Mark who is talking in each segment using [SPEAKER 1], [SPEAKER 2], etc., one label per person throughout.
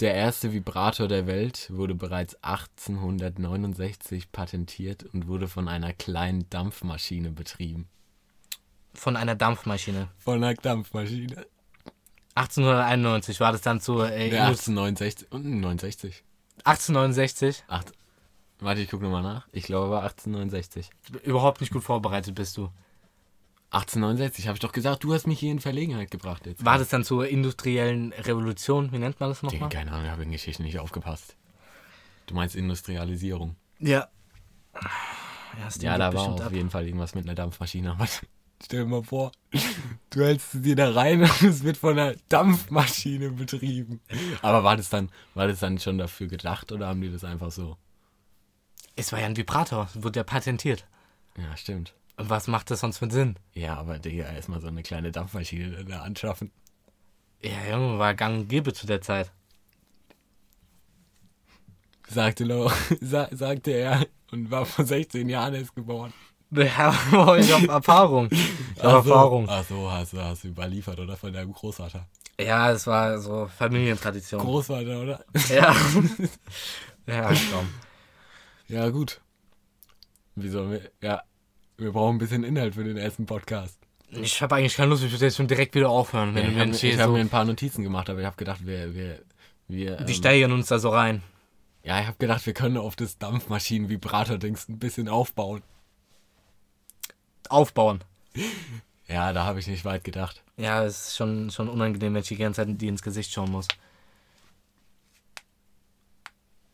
[SPEAKER 1] Der erste Vibrator der Welt wurde bereits 1869 patentiert und wurde von einer kleinen Dampfmaschine betrieben.
[SPEAKER 2] Von einer Dampfmaschine.
[SPEAKER 1] Von einer Dampfmaschine.
[SPEAKER 2] 1891 war das dann zu. Äh,
[SPEAKER 1] Ja,
[SPEAKER 2] Indus-
[SPEAKER 1] 1869. Und 69.
[SPEAKER 2] 1869.
[SPEAKER 1] Acht, warte, ich gucke nochmal nach. Ich glaube, war 1869.
[SPEAKER 2] Überhaupt nicht gut vorbereitet bist du.
[SPEAKER 1] 1869, habe ich doch gesagt, du hast mich hier in Verlegenheit gebracht jetzt.
[SPEAKER 2] War das dann zur industriellen Revolution? Wie nennt man das nochmal?
[SPEAKER 1] keine Ahnung, ich habe in Geschichte nicht aufgepasst. Du meinst Industrialisierung.
[SPEAKER 2] Ja. Ja,
[SPEAKER 1] Ja, da war auf
[SPEAKER 2] ab.
[SPEAKER 1] jeden Fall irgendwas mit einer Dampfmaschine. Stell dir mal vor, du hältst sie da rein und es wird von einer Dampfmaschine betrieben. Aber war das dann, war das dann schon dafür gedacht oder haben die das einfach so?
[SPEAKER 2] Es war ja ein Vibrator, wurde ja patentiert.
[SPEAKER 1] Ja, stimmt.
[SPEAKER 2] Und was macht das sonst für Sinn?
[SPEAKER 1] Ja, aber Digga, erstmal so eine kleine Dampfmaschine da anschaffen.
[SPEAKER 2] Ja, Junge, war gang und gäbe zu der Zeit.
[SPEAKER 1] Sagte, Lo, sa, sagte er und war vor 16 Jahren erst geboren.
[SPEAKER 2] Ja, ich hab Erfahrung. Ich hab
[SPEAKER 1] Ach so.
[SPEAKER 2] Erfahrung.
[SPEAKER 1] Ach so, hast du, hast du überliefert, oder? Von deinem Großvater.
[SPEAKER 2] Ja, es war so Familientradition.
[SPEAKER 1] Großvater, oder?
[SPEAKER 2] Ja. ja, komm.
[SPEAKER 1] Ja, gut. Wie sollen wir. Ja, wir brauchen ein bisschen Inhalt für den ersten Podcast.
[SPEAKER 2] Ich habe eigentlich keine Lust, ich würde jetzt schon direkt wieder aufhören. Wenn
[SPEAKER 1] Ja,
[SPEAKER 2] du
[SPEAKER 1] ich habe hab
[SPEAKER 2] so,
[SPEAKER 1] mir ein paar Notizen gemacht, aber ich habe gedacht, wir. wir, wir
[SPEAKER 2] die
[SPEAKER 1] ähm,
[SPEAKER 2] steigern uns da so rein.
[SPEAKER 1] ja, ich habe gedacht, wir können auf das Dampfmaschinen-Vibrator-Dings ein bisschen aufbauen.
[SPEAKER 2] Aufbauen.
[SPEAKER 1] Ja, da habe ich nicht weit gedacht.
[SPEAKER 2] Ja, es ist schon, schon unangenehm, wenn ich die ganze Zeit die ins Gesicht schauen muss.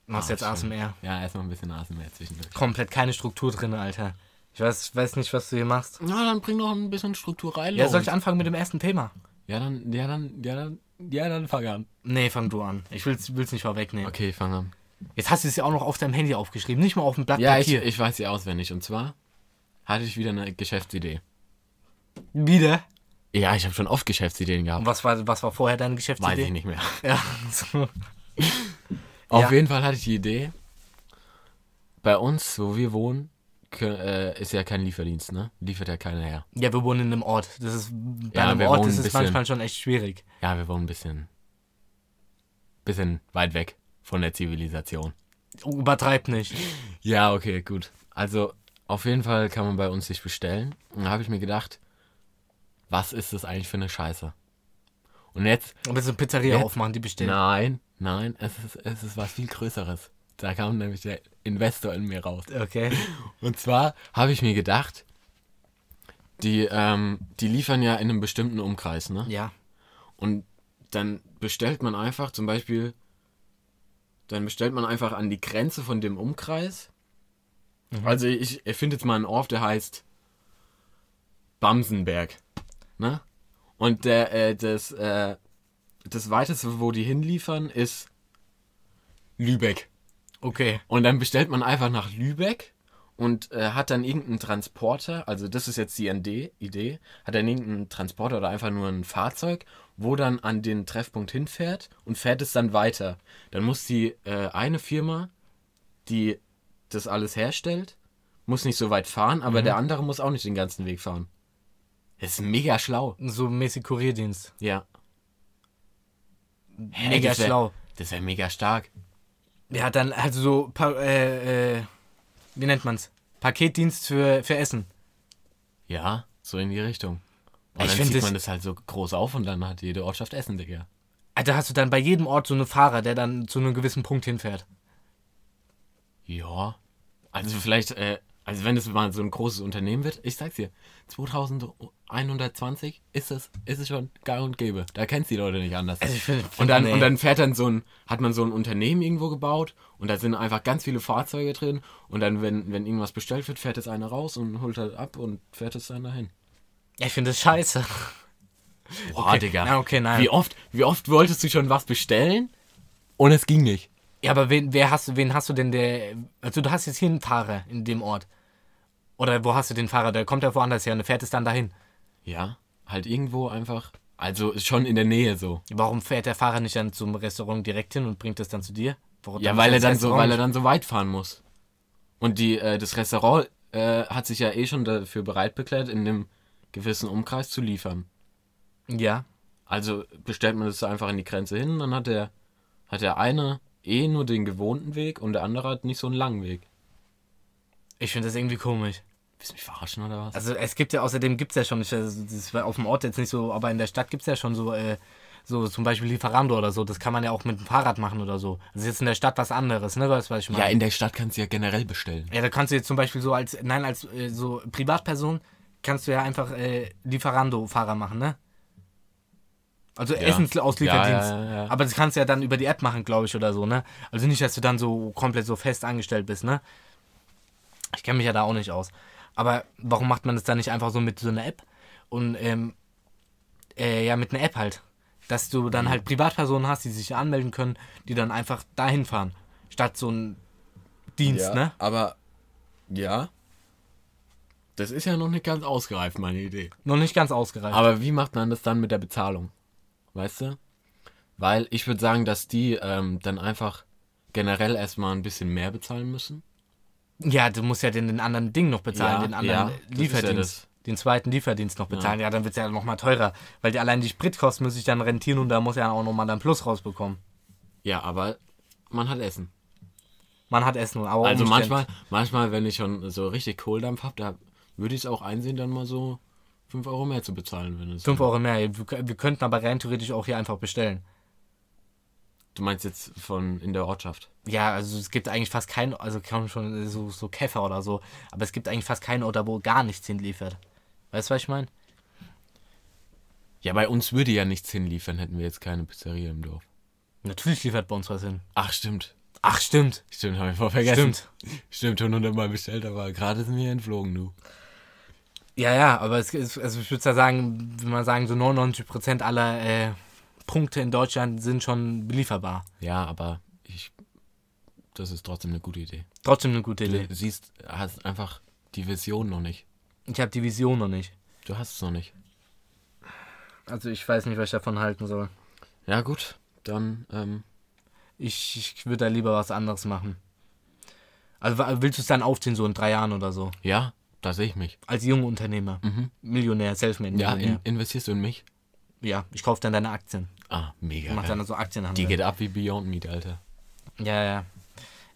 [SPEAKER 2] Machst
[SPEAKER 1] Ah,
[SPEAKER 2] jetzt. ASMR.
[SPEAKER 1] Ja, erstmal ein bisschen ASMR zwischendurch.
[SPEAKER 2] Komplett keine Struktur drin, Alter. Ich weiß, ich weiß nicht, was du hier machst.
[SPEAKER 1] Na, dann bring doch ein bisschen Struktur rein.
[SPEAKER 2] Ja, soll ich anfangen mit dem ersten Thema?
[SPEAKER 1] Ja, dann, ja, dann, ja, dann, ja, dann fang an.
[SPEAKER 2] Nee, fang du an. Ich will's, will's nicht vorwegnehmen.
[SPEAKER 1] Okay, fang an.
[SPEAKER 2] Jetzt hast du es ja auch noch auf deinem Handy aufgeschrieben, nicht mal auf dem Blatt
[SPEAKER 1] Ja, ich,
[SPEAKER 2] Papier.
[SPEAKER 1] ich weiß sie auswendig. Und zwar hatte ich wieder eine Geschäftsidee.
[SPEAKER 2] Wieder?
[SPEAKER 1] Ja, ich habe schon oft Geschäftsideen
[SPEAKER 2] Und
[SPEAKER 1] gehabt.
[SPEAKER 2] was war, was war vorher deine Geschäftsidee?
[SPEAKER 1] Weiß ich nicht mehr.
[SPEAKER 2] Ja, so.
[SPEAKER 1] Auf
[SPEAKER 2] Ja.
[SPEAKER 1] jeden Fall hatte ich die Idee, bei uns, wo wir wohnen, äh, ist ja kein Lieferdienst, ne? Liefert ja keiner her.
[SPEAKER 2] ja, wir wohnen in einem Ort. Das ist, bei
[SPEAKER 1] Ja,
[SPEAKER 2] einem Ort ist es
[SPEAKER 1] bisschen-
[SPEAKER 2] manchmal schon echt schwierig.
[SPEAKER 1] Ja, wir wohnen ein bisschen, bisschen weit weg von der Zivilisation.
[SPEAKER 2] Übertreib nicht.
[SPEAKER 1] Ja, okay, gut. Also, auf jeden Fall kann man bei uns sich bestellen. Und da habe ich mir gedacht, was ist das eigentlich für eine Scheiße? Und jetzt,
[SPEAKER 2] Und willst du eine Pizzeria
[SPEAKER 1] Jetzt?
[SPEAKER 2] aufmachen, die bestellen?
[SPEAKER 1] nein, nein, es ist, es ist was viel Größeres. Da kam nämlich der Investor in mir raus.
[SPEAKER 2] Okay.
[SPEAKER 1] Und zwar habe ich mir gedacht, die, ähm, die liefern ja in einem bestimmten Umkreis, ne?
[SPEAKER 2] Ja.
[SPEAKER 1] Und dann bestellt man einfach zum Beispiel, dann bestellt man einfach an die Grenze von dem Umkreis. Also ich erfinde jetzt mal einen Ort, der heißt Bamsenberg. Ne? Und der, äh, das, äh, das weiteste, wo die hinliefern, ist Lübeck.
[SPEAKER 2] Okay.
[SPEAKER 1] Und dann bestellt man einfach nach Lübeck und äh, hat dann irgendeinen Transporter, also das ist jetzt die Idee, hat dann irgendeinen Transporter oder einfach nur ein Fahrzeug, wo dann an den Treffpunkt hinfährt und fährt es dann weiter. Dann muss die äh, eine Firma, die das alles herstellt, muss nicht so weit fahren, aber der andere muss auch nicht den ganzen Weg fahren. Das ist mega schlau.
[SPEAKER 2] So mäßig Kurierdienst.
[SPEAKER 1] Ja.
[SPEAKER 2] Mega
[SPEAKER 1] das wär-
[SPEAKER 2] schlau.
[SPEAKER 1] Das wäre mega stark.
[SPEAKER 2] Ja, dann also so, pa äh, äh, wie nennt man's? Paketdienst für, für Essen.
[SPEAKER 1] Ja, so in die Richtung. Und
[SPEAKER 2] Ich
[SPEAKER 1] dann zieht
[SPEAKER 2] das-
[SPEAKER 1] man das halt so groß auf und dann hat jede Ortschaft Essen, Digga.
[SPEAKER 2] Alter, hast du dann bei jedem Ort so einen Fahrer, der dann zu einem gewissen Punkt hinfährt.
[SPEAKER 1] Ja. Also vielleicht, äh, also wenn es mal so ein großes Unternehmen wird, ich sag's dir, 2120 ist es, ist es schon gang und gäbe. Da kennst die Leute nicht anders.
[SPEAKER 2] Also ich find-
[SPEAKER 1] und dann,
[SPEAKER 2] nee.
[SPEAKER 1] und dann fährt dann so ein, hat man so ein Unternehmen irgendwo gebaut und da sind einfach ganz viele Fahrzeuge drin und dann, wenn, wenn irgendwas bestellt wird, fährt es einer raus und holt halt ab und fährt es dann dahin.
[SPEAKER 2] Ja, ich finde das scheiße.
[SPEAKER 1] Boah,
[SPEAKER 2] Okay.
[SPEAKER 1] Digga.
[SPEAKER 2] Ja, okay, nein.
[SPEAKER 1] Wie oft, wie oft wolltest du schon was bestellen und es ging nicht?
[SPEAKER 2] Ja, aber wen, wer hast du, wen hast du denn der. Also du hast jetzt hier einen Fahrer in dem Ort. Oder wo hast du den Fahrer? Der kommt ja woanders her und fährt es dann dahin.
[SPEAKER 1] Ja, halt irgendwo einfach, also schon in der Nähe so.
[SPEAKER 2] Warum fährt der Fahrer nicht dann zum Restaurant direkt hin und bringt es dann zu dir? Warum
[SPEAKER 1] Ja, weil er dann so, weil er dann so weit fahren muss. Und die, äh, das Restaurant äh, hat sich ja eh schon dafür bereit beklärt, in einem gewissen Umkreis zu liefern.
[SPEAKER 2] Ja.
[SPEAKER 1] Also bestellt man das einfach in die Grenze hin, dann hat der hat der eine eh nur den gewohnten Weg und der andere hat nicht so einen langen Weg.
[SPEAKER 2] Ich finde das irgendwie komisch.
[SPEAKER 1] Willst du mich verarschen oder was?
[SPEAKER 2] Also es gibt ja, außerdem gibt es ja schon, ich, weiß, das auf dem Ort jetzt nicht so, aber in der Stadt gibt es ja schon so, äh, so zum Beispiel Lieferando oder so, das kann man ja auch mit dem Fahrrad machen oder so. Das ist jetzt in der Stadt was anderes, ne, weißt du, was ich meine?
[SPEAKER 1] ja, in der Stadt kannst du ja generell bestellen.
[SPEAKER 2] Ja, da kannst du jetzt zum Beispiel so als, nein, als äh, so Privatperson kannst du ja einfach äh, Lieferando-Fahrer machen, ne? Also.
[SPEAKER 1] Ja, ja, ja, ja.
[SPEAKER 2] Aber das kannst du ja dann über die App machen, glaube ich, oder so, ne? Also nicht, dass du dann so komplett so fest angestellt bist, ne? Ich kenne mich ja da auch nicht aus. Aber warum macht man das dann nicht einfach so mit so einer App? Und, ähm, äh, ja, mit einer App halt. Dass du dann halt Privatpersonen hast, die sich anmelden können, die dann einfach dahin fahren. Statt so ein Dienst,
[SPEAKER 1] ja,
[SPEAKER 2] ne?
[SPEAKER 1] Aber ja. Das ist ja noch nicht ganz ausgereift, meine Idee.
[SPEAKER 2] Noch nicht ganz ausgereift.
[SPEAKER 1] Aber wie macht man das dann mit der Bezahlung? Weißt du? Weil ich würde sagen, dass die ähm, dann einfach generell erstmal ein bisschen mehr bezahlen müssen.
[SPEAKER 2] Ja, du musst ja den, den anderen Ding noch bezahlen,
[SPEAKER 1] Ja,
[SPEAKER 2] den anderen
[SPEAKER 1] ja, ja
[SPEAKER 2] Lieferdienst.
[SPEAKER 1] das.
[SPEAKER 2] den zweiten Lieferdienst noch bezahlen. Ja, dann wird es ja nochmal teurer. Weil die, allein die Spritkosten muss ich dann rentieren und da muss er auch nochmal dann Plus rausbekommen.
[SPEAKER 1] Ja, aber man hat Essen.
[SPEAKER 2] Man hat Essen, aber
[SPEAKER 1] Also manchmal, manchmal, wenn ich schon so richtig Kohldampf habe, da würde ich es auch einsehen, dann mal so 5 Euro mehr zu bezahlen. Wenn es
[SPEAKER 2] 5 Euro mehr. Wir, wir könnten aber rein theoretisch auch hier einfach bestellen.
[SPEAKER 1] Du meinst jetzt von in der Ortschaft?
[SPEAKER 2] Ja, also es gibt eigentlich fast keinen, also kaum schon so, so Käfer oder so, aber es gibt eigentlich fast keinen Ort, wo gar nichts hinliefert. Weißt du, was ich meine?
[SPEAKER 1] Ja, bei uns würde ja nichts hinliefern, hätten wir jetzt keine Pizzeria im Dorf.
[SPEAKER 2] Natürlich liefert bei uns was hin.
[SPEAKER 1] Ach, stimmt.
[SPEAKER 2] Ach, stimmt.
[SPEAKER 1] Stimmt, habe ich voll vergessen.
[SPEAKER 2] Stimmt.
[SPEAKER 1] Stimmt, schon hundertmal bestellt, aber gerade sind wir entflogen, du.
[SPEAKER 2] Ja, ja, aber es ist, also ich würde ja sagen, wenn man sagen, so 99% aller äh, Punkte in Deutschland sind schon belieferbar.
[SPEAKER 1] Ja, aber ich. Das ist trotzdem eine gute Idee.
[SPEAKER 2] Trotzdem eine gute Idee.
[SPEAKER 1] Du siehst, hast einfach die Vision noch nicht.
[SPEAKER 2] Ich habe die Vision noch nicht.
[SPEAKER 1] Du hast es noch nicht.
[SPEAKER 2] Also ich weiß nicht, was ich davon halten soll.
[SPEAKER 1] Ja, gut. Dann, ähm,
[SPEAKER 2] Ich, ich würde da lieber was anderes machen. Also willst du es dann aufziehen, so in drei Jahren oder so?
[SPEAKER 1] ja, da sehe ich mich.
[SPEAKER 2] Als junger Unternehmer. Millionär,
[SPEAKER 1] Ja,
[SPEAKER 2] Selfmade-Millionär.
[SPEAKER 1] in, investierst du in mich?
[SPEAKER 2] Ja, ich kaufe dann deine Aktien.
[SPEAKER 1] Ah, mega.
[SPEAKER 2] Ich mach dann so Aktienhandel.
[SPEAKER 1] Die geht ab wie Beyond Meat, Alter.
[SPEAKER 2] Ja, ja.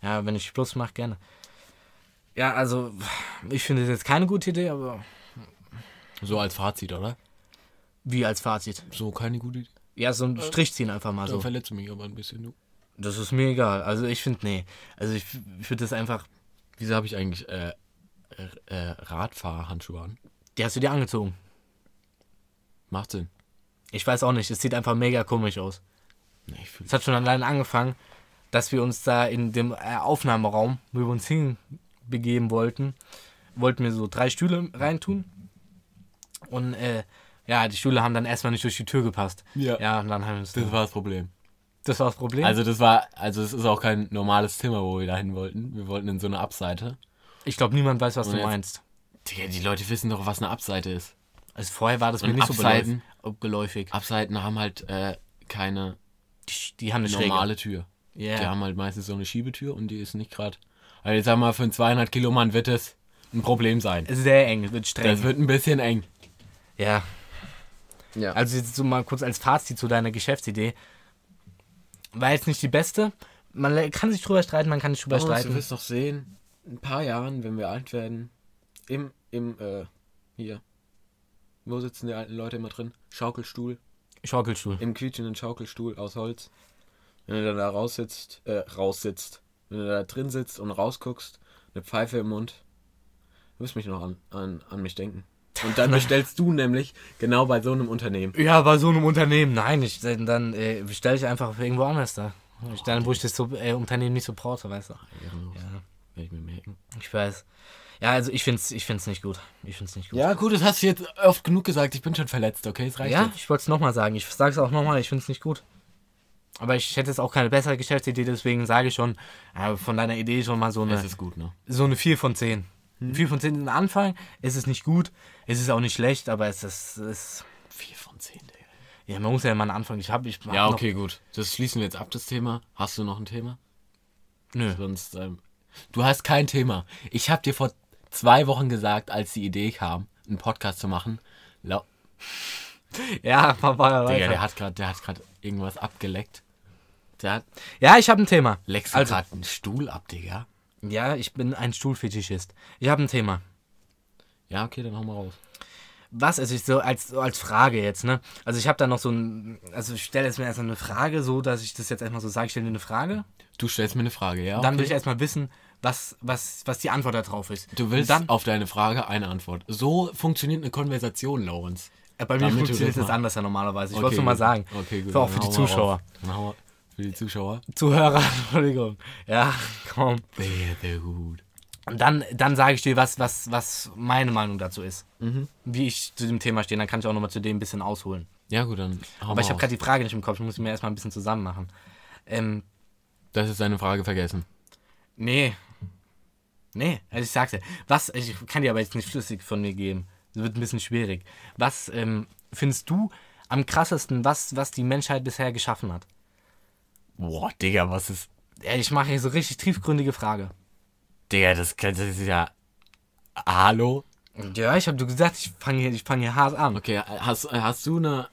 [SPEAKER 2] Ja, wenn ich Plus mache, gerne. Ja, also, ich finde das jetzt keine gute Idee, aber
[SPEAKER 1] So als Fazit, oder?
[SPEAKER 2] wie als Fazit.
[SPEAKER 1] So keine gute Idee.
[SPEAKER 2] Ja, so ein Strich ziehen einfach mal
[SPEAKER 1] Dann
[SPEAKER 2] so.
[SPEAKER 1] verletzt du mich aber ein bisschen, du.
[SPEAKER 2] Das ist mir egal. Also ich finde, nee. Also ich, ich würde das einfach,
[SPEAKER 1] Wieso habe ich eigentlich äh, äh, äh, Radfahrhandschuhe an?
[SPEAKER 2] die hast du dir angezogen.
[SPEAKER 1] Macht Sinn.
[SPEAKER 2] Ich weiß auch nicht, es sieht einfach mega komisch aus.
[SPEAKER 1] Nee,
[SPEAKER 2] Es hat schon allein angefangen, dass wir uns da in dem äh, Aufnahmeraum, wo wir uns hinbegeben wollten, wollten wir so drei Stühle reintun. Und äh, ja, die Stühle haben dann erstmal nicht durch die Tür gepasst.
[SPEAKER 1] Ja.
[SPEAKER 2] Ja, und dann haben wir uns.
[SPEAKER 1] Das war das Problem.
[SPEAKER 2] das war das Problem.
[SPEAKER 1] Also das war, also es ist auch kein normales Zimmer, wo wir dahin wollten. Wir wollten in so eine Abseite.
[SPEAKER 2] Ich glaube, niemand weiß, was
[SPEAKER 1] Und
[SPEAKER 2] du
[SPEAKER 1] jetzt-
[SPEAKER 2] meinst.
[SPEAKER 1] Digga, die Leute wissen doch, was eine Abseite ist.
[SPEAKER 2] Also vorher war das mir
[SPEAKER 1] Und
[SPEAKER 2] nicht so
[SPEAKER 1] Abseiten?
[SPEAKER 2] beläufig. geläufig.
[SPEAKER 1] Abseiten haben halt äh, keine
[SPEAKER 2] Die, die haben eine Schräge.
[SPEAKER 1] normale Tür.
[SPEAKER 2] Ja.
[SPEAKER 1] Die haben halt meistens so eine Schiebetür und die ist nicht gerade. Also jetzt sag mal, für einen 200 Kilo Mann wird es ein Problem sein.
[SPEAKER 2] Sehr eng, wird streng.
[SPEAKER 1] Das wird ein bisschen eng.
[SPEAKER 2] ja.
[SPEAKER 1] Ja.
[SPEAKER 2] Also jetzt so mal kurz als Fazit zu deiner Geschäftsidee. War jetzt nicht die beste. Man le- kann sich drüber streiten, man kann nicht drüber
[SPEAKER 1] Aber du
[SPEAKER 2] streiten.
[SPEAKER 1] wirst doch sehen, ein paar Jahren, wenn wir alt werden, im, im, äh, hier. Wo sitzen die alten Leute immer drin? Schaukelstuhl.
[SPEAKER 2] Schaukelstuhl.
[SPEAKER 1] Im quietschenden Schaukelstuhl aus Holz. Wenn du da raussitzt, äh, raussitzt. Wenn du da drin sitzt und rausguckst, eine Pfeife im Mund, du wirst mich noch an, an, an mich denken. Und dann bestellst du nämlich genau bei so einem Unternehmen.
[SPEAKER 2] Ja, bei so einem Unternehmen, nein, ich dann äh, bestelle ich einfach irgendwo anders da. Ich, dann, wo ich das so, äh, Unternehmen nicht so brauche, weißt du. Ja,
[SPEAKER 1] Werde ich mir merken.
[SPEAKER 2] ich weiß. Ja, also ich find's, ich find's nicht gut. Ich find's nicht gut.
[SPEAKER 1] Ja, gut, das hast du jetzt oft genug gesagt. Ich bin schon verletzt, okay? Es reicht
[SPEAKER 2] Ja,
[SPEAKER 1] jetzt.
[SPEAKER 2] ich wollte es nochmal sagen. Ich sage es auch nochmal, ich finde es nicht gut. Aber ich hätte jetzt auch keine bessere Geschäftsidee, deswegen sage ich schon, äh, von deiner Idee schon mal so
[SPEAKER 1] Es
[SPEAKER 2] eine,
[SPEAKER 1] ist gut, ne?
[SPEAKER 2] so eine 4 von 10. 4 von 10 ist ein Anfang, es ist nicht gut, es ist auch nicht schlecht, aber es ist, es ist
[SPEAKER 1] 4 von 10, Digga.
[SPEAKER 2] ja, man muss ja mal einen Anfang. Ich habe, ich hab
[SPEAKER 1] Ja, okay, gut. Das schließen wir jetzt ab, das Thema. Hast du noch ein Thema?
[SPEAKER 2] Nö.
[SPEAKER 1] Sonst, ähm, du hast kein Thema. Ich habe dir vor zwei Wochen gesagt, als die Idee kam, einen Podcast zu machen. Lau
[SPEAKER 2] Ja, weiter.
[SPEAKER 1] Digga, der hat gerade, der hat gerade irgendwas abgeleckt. Da
[SPEAKER 2] Ja, ich habe ein Thema.
[SPEAKER 1] leckst du
[SPEAKER 2] Also-
[SPEAKER 1] grad einen Stuhl ab, Digga.
[SPEAKER 2] Ja, ich bin ein Stuhlfetischist. Ich habe ein Thema.
[SPEAKER 1] Ja, okay, dann hau mal raus.
[SPEAKER 2] Was, also ich so als, so als Frage jetzt, ne? Also ich habe da noch so ein, also ich stelle jetzt mir erstmal eine Frage, so dass ich das jetzt erstmal so sage, ich stelle dir eine Frage.
[SPEAKER 1] Du stellst mir eine Frage, ja?
[SPEAKER 2] Dann will
[SPEAKER 1] okay.
[SPEAKER 2] ich erstmal wissen, was, was, was die Antwort darauf ist.
[SPEAKER 1] Du willst
[SPEAKER 2] dann,
[SPEAKER 1] auf deine Frage eine Antwort. So funktioniert eine Konversation, Lawrence.
[SPEAKER 2] äh, bei mir
[SPEAKER 1] damit
[SPEAKER 2] funktioniert
[SPEAKER 1] mal-
[SPEAKER 2] anders ja normalerweise. Ich
[SPEAKER 1] Okay,
[SPEAKER 2] wollte es nur mal sagen.
[SPEAKER 1] Okay, gut.
[SPEAKER 2] Für auch für die Zuschauer.
[SPEAKER 1] Für die Zuschauer?
[SPEAKER 2] Zuhörer, Entschuldigung. Ja, komm.
[SPEAKER 1] Sehr, sehr gut.
[SPEAKER 2] Und dann, dann sage ich dir, was, was, was meine Meinung dazu ist.
[SPEAKER 1] Mhm.
[SPEAKER 2] Wie ich zu dem Thema stehe. Dann kann ich auch nochmal zu dem ein bisschen ausholen.
[SPEAKER 1] Ja, gut, dann
[SPEAKER 2] Aber ich habe gerade die Frage nicht im Kopf. Ich muss sie mir erstmal ein bisschen zusammen machen. Ähm,
[SPEAKER 1] Das ist deine Frage vergessen.
[SPEAKER 2] nee. Nee, also ich sag's dir. Was, ich kann dir aber jetzt nicht flüssig von mir geben. Das wird ein bisschen schwierig. Was ähm, findest du am krassesten, was, was die Menschheit bisher geschaffen hat?
[SPEAKER 1] Boah, Digga, was ist.
[SPEAKER 2] Ja, ich mache hier so richtig tiefgründige Frage.
[SPEAKER 1] Digga, das, das ist ja. Hallo?
[SPEAKER 2] Ja, ich habe du gesagt, ich fange hier, ich fang hier hart an.
[SPEAKER 1] Okay, hast, hast du eine.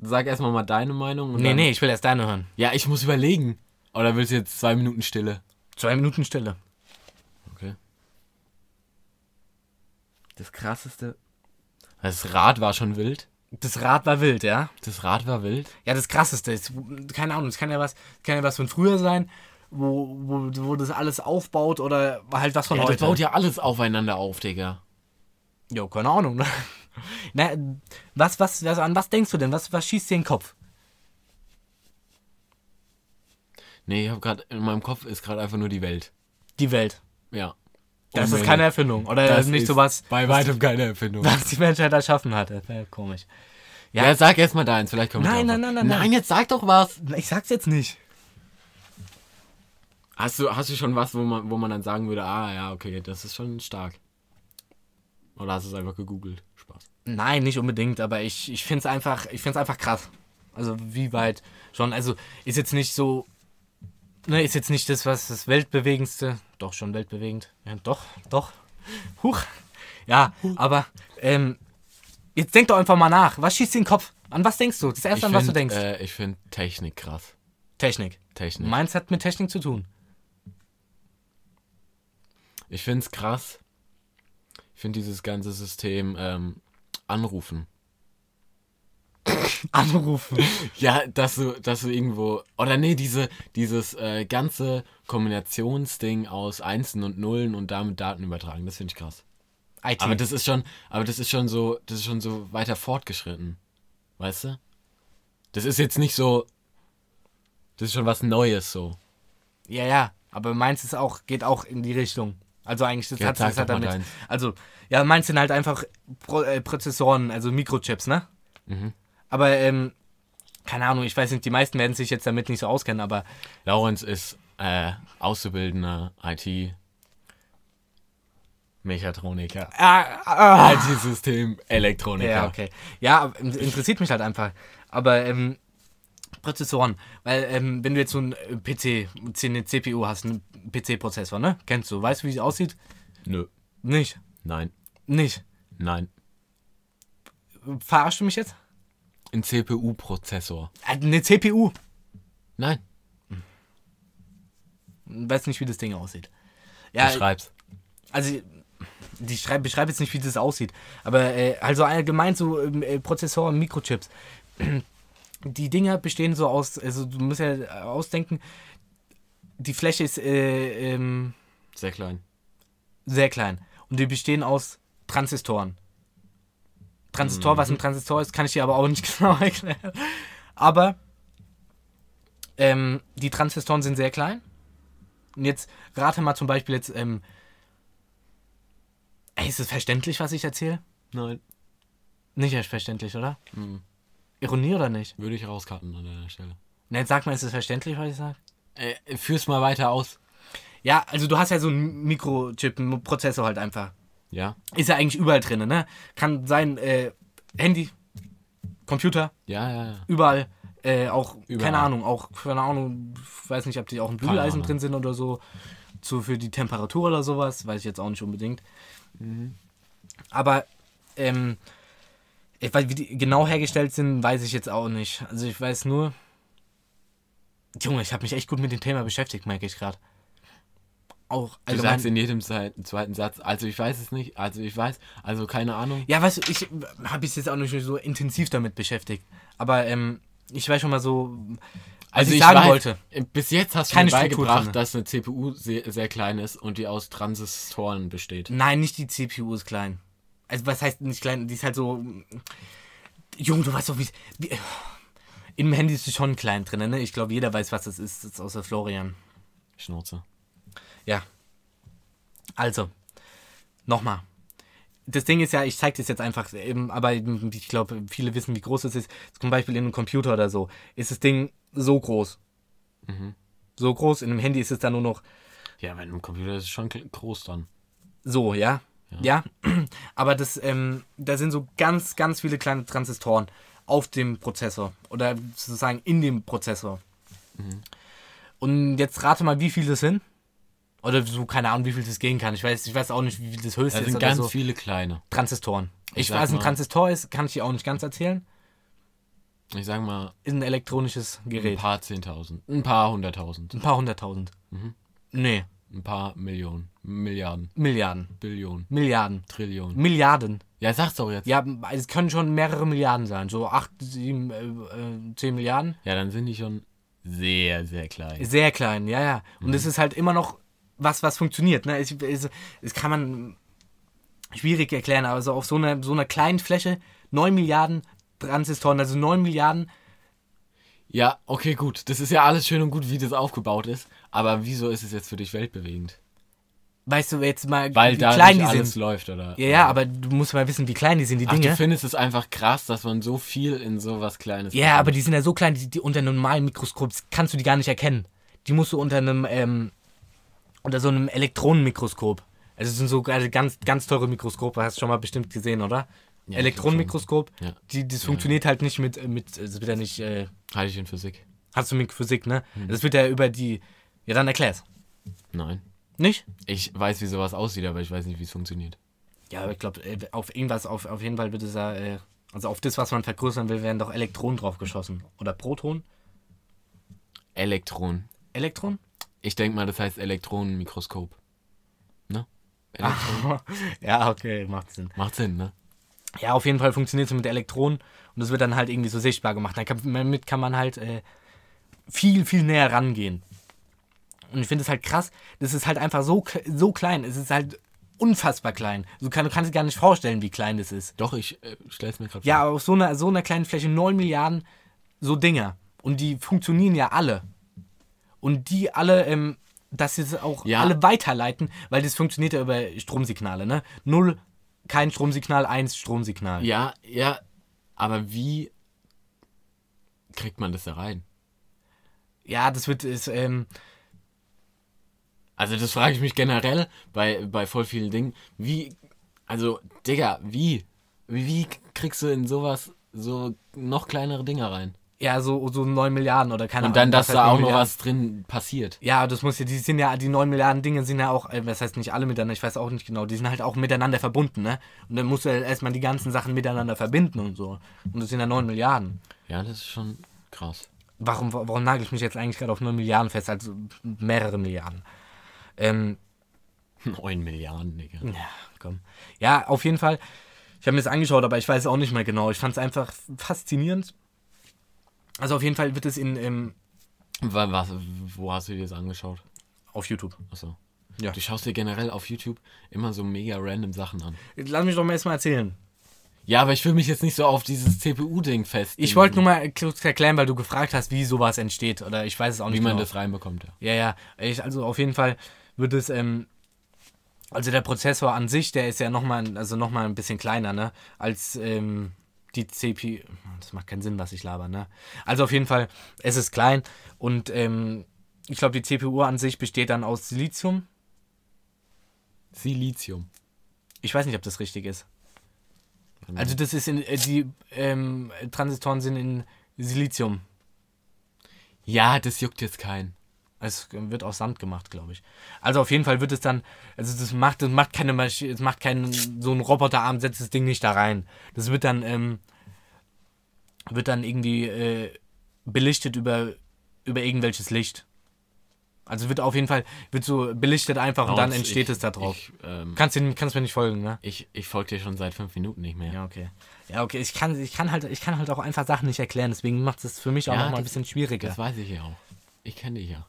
[SPEAKER 1] Sag erstmal mal deine Meinung.
[SPEAKER 2] Nee,
[SPEAKER 1] dann-
[SPEAKER 2] nee, ich will erst deine hören.
[SPEAKER 1] Ja, ich muss überlegen. Oder willst du jetzt zwei Minuten Stille?
[SPEAKER 2] Zwei Minuten Stille.
[SPEAKER 1] Das krasseste. Das Rad war schon wild.
[SPEAKER 2] Das Rad war wild, ja?
[SPEAKER 1] Das Rad war wild.
[SPEAKER 2] Ja, das krasseste ist, keine Ahnung, es kann ja was, kann ja was von früher sein, wo, wo, wo das alles aufbaut oder halt was von
[SPEAKER 1] Ja,
[SPEAKER 2] heute.
[SPEAKER 1] das baut ja alles aufeinander auf, Digga.
[SPEAKER 2] Jo, keine Ahnung, ne? Na, was, was, was, an was denkst du denn? Was, was schießt dir in den Kopf?
[SPEAKER 1] Nee, ich hab grad. In meinem Kopf ist gerade einfach nur die Welt.
[SPEAKER 2] Die Welt.
[SPEAKER 1] Ja.
[SPEAKER 2] Das ist
[SPEAKER 1] Unmenge.
[SPEAKER 2] keine Erfindung. Oder
[SPEAKER 1] Das
[SPEAKER 2] nicht
[SPEAKER 1] ist
[SPEAKER 2] sowas,
[SPEAKER 1] Bei weitem keine Erfindung.
[SPEAKER 2] was die Menschheit erschaffen hat. Das wäre komisch.
[SPEAKER 1] Ja, sag erst mal deins, vielleicht kommt
[SPEAKER 2] Nein, nein, nein, nein, nein.
[SPEAKER 1] Nein, jetzt sag doch was.
[SPEAKER 2] Ich sag's jetzt nicht.
[SPEAKER 1] Hast du, hast du schon was, wo man, wo man dann sagen würde, ah ja, okay, das ist schon stark. Oder hast du es einfach gegoogelt? Spaß.
[SPEAKER 2] Nein, nicht unbedingt, aber ich, ich finde es einfach, ich find's einfach krass. Also wie weit schon, also ist jetzt nicht so, ne, ist jetzt nicht das, was das Weltbewegendste, doch schon weltbewegend, ja, doch, doch, huch, ja, aber ähm, jetzt denk doch einfach mal nach, was schießt dir in den Kopf? An was denkst du? Das erste, an was du denkst.
[SPEAKER 1] Äh, ich finde Technik krass.
[SPEAKER 2] Technik.
[SPEAKER 1] Technik.
[SPEAKER 2] Meins hat mit Technik zu tun.
[SPEAKER 1] Ich finde es krass. Ich finde dieses ganze System ähm, anrufen.
[SPEAKER 2] Anrufen.
[SPEAKER 1] Ja, dass du, dass du irgendwo. Oder nee, diese, dieses äh, ganze Kombinationsding aus Einsen und Nullen und damit Daten übertragen, das finde ich krass.
[SPEAKER 2] IT.
[SPEAKER 1] Aber das ist schon, aber das ist schon so, das ist schon so weiter fortgeschritten. Weißt du? Das ist jetzt nicht so. Das ist schon was Neues so.
[SPEAKER 2] Ja, ja, aber meins ist auch, geht auch in die Richtung. Also eigentlich, das
[SPEAKER 1] Ja,
[SPEAKER 2] hat
[SPEAKER 1] doch mal
[SPEAKER 2] damit.
[SPEAKER 1] deins.
[SPEAKER 2] Also, ja, meins sind halt einfach Pro, äh, Prozessoren, also Mikrochips, ne?
[SPEAKER 1] Mhm.
[SPEAKER 2] Aber, ähm, keine Ahnung, ich weiß nicht, die meisten werden sich jetzt damit nicht so auskennen, aber
[SPEAKER 1] Laurenz ist äh, Auszubildender IT. Mechatroniker.
[SPEAKER 2] ah, ah,
[SPEAKER 1] IT-System, Elektroniker.
[SPEAKER 2] ja, okay. Ja, interessiert mich halt einfach. Aber, ähm, Prozessoren, weil, ähm, wenn du jetzt so ein äh, PC, eine CPU hast, einen PC-Prozessor, ne? Kennst du, weißt du, wie es aussieht?
[SPEAKER 1] Nö.
[SPEAKER 2] Nicht.
[SPEAKER 1] Nein.
[SPEAKER 2] Nicht.
[SPEAKER 1] Nein.
[SPEAKER 2] Verarschst du mich jetzt?
[SPEAKER 1] Ein CPU-Prozessor.
[SPEAKER 2] Äh, Eine CPU.
[SPEAKER 1] Nein.
[SPEAKER 2] Weiß nicht, wie das Ding aussieht. Ja,
[SPEAKER 1] Beschreib's.
[SPEAKER 2] also ich schreib, beschreibe jetzt nicht, wie das aussieht, aber äh, also allgemein so ähm, äh, Prozessoren, Mikrochips. Die Dinger bestehen so aus, also du musst ja ausdenken, die Fläche ist äh, ähm,
[SPEAKER 1] Sehr klein.
[SPEAKER 2] sehr klein und die bestehen aus Transistoren. Transistor, was ein Transistor ist, kann ich dir aber auch nicht genau erklären. Aber ähm, die Transistoren sind sehr klein. Und jetzt rate mal zum Beispiel jetzt, ähm, ey, ist es verständlich, was ich erzähle?
[SPEAKER 1] Nein.
[SPEAKER 2] Nicht echt verständlich, oder?
[SPEAKER 1] Hm.
[SPEAKER 2] Ironie oder nicht?
[SPEAKER 1] Würde ich rauscutten an der Stelle.
[SPEAKER 2] Ne, jetzt sag mal, ist es verständlich, was ich sage?
[SPEAKER 1] Äh, führ's mal weiter aus.
[SPEAKER 2] Ja, also du hast ja so einen Mikrochip, einen Prozessor halt einfach.
[SPEAKER 1] Ja?
[SPEAKER 2] Ist ja eigentlich überall drin, ne? Kann sein, äh, Handy, Computer,
[SPEAKER 1] Ja, ja, ja.
[SPEAKER 2] überall. Äh, auch,
[SPEAKER 1] Überall.
[SPEAKER 2] keine Ahnung, auch, keine Ahnung, ich weiß nicht, ob die auch ein Bügeleisen drin sind oder so. So für die Temperatur oder sowas, weiß ich jetzt auch nicht unbedingt.
[SPEAKER 1] Mhm.
[SPEAKER 2] Aber, ähm, ich weiß, wie die genau hergestellt sind, weiß ich jetzt auch nicht. Also ich weiß nur, Junge, ich habe mich echt gut mit dem Thema beschäftigt, merke ich gerade. Auch
[SPEAKER 1] Du sagst in jedem zweiten Satz, also ich weiß es nicht, also ich weiß, also keine Ahnung.
[SPEAKER 2] Ja, weißt du, ich habe mich jetzt auch nicht so intensiv damit beschäftigt. Aber ähm, ich weiß schon mal so, was
[SPEAKER 1] Also
[SPEAKER 2] ich
[SPEAKER 1] ich
[SPEAKER 2] sagen
[SPEAKER 1] weiß,
[SPEAKER 2] wollte.
[SPEAKER 1] Bis jetzt hast du mir beigebracht, dass eine CPU sehr, sehr klein ist und die aus Transistoren besteht.
[SPEAKER 2] Nein, nicht die CPU ist klein. Also was heißt nicht klein? Die ist halt so. Junge, du weißt doch, wie. wie Im Handy ist sie schon klein drin, ne? Ich glaube, jeder weiß, was das ist, das ist außer Florian.
[SPEAKER 1] Schnauze.
[SPEAKER 2] Ja. Also, nochmal. Das Ding ist ja, ich zeige das jetzt einfach, eben, aber ich glaube, viele wissen, wie groß es ist. Zum Beispiel in einem Computer oder so ist das Ding so groß. So groß, in einem Handy ist es dann nur noch
[SPEAKER 1] Ja, wenn ein Computer ist es schon groß dann.
[SPEAKER 2] so, ja. Ja, aber das, ähm, da sind so ganz, ganz viele kleine Transistoren auf dem Prozessor oder sozusagen in dem Prozessor. Und jetzt rate mal, wie viele das sind. Oder so, keine Ahnung, wie viel das gehen kann. Ich weiß, ich weiß auch nicht, wie viel das höchste
[SPEAKER 1] Da
[SPEAKER 2] ist.
[SPEAKER 1] sind
[SPEAKER 2] oder
[SPEAKER 1] ganz
[SPEAKER 2] so.
[SPEAKER 1] viele kleine.
[SPEAKER 2] Transistoren.
[SPEAKER 1] Ich
[SPEAKER 2] Ich weiß, ein Transistor ist, kann ich dir auch nicht ganz erzählen.
[SPEAKER 1] Ich sag mal,
[SPEAKER 2] Ist ein elektronisches
[SPEAKER 1] ein
[SPEAKER 2] Gerät.
[SPEAKER 1] paar Zehntausend. Ein paar Hunderttausend.
[SPEAKER 2] Ein paar hunderttausend.
[SPEAKER 1] Mhm.
[SPEAKER 2] Nee,
[SPEAKER 1] Ein paar Millionen. Milliarden.
[SPEAKER 2] Milliarden.
[SPEAKER 1] Billionen.
[SPEAKER 2] Milliarden.
[SPEAKER 1] Trillionen.
[SPEAKER 2] Milliarden.
[SPEAKER 1] Ja, sag's doch jetzt.
[SPEAKER 2] Ja, es können schon mehrere Milliarden sein. So 8, 7, äh, äh, 10 Milliarden.
[SPEAKER 1] Ja, dann sind die schon sehr, sehr klein.
[SPEAKER 2] Sehr klein, ja, ja. Und
[SPEAKER 1] Mhm.
[SPEAKER 2] es ist halt immer noch was, was funktioniert. Ne? Es, es, es kann man schwierig erklären, aber so auf so einer, so einer kleinen Fläche 9 Milliarden Transistoren, also 9 Milliarden
[SPEAKER 1] Ja, okay, gut. Das ist ja alles schön und gut, wie das aufgebaut ist. Aber wieso ist es jetzt für dich weltbewegend?
[SPEAKER 2] Weißt du jetzt mal,
[SPEAKER 1] Weil
[SPEAKER 2] wie
[SPEAKER 1] da
[SPEAKER 2] klein die
[SPEAKER 1] alles
[SPEAKER 2] sind?
[SPEAKER 1] läuft, oder?
[SPEAKER 2] Ja, ja, aber du musst mal wissen, wie klein die sind, die
[SPEAKER 1] Ach, du
[SPEAKER 2] Dinge.
[SPEAKER 1] findest es einfach krass, dass man so viel in sowas Kleines
[SPEAKER 2] Ja, aber die sind ja so klein, die, die unter einem normalen Mikroskop kannst du die gar nicht erkennen. Die musst du unter einem, ähm, unter so einem Elektronenmikroskop. Also es sind so gerade ganz, ganz teure Mikroskope, hast du schon mal bestimmt gesehen, oder?
[SPEAKER 1] Ja,
[SPEAKER 2] Elektronenmikroskop,
[SPEAKER 1] Ja.
[SPEAKER 2] die, das funktioniert halt nicht mit, äh, mit, es wird ja nicht, äh,
[SPEAKER 1] Halte ich in Physik?
[SPEAKER 2] hast du mit Physik, ne?
[SPEAKER 1] Hm.
[SPEAKER 2] Das wird ja über die, ja dann erklär's.
[SPEAKER 1] Nein.
[SPEAKER 2] Nicht?
[SPEAKER 1] Ich weiß, wie sowas aussieht, aber ich weiß nicht, wie es funktioniert.
[SPEAKER 2] Ja, aber ich glaube, äh, auf irgendwas, auf, auf jeden Fall wird es ja, äh, also auf das, was man vergrößern will, werden doch Elektronen drauf geschossen. Oder Proton?
[SPEAKER 1] Elektron.
[SPEAKER 2] Elektron?
[SPEAKER 1] Ich denke mal, das heißt Elektronenmikroskop. Ne? Elektron.
[SPEAKER 2] ja, okay, macht Sinn.
[SPEAKER 1] Macht Sinn, ne?
[SPEAKER 2] Ja, auf jeden Fall funktioniert es mit Elektronen und das wird dann halt irgendwie so sichtbar gemacht. Damit kann man halt äh, viel, viel näher rangehen. Und ich finde es halt krass, das ist halt einfach so, so klein. Es ist halt unfassbar klein. Du, kann, du kannst dir gar nicht vorstellen, wie klein das ist.
[SPEAKER 1] Doch, ich äh, stell's mir gerade
[SPEAKER 2] Ja, aber auf so einer, so einer kleinen Fläche 9 Milliarden so Dinger. Und die funktionieren ja alle. Und die alle, ähm, dass sie es auch
[SPEAKER 1] Ja.
[SPEAKER 2] alle weiterleiten, weil das funktioniert ja über Stromsignale, ne? Null, kein Stromsignal, eins Stromsignal.
[SPEAKER 1] Ja, ja, aber wie kriegt man das da rein?
[SPEAKER 2] Ja, das wird, ist, ähm,
[SPEAKER 1] Also das frage ich mich generell bei, bei voll vielen Dingen. Wie, also, Digga, wie? Wie, wie kriegst du in sowas so noch kleinere Dinger rein?
[SPEAKER 2] Ja, so, so 9 Milliarden oder keine
[SPEAKER 1] Und dann,
[SPEAKER 2] Ahnung,
[SPEAKER 1] dass da
[SPEAKER 2] heißt
[SPEAKER 1] auch
[SPEAKER 2] 9
[SPEAKER 1] noch was drin passiert.
[SPEAKER 2] Ja, das muss ja, die sind ja, die 9 Milliarden Dinge sind ja auch, äh, das heißt nicht alle miteinander, ich weiß auch nicht genau, die sind halt auch miteinander verbunden, ne? Und dann musst du ja erstmal die ganzen Sachen miteinander verbinden und so. Und das sind ja 9 Milliarden.
[SPEAKER 1] Ja, das ist schon krass.
[SPEAKER 2] Warum, warum nagel ich mich jetzt eigentlich gerade auf 9 Milliarden fest? Also mehrere Milliarden. Ähm,
[SPEAKER 1] 9 Milliarden, Digga.
[SPEAKER 2] ja, komm. Ja, auf jeden Fall. Ich habe mir das angeschaut, aber ich weiß es auch nicht mehr genau. Ich fand es einfach faszinierend. Also auf jeden Fall wird es in, ähm,
[SPEAKER 1] Wa- Was, wo hast du dir das angeschaut?
[SPEAKER 2] auf YouTube.
[SPEAKER 1] Achso.
[SPEAKER 2] Ja.
[SPEAKER 1] Du schaust dir generell auf YouTube immer so mega random Sachen an.
[SPEAKER 2] Lass mich doch mal erstmal erzählen.
[SPEAKER 1] Ja, aber ich will mich jetzt nicht so auf dieses CPU-Ding fest.
[SPEAKER 2] Ich wollte nur mal kurz erklären, weil du gefragt hast, wie sowas entsteht. Oder ich weiß es auch nicht
[SPEAKER 1] wie man
[SPEAKER 2] genau.
[SPEAKER 1] das reinbekommt, ja.
[SPEAKER 2] Ja, ja. Ich, also auf jeden Fall wird es, ähm, also der Prozessor an sich, der ist ja nochmal, also noch mal ein bisschen kleiner, ne? Als ähm, die CPU. Das macht keinen Sinn, was ich laber, ne? Also auf jeden Fall, es ist klein und ähm, ich glaube, die CPU an sich besteht dann aus Silizium.
[SPEAKER 1] Silizium.
[SPEAKER 2] Ich weiß nicht, ob das richtig ist. Also das ist in, äh, die ähm, Transistoren sind in Silizium.
[SPEAKER 1] Ja, das juckt jetzt keinen.
[SPEAKER 2] Es wird aus Sand gemacht, glaube ich. Also auf jeden Fall wird es dann, also das macht, das macht keine Maschine, es macht keinen, so ein Roboterarm setzt das Ding nicht da rein. Das wird dann, ähm, wird dann irgendwie äh, belichtet über über irgendwelches Licht. Also wird auf jeden Fall, wird so belichtet einfach und dann entsteht
[SPEAKER 1] ich-
[SPEAKER 2] es da drauf.
[SPEAKER 1] Ich, ähm,
[SPEAKER 2] Kannst, du, kannst mir nicht folgen, ne?
[SPEAKER 1] ich, ich folge dir schon seit fünf Minuten nicht mehr.
[SPEAKER 2] Ja, okay. Ja, okay. Ich kann, ich kann halt, ich kann halt auch einfach Sachen nicht erklären, deswegen macht es für mich auch
[SPEAKER 1] Ja,
[SPEAKER 2] noch mal ein bisschen schwieriger.
[SPEAKER 1] Das weiß ich ja auch. Ich kenne dich ja.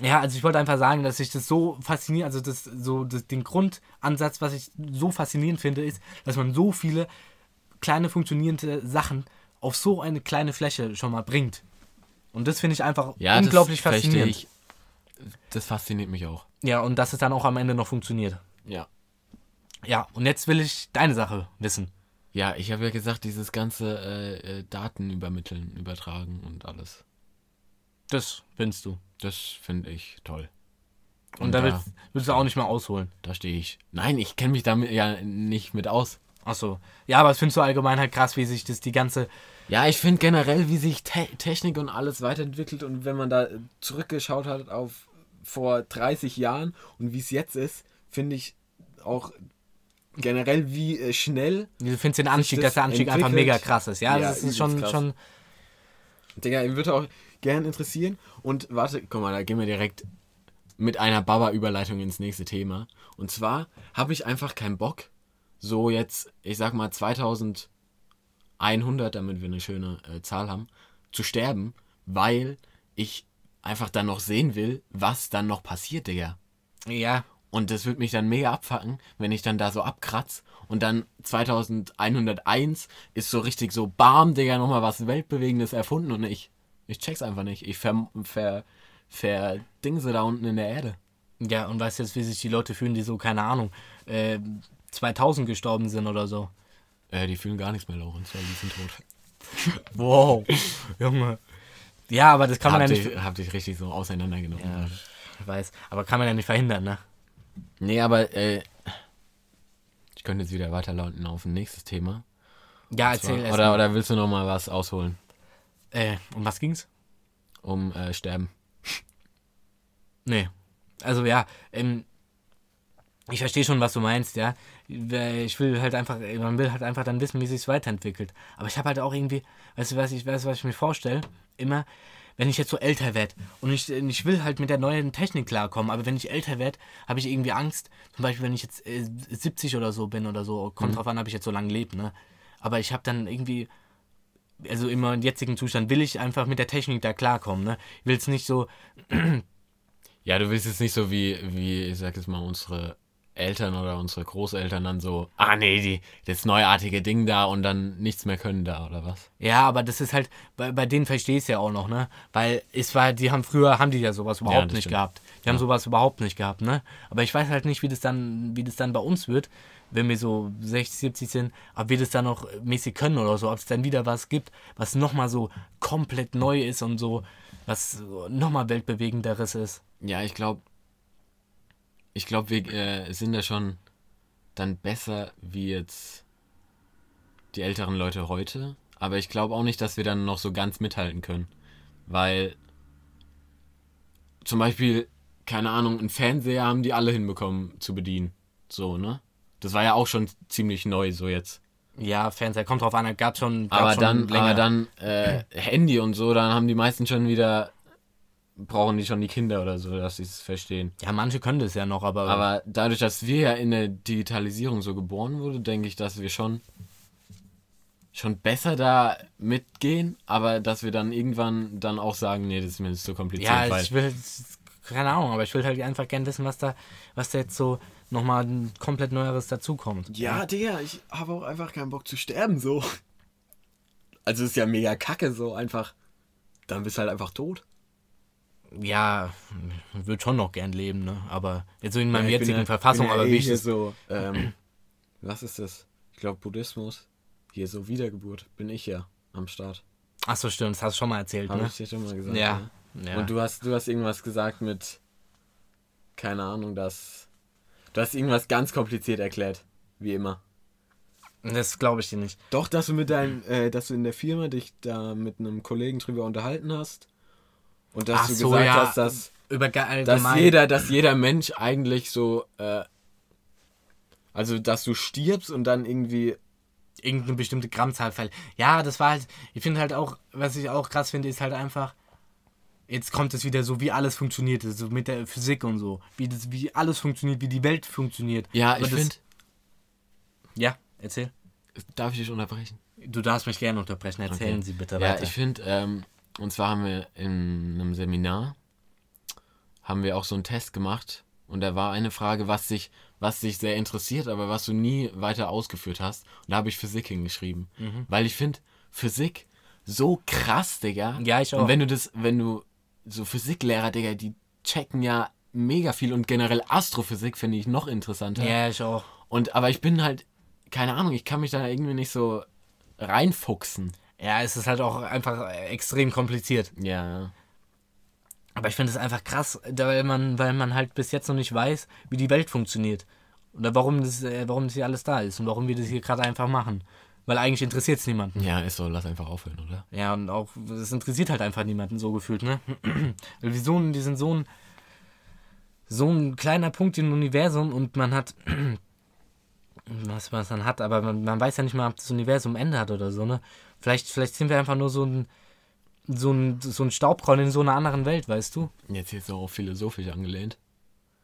[SPEAKER 2] Ja, also ich wollte einfach sagen, dass ich das so faszinierend, also das so das, den Grundansatz, was ich so faszinierend finde, ist, dass man so viele kleine funktionierende Sachen auf so eine kleine Fläche schon mal bringt. Und das finde ich einfach
[SPEAKER 1] Ja,
[SPEAKER 2] unglaublich
[SPEAKER 1] das
[SPEAKER 2] faszinierend.
[SPEAKER 1] Ich. Das fasziniert mich auch.
[SPEAKER 2] Ja, und dass es dann auch am Ende noch funktioniert.
[SPEAKER 1] Ja.
[SPEAKER 2] Ja, und jetzt will ich deine Sache wissen.
[SPEAKER 1] Ja, ich habe ja gesagt, dieses ganze äh, äh, Daten übermitteln, übertragen und alles.
[SPEAKER 2] Das findest du.
[SPEAKER 1] Das finde ich toll.
[SPEAKER 2] Und, da
[SPEAKER 1] da,
[SPEAKER 2] willst, willst du auch nicht mal ausholen.
[SPEAKER 1] da stehe ich. Nein, ich kenne mich damit ja nicht mit aus.
[SPEAKER 2] Achso. Ja, aber das findest du allgemein halt krass, wie sich das die ganze.
[SPEAKER 1] Ja, ich finde generell, wie sich Te Technik und alles weiterentwickelt und wenn man da zurückgeschaut hat auf vor 30 Jahren und wie es jetzt ist, finde ich auch generell, wie äh, schnell.
[SPEAKER 2] Du findest den Anstieg,
[SPEAKER 1] das
[SPEAKER 2] dass der Anstieg einfach
[SPEAKER 1] entwickelt.
[SPEAKER 2] mega krass ist. Ja,
[SPEAKER 1] Ja,
[SPEAKER 2] das ist
[SPEAKER 1] übelst
[SPEAKER 2] schon,
[SPEAKER 1] krass.
[SPEAKER 2] schon.
[SPEAKER 1] Digga, ihn würde auch gern interessieren. Und warte, guck mal, da gehen wir direkt mit einer Baba-Überleitung ins nächste Thema. Und zwar habe ich einfach keinen Bock, so jetzt, ich sag mal 2100, damit wir eine schöne äh, Zahl haben, zu sterben, weil ich einfach dann noch sehen will, was dann noch passiert, Digga.
[SPEAKER 2] Ja,
[SPEAKER 1] Und das wird mich dann mega abfacken, wenn ich dann da so abkratz und dann 2101 ist so richtig so, bam, Digga, nochmal was Weltbewegendes erfunden und ich, ich check's einfach nicht. Ich ver, ver, verdingse da unten in der Erde.
[SPEAKER 2] Ja, und weißt jetzt, wie sich die Leute fühlen, die so, keine Ahnung, äh, 2000 gestorben sind oder so.
[SPEAKER 1] Äh, die fühlen gar nichts mehr, Lorenz, weil die sind tot.
[SPEAKER 2] Wow. Junge. Ja, aber das kann man
[SPEAKER 1] Habt
[SPEAKER 2] ja nicht.
[SPEAKER 1] habt ihr richtig so auseinandergenommen.
[SPEAKER 2] Ja, ich weiß. Aber kann man ja nicht verhindern, ne?
[SPEAKER 1] Nee, aber äh, ich könnte jetzt wieder weiterlauten auf ein nächstes Thema.
[SPEAKER 2] Ja, erzähl erst
[SPEAKER 1] oder,
[SPEAKER 2] mal.
[SPEAKER 1] oder willst du noch mal was ausholen?
[SPEAKER 2] Äh, um was ging's?
[SPEAKER 1] Um äh, Sterben.
[SPEAKER 2] Nee. Also ja, ähm, ich verstehe schon, was du meinst, ja. Ich will halt einfach, man will halt einfach dann wissen, wie sich weiterentwickelt. Aber ich habe halt auch irgendwie, weißt du, was ich, weißt, du, was ich mir vorstelle? Immer, wenn ich jetzt so älter werde und ich, ich will halt mit der neuen Technik klarkommen, aber wenn ich älter werde, habe ich irgendwie Angst. Zum Beispiel, wenn ich jetzt äh, 70 oder so bin oder so, kommt drauf an, ob ich jetzt so lange lebe, ne? Aber ich habe dann irgendwie, also in meinem jetzigen Zustand will ich einfach mit der Technik da klarkommen, ne? Ich will es nicht so,
[SPEAKER 1] Ja, du willst jetzt nicht so wie, wie, ich sag jetzt mal, unsere Eltern oder unsere Großeltern dann so, ah nee, die, das neuartige Ding da und dann nichts mehr können da, oder was?
[SPEAKER 2] Ja, aber das ist halt, bei, bei denen verstehe ich es ja auch noch, ne? Weil es war, die haben früher, haben die ja sowas überhaupt
[SPEAKER 1] das
[SPEAKER 2] nicht
[SPEAKER 1] stimmt.
[SPEAKER 2] gehabt. Die haben sowas überhaupt nicht gehabt, ne? Aber ich weiß halt nicht, wie das dann, wie das dann bei uns wird, wenn wir so 60, 70 sind, ob wir das dann noch mäßig können oder so, ob es dann wieder was gibt, was nochmal so komplett neu ist und so, was nochmal weltbewegenderes ist.
[SPEAKER 1] Ja, ich glaube, ich glaube, wir äh, sind da schon dann besser wie jetzt die älteren Leute heute. Aber ich glaube auch nicht, dass wir dann noch so ganz mithalten können. Weil zum Beispiel, keine Ahnung, einen Fernseher haben die alle hinbekommen zu bedienen. So, ne? Das war ja auch schon ziemlich neu, so jetzt.
[SPEAKER 2] Ja, Fernseher, kommt drauf an, gab schon, gab
[SPEAKER 1] Aber
[SPEAKER 2] schon
[SPEAKER 1] dann,
[SPEAKER 2] länger.
[SPEAKER 1] aber dann äh, Handy und so, dann haben die meisten schon wieder, brauchen die schon die Kinder oder so, dass sie es verstehen.
[SPEAKER 2] ja, manche können das ja noch, aber,
[SPEAKER 1] Aber dadurch, dass wir ja in der Digitalisierung so geboren wurden, denke ich, dass wir schon schon besser da mitgehen, aber dass wir dann irgendwann dann auch sagen, nee, das ist mir jetzt zu kompliziert,
[SPEAKER 2] Ja, ich will, keine Ahnung, aber ich will halt einfach gern wissen, was da, was da jetzt so nochmal ein komplett Neueres dazukommt.
[SPEAKER 1] Ja, Digga, ich habe auch einfach keinen Bock zu sterben, so. Also ist ja mega kacke, so einfach. Dann bist du halt einfach tot.
[SPEAKER 2] Ja, ich würde schon noch gern leben, ne? Aber jetzt so in meiner
[SPEAKER 1] Ja, ich
[SPEAKER 2] jetzigen
[SPEAKER 1] ja-
[SPEAKER 2] Verfassung,
[SPEAKER 1] ja
[SPEAKER 2] aber
[SPEAKER 1] eh
[SPEAKER 2] wie ich
[SPEAKER 1] hier
[SPEAKER 2] das.
[SPEAKER 1] so, ähm, was ist das? Ich glaube Buddhismus. Hier so Wiedergeburt bin ich ja am Start.
[SPEAKER 2] Achso, stimmt, das hast du schon mal erzählt,
[SPEAKER 1] Habe
[SPEAKER 2] ne?
[SPEAKER 1] ich dir schon mal gesagt.
[SPEAKER 2] Ja. ja.
[SPEAKER 1] Und du hast, du hast irgendwas gesagt mit, keine Ahnung, dass, du hast irgendwas ganz kompliziert erklärt, wie immer.
[SPEAKER 2] das glaube ich dir nicht.
[SPEAKER 1] Doch, dass du mit deinem, äh, dass du in der Firma dich da mit einem Kollegen drüber unterhalten hast und dass
[SPEAKER 2] Ach
[SPEAKER 1] du
[SPEAKER 2] so,
[SPEAKER 1] gesagt
[SPEAKER 2] ja.
[SPEAKER 1] hast, dass, dass jeder, dass jeder Mensch eigentlich so, äh, also dass du stirbst und dann irgendwie,
[SPEAKER 2] irgendeine bestimmte Grammzahl fällt. Ja, das war halt, ich finde halt auch, was ich auch krass finde, ist halt einfach, Jetzt kommt es wieder so, wie alles funktioniert, so mit der Physik und so. Wie, das, wie alles funktioniert, wie die Welt funktioniert.
[SPEAKER 1] Ja,
[SPEAKER 2] Aber
[SPEAKER 1] ich finde.
[SPEAKER 2] Ja, erzähl.
[SPEAKER 1] Darf ich dich unterbrechen?
[SPEAKER 2] Du darfst mich gerne unterbrechen. Erzählen
[SPEAKER 1] Okay.
[SPEAKER 2] Sie bitte
[SPEAKER 1] Ja,
[SPEAKER 2] weiter.
[SPEAKER 1] ich finde, ähm, und zwar haben wir in einem Seminar, haben wir auch so einen Test gemacht und da war eine Frage, was dich, was dich sehr interessiert, aber was du nie weiter ausgeführt hast. Und da habe ich Physik hingeschrieben.
[SPEAKER 2] Mhm.
[SPEAKER 1] Weil ich finde, Physik so krass, Digga.
[SPEAKER 2] Ja, ich auch.
[SPEAKER 1] Und wenn du das, wenn du so Physiklehrer, Digga, die checken ja mega viel und generell Astrophysik finde ich noch interessanter.
[SPEAKER 2] ja, ich auch.
[SPEAKER 1] Und aber ich bin halt, keine Ahnung, ich kann mich da irgendwie nicht so reinfuchsen.
[SPEAKER 2] Ja, es ist halt auch einfach extrem kompliziert.
[SPEAKER 1] Ja.
[SPEAKER 2] Aber ich finde es einfach krass, weil man, weil man halt bis jetzt noch nicht weiß, wie die Welt funktioniert. Oder warum das, äh, warum das hier alles da ist und warum wir das hier gerade einfach machen. Weil eigentlich interessiert es niemanden.
[SPEAKER 1] Ja, ist so, lass einfach aufhören, oder?
[SPEAKER 2] Ja, und auch, es interessiert halt einfach niemanden so gefühlt, ne? Weil wir, so wir sind so ein, so ein kleiner Punkt im Universum und man hat, was man dann hat, aber man, man weiß ja nicht mal, ob das Universum Ende hat oder so, ne? Vielleicht, vielleicht sind wir einfach nur so ein, so ein, so ein Staubkorn in so einer anderen Welt, weißt du?
[SPEAKER 1] Jetzt hier so philosophisch angelehnt.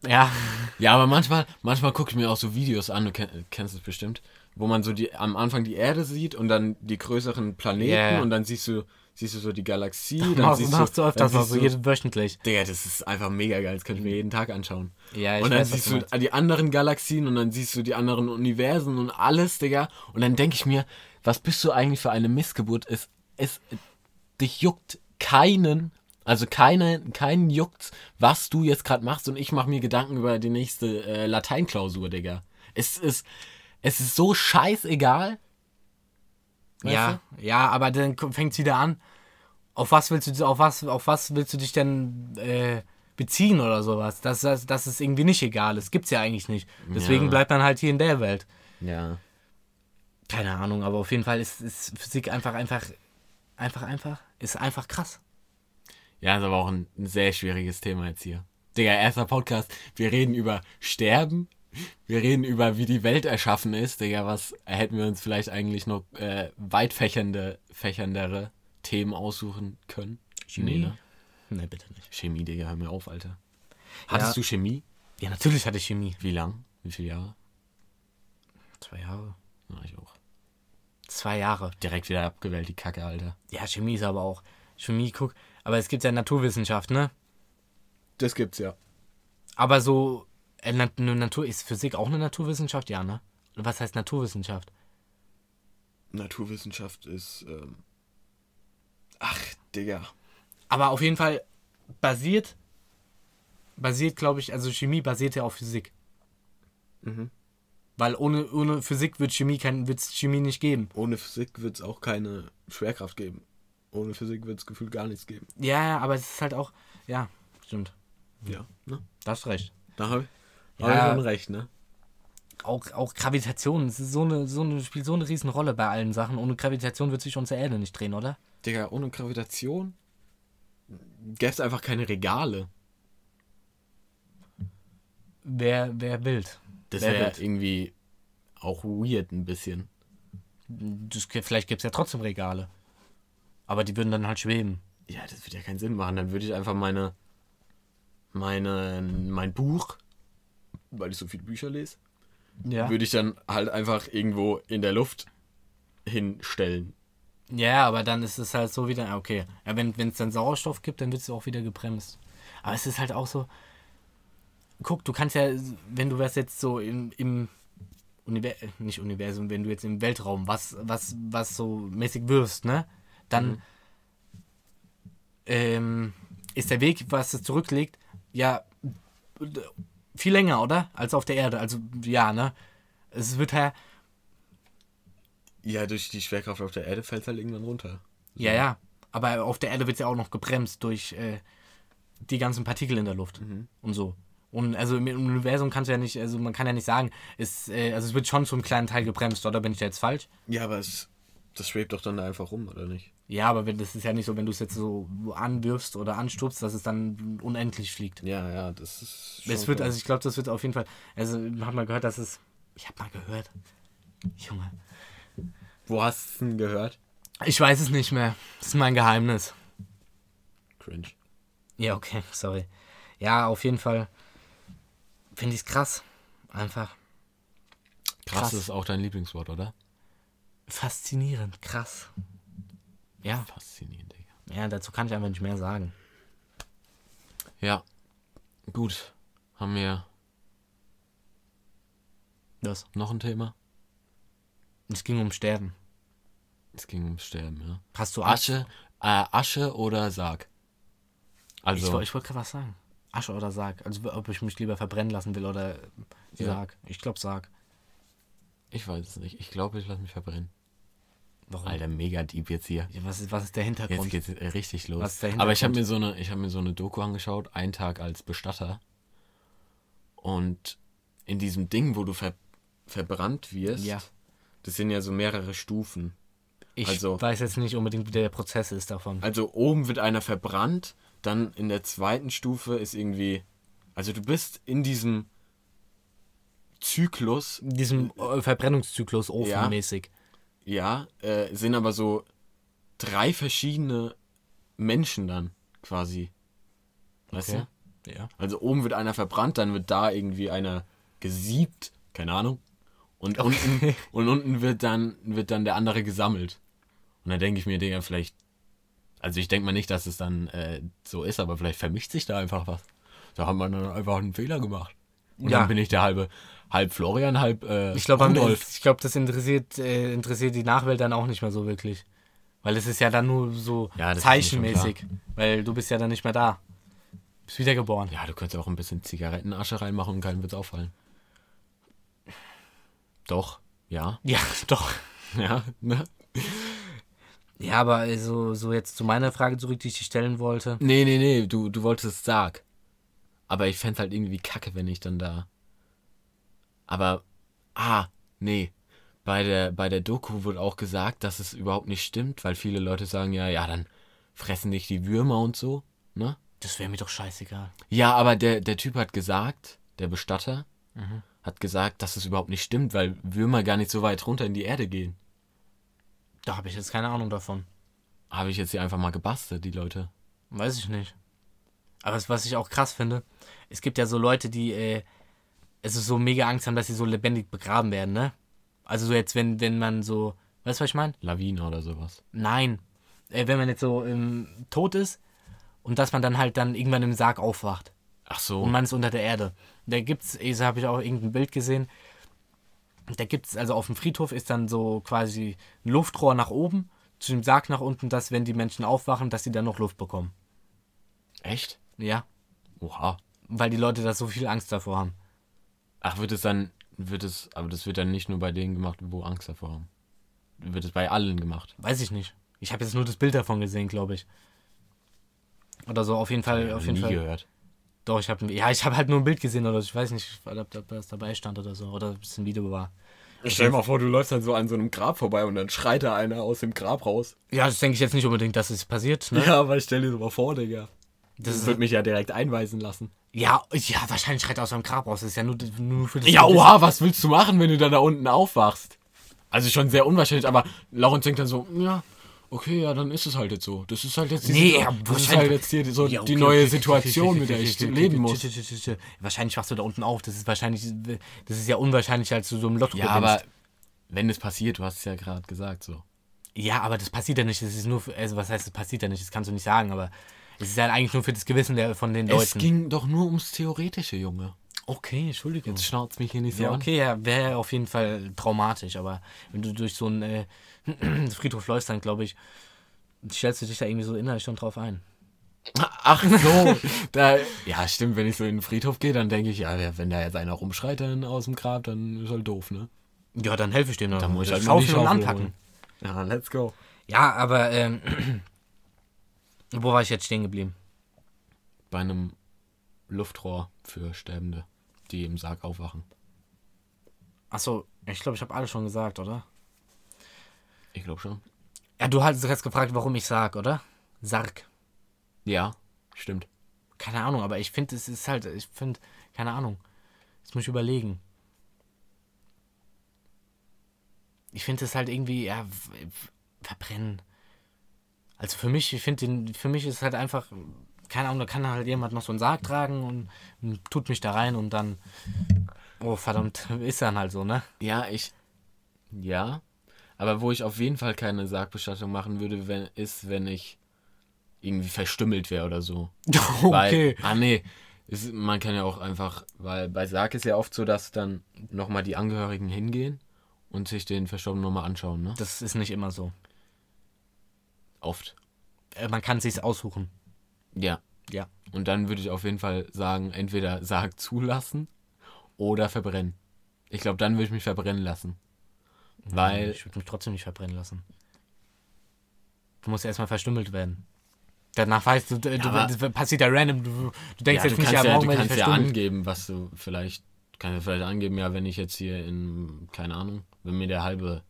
[SPEAKER 2] Ja.
[SPEAKER 1] Ja, aber manchmal, manchmal gucke ich mir auch so Videos an, du kenn, kennst es bestimmt, wo man so die am Anfang die Erde sieht und dann die größeren Planeten
[SPEAKER 2] ja.
[SPEAKER 1] und dann siehst du, siehst du so die Galaxie, dann
[SPEAKER 2] Machst,
[SPEAKER 1] siehst
[SPEAKER 2] machst du
[SPEAKER 1] dann
[SPEAKER 2] öfters,
[SPEAKER 1] siehst
[SPEAKER 2] also jeden wöchentlich.
[SPEAKER 1] Digga, das ist einfach mega geil, das könnte ich mir jeden Tag anschauen.
[SPEAKER 2] Ja, ich
[SPEAKER 1] und dann
[SPEAKER 2] weiß,
[SPEAKER 1] siehst
[SPEAKER 2] du
[SPEAKER 1] du die anderen Galaxien und dann siehst du die anderen Universen und alles, Digga. Und dann denke ich mir, was bist du eigentlich für eine Missgeburt? Es, es, dich juckt keinen, also keine, keinen juckt, was du jetzt gerade machst und ich mache mir Gedanken über die nächste äh, Lateinklausur, Digga. Es ist, es ist so scheißegal. Weißt
[SPEAKER 2] Ja, ja, aber dann fängt es wieder an. Auf was willst du, auf was, auf was willst du dich denn äh, beziehen oder sowas? Das, das, das ist irgendwie nicht egal. Das gibt's ja eigentlich nicht. Deswegen
[SPEAKER 1] Ja.
[SPEAKER 2] bleibt man halt hier in der Welt.
[SPEAKER 1] du? Ja.
[SPEAKER 2] Keine Ahnung, aber auf jeden Fall ist, ist Physik einfach, einfach, einfach, einfach, ist einfach krass.
[SPEAKER 1] Ja, ist aber auch ein, ein sehr schwieriges Thema jetzt hier. Digga, erster Podcast. Wir reden über Sterben. Wir reden über, wie die Welt erschaffen ist. Digga, was hätten wir uns vielleicht eigentlich noch äh, weit fächernde, fächerndere Themen aussuchen können?
[SPEAKER 2] Chemie?
[SPEAKER 1] Nee, ne?
[SPEAKER 2] Nee, bitte nicht.
[SPEAKER 1] Chemie, Digga, hör mir auf, Alter. Hattest
[SPEAKER 2] Ja.
[SPEAKER 1] du Chemie?
[SPEAKER 2] Ja, natürlich hatte ich Chemie.
[SPEAKER 1] Wie lang? Wie viele Jahre?
[SPEAKER 2] Zwei Jahre.
[SPEAKER 1] Ja, ich auch.
[SPEAKER 2] Zwei Jahre.
[SPEAKER 1] Direkt wieder abgewählt, die Kacke, Alter.
[SPEAKER 2] Ja, Chemie ist aber auch. Chemie, guck. Aber es gibt ja Naturwissenschaft, ne?
[SPEAKER 1] Das gibt's ja.
[SPEAKER 2] Aber so, äh, Natur, ist Physik auch eine Naturwissenschaft? Ja, ne? Was heißt Naturwissenschaft?
[SPEAKER 1] Naturwissenschaft ist, ähm... Ach, Digga.
[SPEAKER 2] Aber auf jeden Fall basiert, basiert, glaube ich, also Chemie basiert ja auf Physik.
[SPEAKER 1] Mhm.
[SPEAKER 2] Weil ohne, ohne Physik wird Chemie kein, wird's Chemie nicht geben.
[SPEAKER 1] Ohne Physik wird's auch keine Schwerkraft geben. Ohne Physik wird's gefühlt gar nichts geben.
[SPEAKER 2] Ja, ja, aber es ist halt auch, ja, stimmt.
[SPEAKER 1] Ja, ne?
[SPEAKER 2] Da hast recht.
[SPEAKER 1] Da habe ich,
[SPEAKER 2] Ja.
[SPEAKER 1] ich schon recht, ne?
[SPEAKER 2] Auch, auch Gravitation, es so eine, so eine, spielt so eine Riesenrolle bei allen Sachen. Ohne Gravitation wird sich unsere Erde nicht drehen, oder?
[SPEAKER 1] Digga, ohne Gravitation gäbe es einfach keine Regale.
[SPEAKER 2] Wer, wer wild.
[SPEAKER 1] Das wäre irgendwie auch weird ein bisschen.
[SPEAKER 2] Das, vielleicht gibt es ja trotzdem Regale. Aber die würden dann halt schweben.
[SPEAKER 1] Ja, das würde ja keinen Sinn machen. Dann würde ich einfach meine, meine, mein Buch, weil ich so viele Bücher lese,
[SPEAKER 2] Ja.
[SPEAKER 1] würde ich dann halt einfach irgendwo in der Luft hinstellen.
[SPEAKER 2] Ja, aber dann ist es halt so wieder, okay. Ja, wenn es dann Sauerstoff gibt, dann wird es auch wieder gebremst. Aber es ist halt auch so. Guck, du kannst ja, wenn du was jetzt so im, im Universum, nicht Universum, wenn du jetzt im Weltraum was, was, was so mäßig wirfst, ne? Dann ähm, ist der Weg, was es zurücklegt, ja viel länger, oder? Als auf der Erde. Also ja, ne? Es wird ja.
[SPEAKER 1] Ja, durch die Schwerkraft auf der Erde fällt es halt irgendwann runter.
[SPEAKER 2] Ja, ja. Aber auf der Erde wird es ja auch noch gebremst durch äh, die ganzen Partikel in der Luft und so. Und also im Universum kannst du ja nicht, also man kann ja nicht sagen, es, äh, also es wird schon zum kleinen Teil gebremst, oder bin ich da jetzt falsch?
[SPEAKER 1] Ja, aber es, das schwebt doch dann da einfach rum, oder nicht?
[SPEAKER 2] Ja, aber wenn, das ist ja nicht so, wenn du es jetzt so anwirfst oder anstupst, dass es dann unendlich fliegt.
[SPEAKER 1] Ja, ja, das ist.
[SPEAKER 2] Es wird, also ich glaube, das wird auf jeden Fall, also man hat mal gehört, dass es, ich habe mal gehört, Junge,
[SPEAKER 1] Wo hast du es denn gehört?
[SPEAKER 2] ich weiß es nicht mehr, das ist mein Geheimnis.
[SPEAKER 1] Cringe.
[SPEAKER 2] Ja, okay, sorry. Ja, auf jeden Fall finde ich es krass. Einfach
[SPEAKER 1] Krass,
[SPEAKER 2] Krass.
[SPEAKER 1] ist auch dein Lieblingswort, oder?
[SPEAKER 2] faszinierend, krass. Ja,
[SPEAKER 1] Faszinierend, Digga.
[SPEAKER 2] ja, dazu kann ich einfach nicht mehr sagen.
[SPEAKER 1] Ja. Gut. Haben wir
[SPEAKER 2] Das.
[SPEAKER 1] noch ein Thema?
[SPEAKER 2] Es ging um Sterben.
[SPEAKER 1] Es ging ums Sterben, ja.
[SPEAKER 2] Hast du Asche?
[SPEAKER 1] Asche, äh, Asche oder Sarg?
[SPEAKER 2] Ich,
[SPEAKER 1] Also,
[SPEAKER 2] woll- ich wollte gerade was sagen. Asche oder Sarg. Also ob ich mich lieber verbrennen lassen will oder äh,
[SPEAKER 1] Ja.
[SPEAKER 2] Sarg. Ich glaube Sarg.
[SPEAKER 1] ich weiß es nicht. Ich glaube, ich lasse mich verbrennen.
[SPEAKER 2] Warum?
[SPEAKER 1] Alter, mega deep jetzt hier.
[SPEAKER 2] Ja, was, ist, was ist der
[SPEAKER 1] Jetzt
[SPEAKER 2] Hintergrund?
[SPEAKER 1] geht's äh, richtig los. Aber ich habe mir so eine, ich habe mir so eine Doku angeschaut, einen Tag als Bestatter. Und in diesem Ding, wo du ver verbrannt wirst,
[SPEAKER 2] Ja.
[SPEAKER 1] das sind ja so mehrere Stufen.
[SPEAKER 2] Ich
[SPEAKER 1] also-
[SPEAKER 2] weiß jetzt nicht unbedingt, wie der Prozess ist davon.
[SPEAKER 1] Also oben wird einer verbrannt, dann in der zweiten Stufe ist irgendwie, also du bist in diesem Zyklus,
[SPEAKER 2] In diesem äh, Verbrennungszyklus ofenmäßig.
[SPEAKER 1] ja, äh, sind aber so drei verschiedene Menschen dann quasi. Weißt
[SPEAKER 2] Okay.
[SPEAKER 1] du?
[SPEAKER 2] Ja.
[SPEAKER 1] Also oben wird einer verbrannt, dann wird da irgendwie einer gesiebt, keine Ahnung. Und unten, und unten wird dann, wird dann der andere gesammelt. Und dann denke ich mir, Digga, vielleicht. Also ich denke mal nicht, dass es dann äh, so ist, aber vielleicht vermischt sich da einfach was. Da haben wir dann einfach einen Fehler gemacht. Und
[SPEAKER 2] Ja.
[SPEAKER 1] dann bin ich der halbe, halb Florian, halb äh,
[SPEAKER 2] Ich glaube,
[SPEAKER 1] Rudolf.
[SPEAKER 2] ich glaube, das interessiert, äh, interessiert die Nachwelt dann auch nicht mehr so wirklich. Weil es ist ja dann nur so
[SPEAKER 1] Ja,
[SPEAKER 2] zeichenmäßig. Weil du bist ja dann nicht mehr da. Bist wiedergeboren.
[SPEAKER 1] Ja, du könntest auch ein bisschen Zigarettenasche reinmachen und keinem wird's auffallen. Doch, ja.
[SPEAKER 2] Ja, doch.
[SPEAKER 1] Ja, ne?
[SPEAKER 2] Ja, aber äh, so, so jetzt zu meiner Frage zurück, die ich dir stellen wollte.
[SPEAKER 1] Nee, nee, nee, du, du wolltest Sarg. Aber ich fänd's halt irgendwie kacke, wenn ich dann da. Aber, ah, nee. Bei der, bei der Doku wurde auch gesagt, dass es überhaupt nicht stimmt, weil viele Leute sagen ja, ja, dann fressen dich die Würmer und so, ne?
[SPEAKER 2] Das wäre mir doch scheißegal.
[SPEAKER 1] Ja, aber der, der Typ hat gesagt, der Bestatter,
[SPEAKER 2] Mhm.
[SPEAKER 1] hat gesagt, dass es überhaupt nicht stimmt, weil Würmer gar nicht so weit runter in die Erde gehen.
[SPEAKER 2] Da habe ich jetzt keine Ahnung davon.
[SPEAKER 1] Habe ich jetzt hier einfach mal gebastelt, die Leute.
[SPEAKER 2] Weiß ich nicht. Aber was ich auch krass finde, es gibt ja so Leute, die äh, es ist so mega Angst haben, dass sie so lebendig begraben werden, ne? Also so jetzt, wenn, wenn man so, weißt du, was ich meine?
[SPEAKER 1] Lawine oder sowas.
[SPEAKER 2] Nein. Äh, wenn man jetzt so ähm, tot ist und dass man dann halt dann irgendwann im Sarg aufwacht
[SPEAKER 1] Ach so.
[SPEAKER 2] und man ist unter der Erde. Da gibt's, ich habe ich auch irgendein Bild gesehen. Da gibt's also auf dem Friedhof ist dann so quasi ein Luftrohr nach oben zu dem Sarg nach unten, dass wenn die Menschen aufwachen, dass sie dann noch Luft bekommen.
[SPEAKER 1] Echt?
[SPEAKER 2] Ja,
[SPEAKER 1] Oha.
[SPEAKER 2] weil die Leute da so viel Angst davor haben.
[SPEAKER 1] Ach, wird es dann, wird es, aber das wird dann nicht nur bei denen gemacht, wo Angst davor haben. Wird es bei allen gemacht.
[SPEAKER 2] Weiß ich nicht. Ich habe jetzt nur das Bild davon gesehen, glaube ich. Oder so, auf jeden Fall,
[SPEAKER 1] Hab
[SPEAKER 2] auf
[SPEAKER 1] ich
[SPEAKER 2] jeden
[SPEAKER 1] nie
[SPEAKER 2] Fall.
[SPEAKER 1] gehört.
[SPEAKER 2] Doch, ich habe ja, ich habe halt nur ein Bild gesehen oder ich weiß nicht, ob, ob das dabei stand oder so oder ob es ein Video war.
[SPEAKER 1] Stell dir mal vor, du läufst dann so an so einem Grab vorbei und dann schreit da einer aus dem Grab raus.
[SPEAKER 2] Ja, das denke ich jetzt nicht unbedingt, dass es passiert. Ne?
[SPEAKER 1] Ja, aber stell dir das mal vor, Digga.
[SPEAKER 2] Das
[SPEAKER 1] Das wird mich ja direkt einweisen lassen.
[SPEAKER 2] Ja, ja, wahrscheinlich schreit er aus seinem Grab raus. Das ist ja nur, nur für das
[SPEAKER 1] Ja,
[SPEAKER 2] Gewissen.
[SPEAKER 1] oha, was willst du machen, wenn du dann da unten aufwachst? Also schon sehr unwahrscheinlich, aber Laurens denkt dann so, ja, okay, ja, dann ist es halt jetzt so. Das ist halt jetzt die,
[SPEAKER 2] Nee, ja,
[SPEAKER 1] das ist halt jetzt hier so
[SPEAKER 2] Ja,
[SPEAKER 1] die
[SPEAKER 2] okay,
[SPEAKER 1] neue
[SPEAKER 2] okay,
[SPEAKER 1] Situation,
[SPEAKER 2] okay,
[SPEAKER 1] mit der ich leben muss.
[SPEAKER 2] Wahrscheinlich wachst du da unten auf. Das ist wahrscheinlich, das ist ja unwahrscheinlicher, als du so im Lotto
[SPEAKER 1] Ja,
[SPEAKER 2] gewinnst.
[SPEAKER 1] aber wenn es passiert, du hast es ja gerade gesagt so.
[SPEAKER 2] Ja, aber das passiert ja nicht. Das ist nur, für, also was heißt, das passiert ja nicht? Das kannst du nicht sagen, aber es ist ja eigentlich nur für das Gewissen der, von den
[SPEAKER 1] Es
[SPEAKER 2] Leuten.
[SPEAKER 1] ging doch nur ums Theoretische, Junge.
[SPEAKER 2] okay, Entschuldigung.
[SPEAKER 1] Jetzt schnauzt mich hier nicht so
[SPEAKER 2] Ja,
[SPEAKER 1] an.
[SPEAKER 2] okay, ja, wäre auf jeden Fall traumatisch, aber wenn du durch so einen äh, Friedhof läufst, dann glaube ich, stellst du dich da irgendwie so innerlich schon drauf ein.
[SPEAKER 1] Ach so. da, ja, stimmt, wenn ich so in den Friedhof gehe, dann denke ich, ja, wenn da jetzt einer rumschreit dann aus dem Grab, dann ist halt doof, ne?
[SPEAKER 2] Ja, dann helfe ich dir noch.
[SPEAKER 1] Dann muss ich halt
[SPEAKER 2] Schaufeln und anpacken.
[SPEAKER 1] Ja, let's go.
[SPEAKER 2] Ja, aber ähm, wo war ich jetzt stehen geblieben?
[SPEAKER 1] Bei einem Luftrohr für Sterbende, die im Sarg aufwachen.
[SPEAKER 2] Achso, ich glaube, ich habe alles schon gesagt, oder?
[SPEAKER 1] Ich glaube schon.
[SPEAKER 2] Ja, du hast jetzt gefragt, warum ich sag, oder? Sarg.
[SPEAKER 1] Ja, stimmt.
[SPEAKER 2] Keine Ahnung, aber ich finde, es ist halt, ich finde, keine Ahnung. Jetzt muss ich überlegen. Ich finde es halt irgendwie, ja, verbrennen. Also für mich, ich finde, den- für mich ist halt einfach keine Ahnung, da kann halt jemand noch so einen Sarg tragen und, und tut mich da rein und dann, oh verdammt, ist dann halt so, ne?
[SPEAKER 1] Ja, ich. Ja. Aber wo ich auf jeden Fall keine Sargbestattung machen würde, wenn, ist, wenn ich irgendwie verstümmelt wäre oder so.
[SPEAKER 2] Okay.
[SPEAKER 1] Weil, ah nee, es, man kann ja auch einfach, weil bei Sarg ist ja oft so, dass dann nochmal die Angehörigen hingehen und sich den Verstorbenen nochmal anschauen, ne?
[SPEAKER 2] Das ist nicht immer so.
[SPEAKER 1] Oft.
[SPEAKER 2] Äh, Man kann sich's aussuchen.
[SPEAKER 1] Ja.
[SPEAKER 2] Ja.
[SPEAKER 1] Und dann würde ich auf jeden Fall sagen, entweder Sarg zulassen oder verbrennen. Ich glaube, dann würde ich mich verbrennen lassen. Weil,
[SPEAKER 2] Ich würde mich trotzdem nicht verbrennen lassen. Du musst erstmal verstümmelt werden. Danach weißt du, du,
[SPEAKER 1] aber-
[SPEAKER 2] das passiert ja random. Du, du denkst
[SPEAKER 1] ja,
[SPEAKER 2] jetzt
[SPEAKER 1] du
[SPEAKER 2] nicht, ja,
[SPEAKER 1] ja,
[SPEAKER 2] morgen
[SPEAKER 1] du kannst ja angeben, was du vielleicht, kannst ja vielleicht angeben, ja, wenn ich jetzt hier in, keine Ahnung, wenn mir der halbe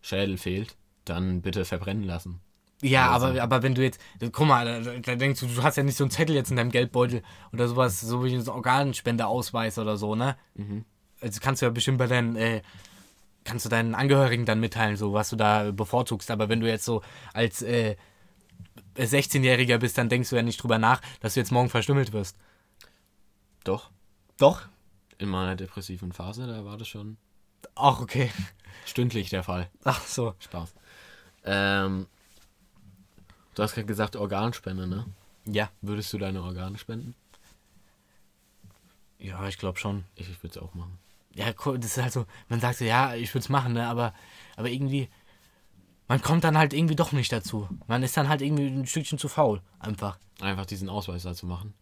[SPEAKER 1] Schädel fehlt, dann bitte verbrennen lassen.
[SPEAKER 2] Ja,
[SPEAKER 1] Also-
[SPEAKER 2] aber, aber wenn du jetzt, guck mal, da, da denkst du, du hast ja nicht so einen Zettel jetzt in deinem Geldbeutel oder sowas, so wie ein Organspendeausweis oder so, ne?
[SPEAKER 1] Mhm.
[SPEAKER 2] Also kannst du ja bestimmt bei deinen, äh, kannst du deinen Angehörigen dann mitteilen, so was du da bevorzugst. Aber wenn du jetzt so als äh, 16-Jähriger bist, dann denkst du ja nicht drüber nach, dass du jetzt morgen verstümmelt wirst.
[SPEAKER 1] Doch.
[SPEAKER 2] Doch?
[SPEAKER 1] In meiner depressiven Phase, da war das schon
[SPEAKER 2] Ach, okay.
[SPEAKER 1] stündlich der Fall.
[SPEAKER 2] Ach so.
[SPEAKER 1] Spaß. Ähm, du hast gerade gesagt, Organspende, ne?
[SPEAKER 2] Ja.
[SPEAKER 1] Würdest du deine Organe spenden?
[SPEAKER 2] Ja, ich glaube schon.
[SPEAKER 1] Ich, ich würde es auch machen.
[SPEAKER 2] Ja, das ist halt so, man sagt so, ja, ich würde es machen, ne, aber, aber irgendwie, man kommt dann halt irgendwie doch nicht dazu. Man ist dann halt irgendwie ein Stückchen zu faul, einfach.
[SPEAKER 1] Einfach diesen Ausweis da zu machen.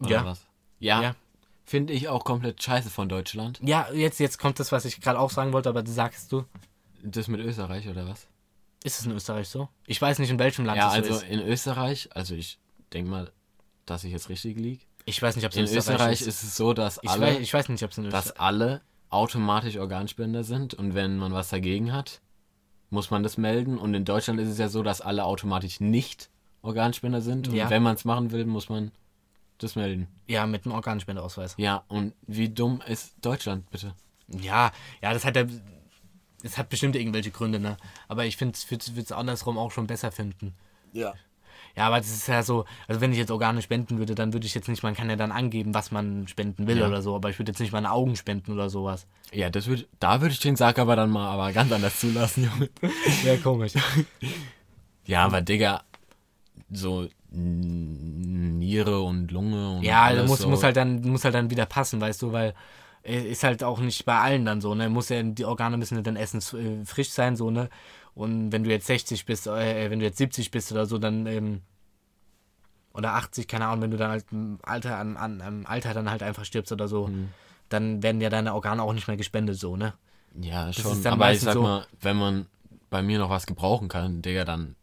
[SPEAKER 2] Ja.
[SPEAKER 1] was? Ja.
[SPEAKER 2] Ja.
[SPEAKER 1] Finde ich auch komplett scheiße von Deutschland.
[SPEAKER 2] Ja, jetzt, jetzt kommt das, was ich gerade auch sagen wollte, aber du sagst du,
[SPEAKER 1] Das mit Österreich oder was?
[SPEAKER 2] Ist es in Österreich so? Ich weiß nicht, in welchem Land
[SPEAKER 1] ja,
[SPEAKER 2] es so
[SPEAKER 1] also
[SPEAKER 2] ist.
[SPEAKER 1] in Österreich, also ich denke mal, dass ich jetzt richtig liege.
[SPEAKER 2] Ich weiß nicht, ob es
[SPEAKER 1] In
[SPEAKER 2] in Österreich,
[SPEAKER 1] Österreich
[SPEAKER 2] ist.
[SPEAKER 1] ist es so, dass
[SPEAKER 2] Ich,
[SPEAKER 1] alle,
[SPEAKER 2] weiß, ich weiß nicht, ob es in Österreich
[SPEAKER 1] dass alle automatisch Organspender sind und wenn man was dagegen hat, muss man das melden. Und in Deutschland ist es ja so, dass alle automatisch nicht Organspender sind. Und
[SPEAKER 2] Ja.
[SPEAKER 1] wenn man es machen will, muss man das melden.
[SPEAKER 2] Ja, mit einem Organspendeausweis.
[SPEAKER 1] Ja, und wie dumm ist Deutschland, bitte?
[SPEAKER 2] Ja, ja, das hat ja. Das hat bestimmt irgendwelche Gründe, ne? Aber ich finde, würde es andersrum auch schon besser finden.
[SPEAKER 1] Ja.
[SPEAKER 2] Ja, aber das ist ja so, also wenn ich jetzt Organe spenden würde, dann würde ich jetzt nicht, man kann ja dann angeben, was man spenden will
[SPEAKER 1] Ja.
[SPEAKER 2] oder so, aber ich würde jetzt nicht meine Augen spenden oder sowas.
[SPEAKER 1] Ja, das würd, da würde ich den Sarg aber dann mal aber ganz anders zulassen, Junge.
[SPEAKER 2] Ja, komisch.
[SPEAKER 1] Ja, aber Digga, so Niere und Lunge und
[SPEAKER 2] Ja,
[SPEAKER 1] alles
[SPEAKER 2] muss,
[SPEAKER 1] so.
[SPEAKER 2] muss, halt dann, muss halt dann wieder passen, weißt du, weil ist halt auch nicht bei allen dann so, ne? Muss ja, die Organe müssen ja dann erstens äh, frisch sein, so, ne? Und wenn du jetzt 60 bist, äh, wenn du jetzt 70 bist oder so, dann, ähm, oder 80, keine Ahnung, wenn du dann halt im Alter, an, an, am Alter dann halt einfach stirbst oder so,
[SPEAKER 1] Mhm.
[SPEAKER 2] dann werden ja deine Organe auch nicht mehr gespendet, so, ne?
[SPEAKER 1] Ja, schon.
[SPEAKER 2] ist dann
[SPEAKER 1] aber ich sag
[SPEAKER 2] so-
[SPEAKER 1] mal, wenn man bei mir noch was gebrauchen kann, Digga, dann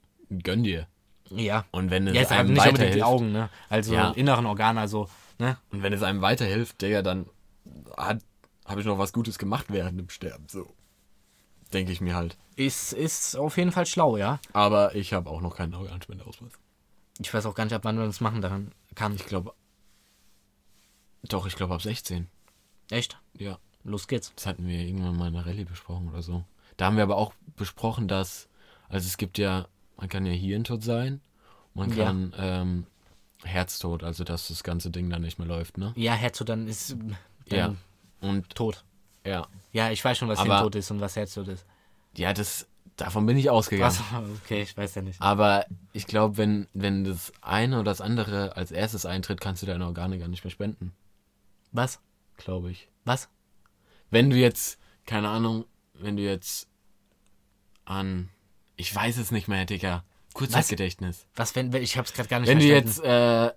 [SPEAKER 1] gönn dir.
[SPEAKER 2] Ja.
[SPEAKER 1] Und wenn es
[SPEAKER 2] ist halt
[SPEAKER 1] einem
[SPEAKER 2] nicht unbedingt die
[SPEAKER 1] weiterhilft,
[SPEAKER 2] Augen, ne? Also
[SPEAKER 1] Ja.
[SPEAKER 2] inneren Organe, also, ne?
[SPEAKER 1] und wenn es einem weiterhilft, Digga, dann habe ich noch was Gutes gemacht während dem Sterben, so. Denke ich mir halt.
[SPEAKER 2] Ist, ist auf jeden Fall schlau, ja?
[SPEAKER 1] Aber ich habe auch noch keinen Organspendeausweis.
[SPEAKER 2] Ich weiß auch gar nicht, ab wann man das machen daran kann.
[SPEAKER 1] Ich glaube. Doch, ich glaube ab 16.
[SPEAKER 2] Echt?
[SPEAKER 1] Ja.
[SPEAKER 2] Los geht's.
[SPEAKER 1] Das hatten wir irgendwann mal in der Rallye besprochen oder so. Da haben wir aber auch besprochen, dass, also es gibt ja, man kann ja Hirntod sein, man
[SPEAKER 2] Ja.
[SPEAKER 1] kann ähm, Herztod, also dass das ganze Ding dann nicht mehr läuft, ne?
[SPEAKER 2] Ja, Herztod dann ist
[SPEAKER 1] Ja. Und
[SPEAKER 2] tot.
[SPEAKER 1] ja,
[SPEAKER 2] Ja, ich weiß schon, was
[SPEAKER 1] Aber-
[SPEAKER 2] Hirntod ist und was Herztod ist.
[SPEAKER 1] ja, das, davon bin ich ausgegangen.
[SPEAKER 2] Was? Okay, ich weiß ja nicht.
[SPEAKER 1] Aber ich glaube, wenn, wenn das eine oder das andere als erstes eintritt, kannst du deine Organe gar nicht mehr spenden,
[SPEAKER 2] Was?
[SPEAKER 1] glaube ich.
[SPEAKER 2] Was?
[SPEAKER 1] Wenn du jetzt, keine Ahnung, wenn du jetzt an, ich weiß es nicht mehr, Digga, Kurzzeitgedächtnis.
[SPEAKER 2] Was, wenn, wenn ich hab's gerade gar nicht
[SPEAKER 1] Wenn du
[SPEAKER 2] verstanden.
[SPEAKER 1] jetzt, äh,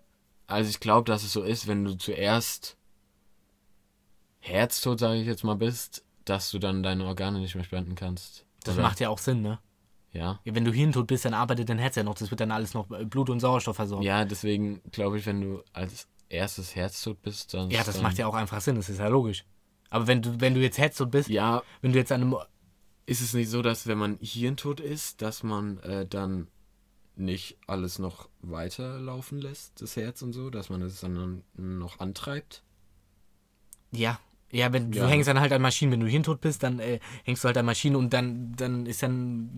[SPEAKER 1] also ich glaube, dass es so ist, wenn du zuerst Herztod, sage ich jetzt mal, bist, dass du dann deine Organe nicht mehr spenden kannst.
[SPEAKER 2] Das
[SPEAKER 1] Oder-
[SPEAKER 2] macht ja auch Sinn, ne?
[SPEAKER 1] Ja.
[SPEAKER 2] Ja, wenn du Hirntod bist, dann arbeitet dein Herz ja noch. Das wird dann alles noch Blut und Sauerstoff versorgt.
[SPEAKER 1] Ja, deswegen glaube ich, wenn du als erstes Herztod bist, dann.
[SPEAKER 2] Ja, das macht ja auch einfach Sinn. Das ist ja logisch. Aber wenn du, wenn du jetzt Herztod bist,
[SPEAKER 1] Ja,
[SPEAKER 2] wenn du jetzt an einem.
[SPEAKER 1] ist es nicht so, dass wenn man Hirntod ist, dass man äh, dann nicht alles noch weiterlaufen lässt, das Herz und so, dass man es dann noch antreibt?
[SPEAKER 2] Ja. Ja, wenn du
[SPEAKER 1] Ja.
[SPEAKER 2] hängst dann halt an Maschinen, wenn du Hirntod bist, dann äh, hängst du halt an Maschinen und dann, dann ist dann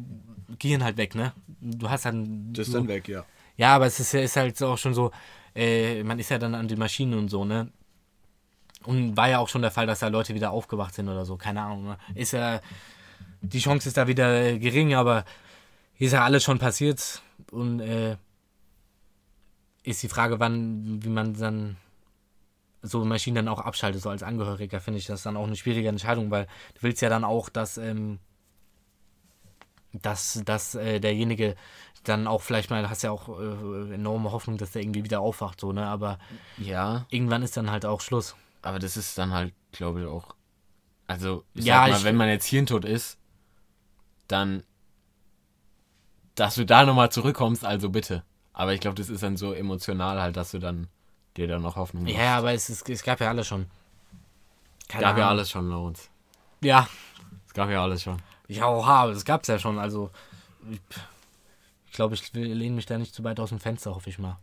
[SPEAKER 2] Gehirn halt weg, ne? Du hast dann. du,
[SPEAKER 1] weg, ja.
[SPEAKER 2] Ja, aber es ist, ja- ist halt auch schon so, äh, man ist ja dann an den Maschinen und so, ne? Und war ja auch schon der Fall, dass da Leute wieder aufgewacht sind oder so, keine Ahnung. Ne? Ist ja, die Chance ist da wieder äh, gering, aber ist ja alles schon passiert und äh, ist die Frage, wann, wie man dann so Maschinen dann auch abschaltet, so als Angehöriger, finde ich das dann auch eine schwierige Entscheidung, weil du willst ja dann auch, dass, ähm, dass, dass äh, derjenige dann auch vielleicht mal, hast ja auch äh, enorme Hoffnung, dass der irgendwie wieder aufwacht, so, ne? Aber
[SPEAKER 1] Ja,
[SPEAKER 2] irgendwann ist dann halt auch Schluss.
[SPEAKER 1] aber das ist dann halt, glaube ich, auch. Also, ich
[SPEAKER 2] Ja,
[SPEAKER 1] sag mal,
[SPEAKER 2] ich-
[SPEAKER 1] wenn man jetzt hirntot ist, dann. Dass du da nochmal zurückkommst, also bitte. Aber ich glaube, das ist dann so emotional halt, dass du dann dir dann noch Hoffnung machst.
[SPEAKER 2] Ja, aber es, ist, es gab ja alles schon. Keine
[SPEAKER 1] gab ja
[SPEAKER 2] Ahnung.
[SPEAKER 1] alles schon, Lorenz.
[SPEAKER 2] Ja,
[SPEAKER 1] Es gab ja alles schon.
[SPEAKER 2] ja, oha, das gab's ja schon. Also, ich, glaube, ich lehne mich da nicht zu weit aus dem Fenster, hoffe ich mal.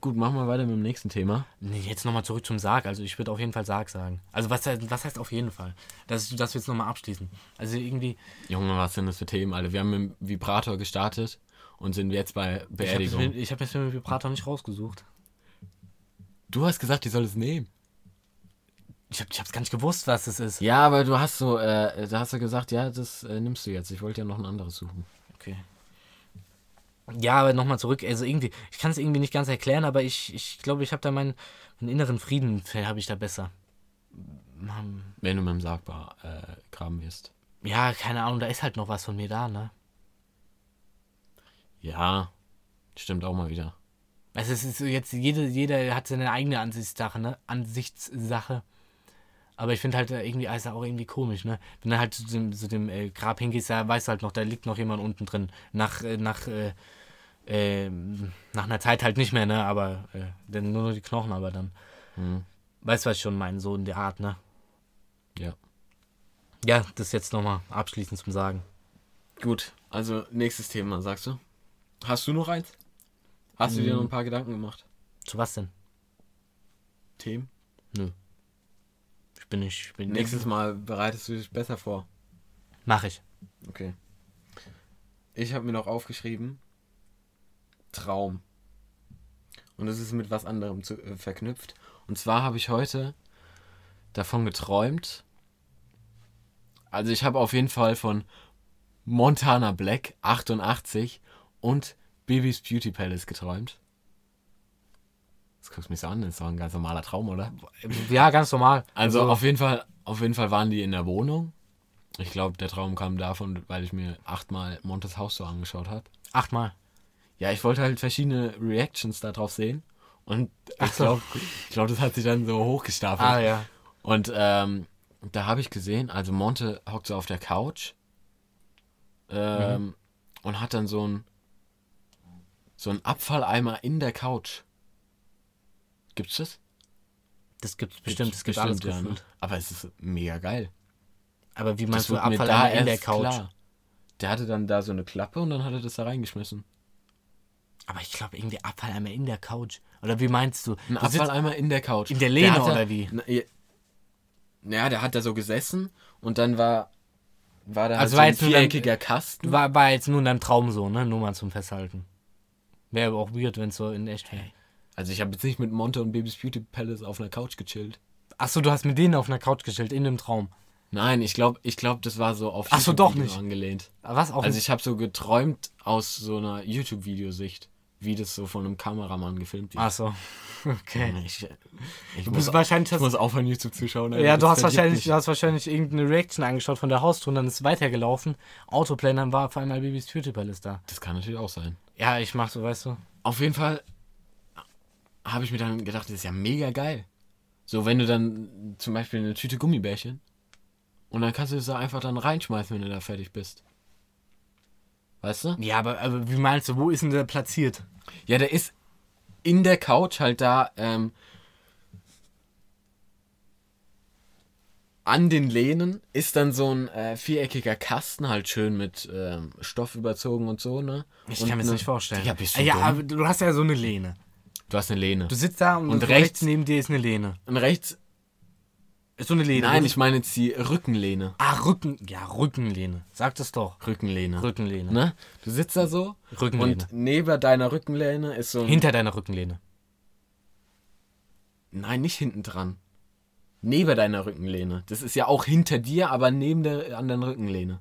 [SPEAKER 1] Gut, machen wir weiter mit dem nächsten Thema.
[SPEAKER 2] Nee, jetzt nochmal zurück zum Sarg. Also, ich würde auf jeden Fall Sarg sagen. Also, was, was heißt auf jeden Fall? Das, das wir jetzt nochmal abschließen. Also, irgendwie.
[SPEAKER 1] Junge, was sind das für Themen, Alter? Wir haben mit dem Vibrator gestartet und sind jetzt bei
[SPEAKER 2] Ich habe
[SPEAKER 1] Beerdigung.
[SPEAKER 2] ich hab jetzt mit dem Vibrator nicht rausgesucht.
[SPEAKER 1] Du hast gesagt, ich soll es nehmen.
[SPEAKER 2] Ich habe ich hab's gar nicht gewusst, was das ist.
[SPEAKER 1] Ja, aber du hast so, äh, da hast du gesagt, ja, das äh, nimmst du jetzt. Ich wollte ja noch ein anderes suchen.
[SPEAKER 2] Okay. Ja, aber nochmal zurück. Also irgendwie, ich kann es irgendwie nicht ganz erklären, aber ich glaube, ich, glaube, ich habe da meinen, meinen inneren Frieden, habe ich da besser. Mann.
[SPEAKER 1] Wenn du mit dem Sargbar äh, graben wirst.
[SPEAKER 2] Ja, keine Ahnung, da ist halt noch was von mir da, ne?
[SPEAKER 1] Ja, stimmt auch mal wieder.
[SPEAKER 2] Also es ist so jetzt, jede, jeder hat seine eigene Ansichtssache, ne? Ansichtssache. Aber ich finde halt äh, irgendwie alles auch irgendwie komisch, ne? Wenn du halt zu dem, zu dem äh, Grab hingehst, da weißt du halt noch, da liegt noch jemand unten drin. Nach, äh, nach, äh, äh, nach einer Zeit halt nicht mehr, ne? Aber äh, dann nur noch die Knochen, aber dann.
[SPEAKER 1] Hm.
[SPEAKER 2] Weißt du, was ich schon meine, so in der Art, ne?
[SPEAKER 1] Ja.
[SPEAKER 2] Ja, das jetzt nochmal abschließend zum Sagen.
[SPEAKER 1] Gut, also nächstes Thema, sagst du? Hast du noch eins? Hast du dir noch ein paar Gedanken gemacht?
[SPEAKER 2] Zu was denn?
[SPEAKER 1] Themen?
[SPEAKER 2] Ich bin nicht. Ich bin
[SPEAKER 1] Nächstes Mal bereitest du dich besser vor.
[SPEAKER 2] Mach ich.
[SPEAKER 1] Okay. Ich habe mir noch aufgeschrieben, Traum. Und das ist mit was anderem zu, äh, verknüpft. Und zwar habe ich heute davon geträumt. Also ich habe auf jeden Fall von Montana Black 88 und Bibis Beauty Palace geträumt. Das guckst du mich so an, das ist doch ein ganz normaler Traum, oder?
[SPEAKER 2] Ja, ganz normal.
[SPEAKER 1] Also auf jeden Fall, auf jeden Fall waren die in der Wohnung. Ich glaube, der Traum kam davon, weil ich mir achtmal Montes Haus so angeschaut habe.
[SPEAKER 2] achtmal.
[SPEAKER 1] Ja, ich wollte halt verschiedene Reactions darauf sehen. Und
[SPEAKER 2] Ach
[SPEAKER 1] ich glaube, glaub, das hat sich dann so hochgestapelt.
[SPEAKER 2] Ah ja.
[SPEAKER 1] Und ähm, da habe ich gesehen, also Monte hockt so auf der Couch ähm,
[SPEAKER 2] Mhm.
[SPEAKER 1] und hat dann so ein so ein Abfalleimer in der Couch. Gibt's das?
[SPEAKER 2] Das gibt's bestimmt, es gibt
[SPEAKER 1] Bestimmt,
[SPEAKER 2] alles
[SPEAKER 1] ja, ne? Aber es ist mega geil.
[SPEAKER 2] Aber wie meinst du
[SPEAKER 1] wurde mir
[SPEAKER 2] Abfall
[SPEAKER 1] da
[SPEAKER 2] einmal in der Couch?
[SPEAKER 1] klar. Der hatte dann da so eine Klappe und dann hat er das da reingeschmissen.
[SPEAKER 2] Aber ich glaube irgendwie Abfall einmal in der Couch. Oder wie meinst du?
[SPEAKER 1] Ein
[SPEAKER 2] du
[SPEAKER 1] Abfalleimer in der Couch.
[SPEAKER 2] In der Lehne
[SPEAKER 1] da-
[SPEAKER 2] oder wie?
[SPEAKER 1] Na, ja, Naja, der hat da so gesessen und dann war, war da halt
[SPEAKER 2] Also
[SPEAKER 1] so
[SPEAKER 2] war
[SPEAKER 1] ein
[SPEAKER 2] jetzt nur dann-
[SPEAKER 1] viereckiger Kasten.
[SPEAKER 2] war, war jetzt nur in deinem Traum so, ne? Nur mal zum Festhalten. Wäre aber auch weird, wenn es so in echt wäre.
[SPEAKER 1] Also ich habe jetzt nicht mit Monte und Babys Beauty Palace auf einer Couch gechillt.
[SPEAKER 2] Achso, du hast mit denen auf einer Couch gestellt, in dem Traum.
[SPEAKER 1] Nein, ich glaube, ich glaub, das war so auf
[SPEAKER 2] Ach so, doch
[SPEAKER 1] YouTube-Video
[SPEAKER 2] nicht.
[SPEAKER 1] angelehnt.
[SPEAKER 2] Was auch
[SPEAKER 1] Also ich habe so geträumt aus so einer YouTube-Videosicht, wie das so von einem Kameramann gefilmt wird.
[SPEAKER 2] Achso. Okay.
[SPEAKER 1] Ich, ich,
[SPEAKER 2] Du
[SPEAKER 1] muss,
[SPEAKER 2] bist wahrscheinlich
[SPEAKER 1] ich muss aufhören, YouTube zu schauen.
[SPEAKER 2] Ja, du hast wahrscheinlich, du hast wahrscheinlich irgendeine Reaction angeschaut von der Haustür und dann ist es weitergelaufen. Autoplay, dann war auf einmal Babys Beauty Palace da.
[SPEAKER 1] Das kann natürlich auch sein.
[SPEAKER 2] Ja, ich mach so, weißt du.
[SPEAKER 1] Auf jeden Fall habe ich mir dann gedacht, das ist ja mega geil. So, wenn du dann zum Beispiel eine Tüte Gummibärchen und dann kannst du das da einfach dann reinschmeißen, wenn du da fertig bist. Weißt du?
[SPEAKER 2] Ja, aber, aber wie meinst du, wo ist denn der platziert?
[SPEAKER 1] Ja, der ist in der Couch halt da ähm, an den Lehnen ist dann so ein äh, viereckiger Kasten halt schön mit ähm, Stoff überzogen und so, ne?
[SPEAKER 2] Ich
[SPEAKER 1] und
[SPEAKER 2] kann mir das nicht vorstellen.
[SPEAKER 1] Ja, bist du
[SPEAKER 2] ja, aber du hast ja so eine Lehne.
[SPEAKER 1] Du hast eine Lehne.
[SPEAKER 2] Du sitzt da und,
[SPEAKER 1] Und
[SPEAKER 2] rechts,
[SPEAKER 1] rechts-
[SPEAKER 2] neben dir ist eine Lehne.
[SPEAKER 1] Und rechts
[SPEAKER 2] so eine Lehne.
[SPEAKER 1] Nein, ich meine jetzt die Rückenlehne.
[SPEAKER 2] Ah, Rücken. Ja, Rückenlehne. Sag das doch.
[SPEAKER 1] Rückenlehne.
[SPEAKER 2] Rückenlehne.
[SPEAKER 1] Ne? Du sitzt da so
[SPEAKER 2] Rückenlehne.
[SPEAKER 1] und neben deiner Rückenlehne ist so ein...
[SPEAKER 2] Hinter deiner Rückenlehne.
[SPEAKER 1] Nein, nicht hinten dran. Neben deiner Rückenlehne. Das ist ja auch hinter dir, aber neben der anderen Rückenlehne.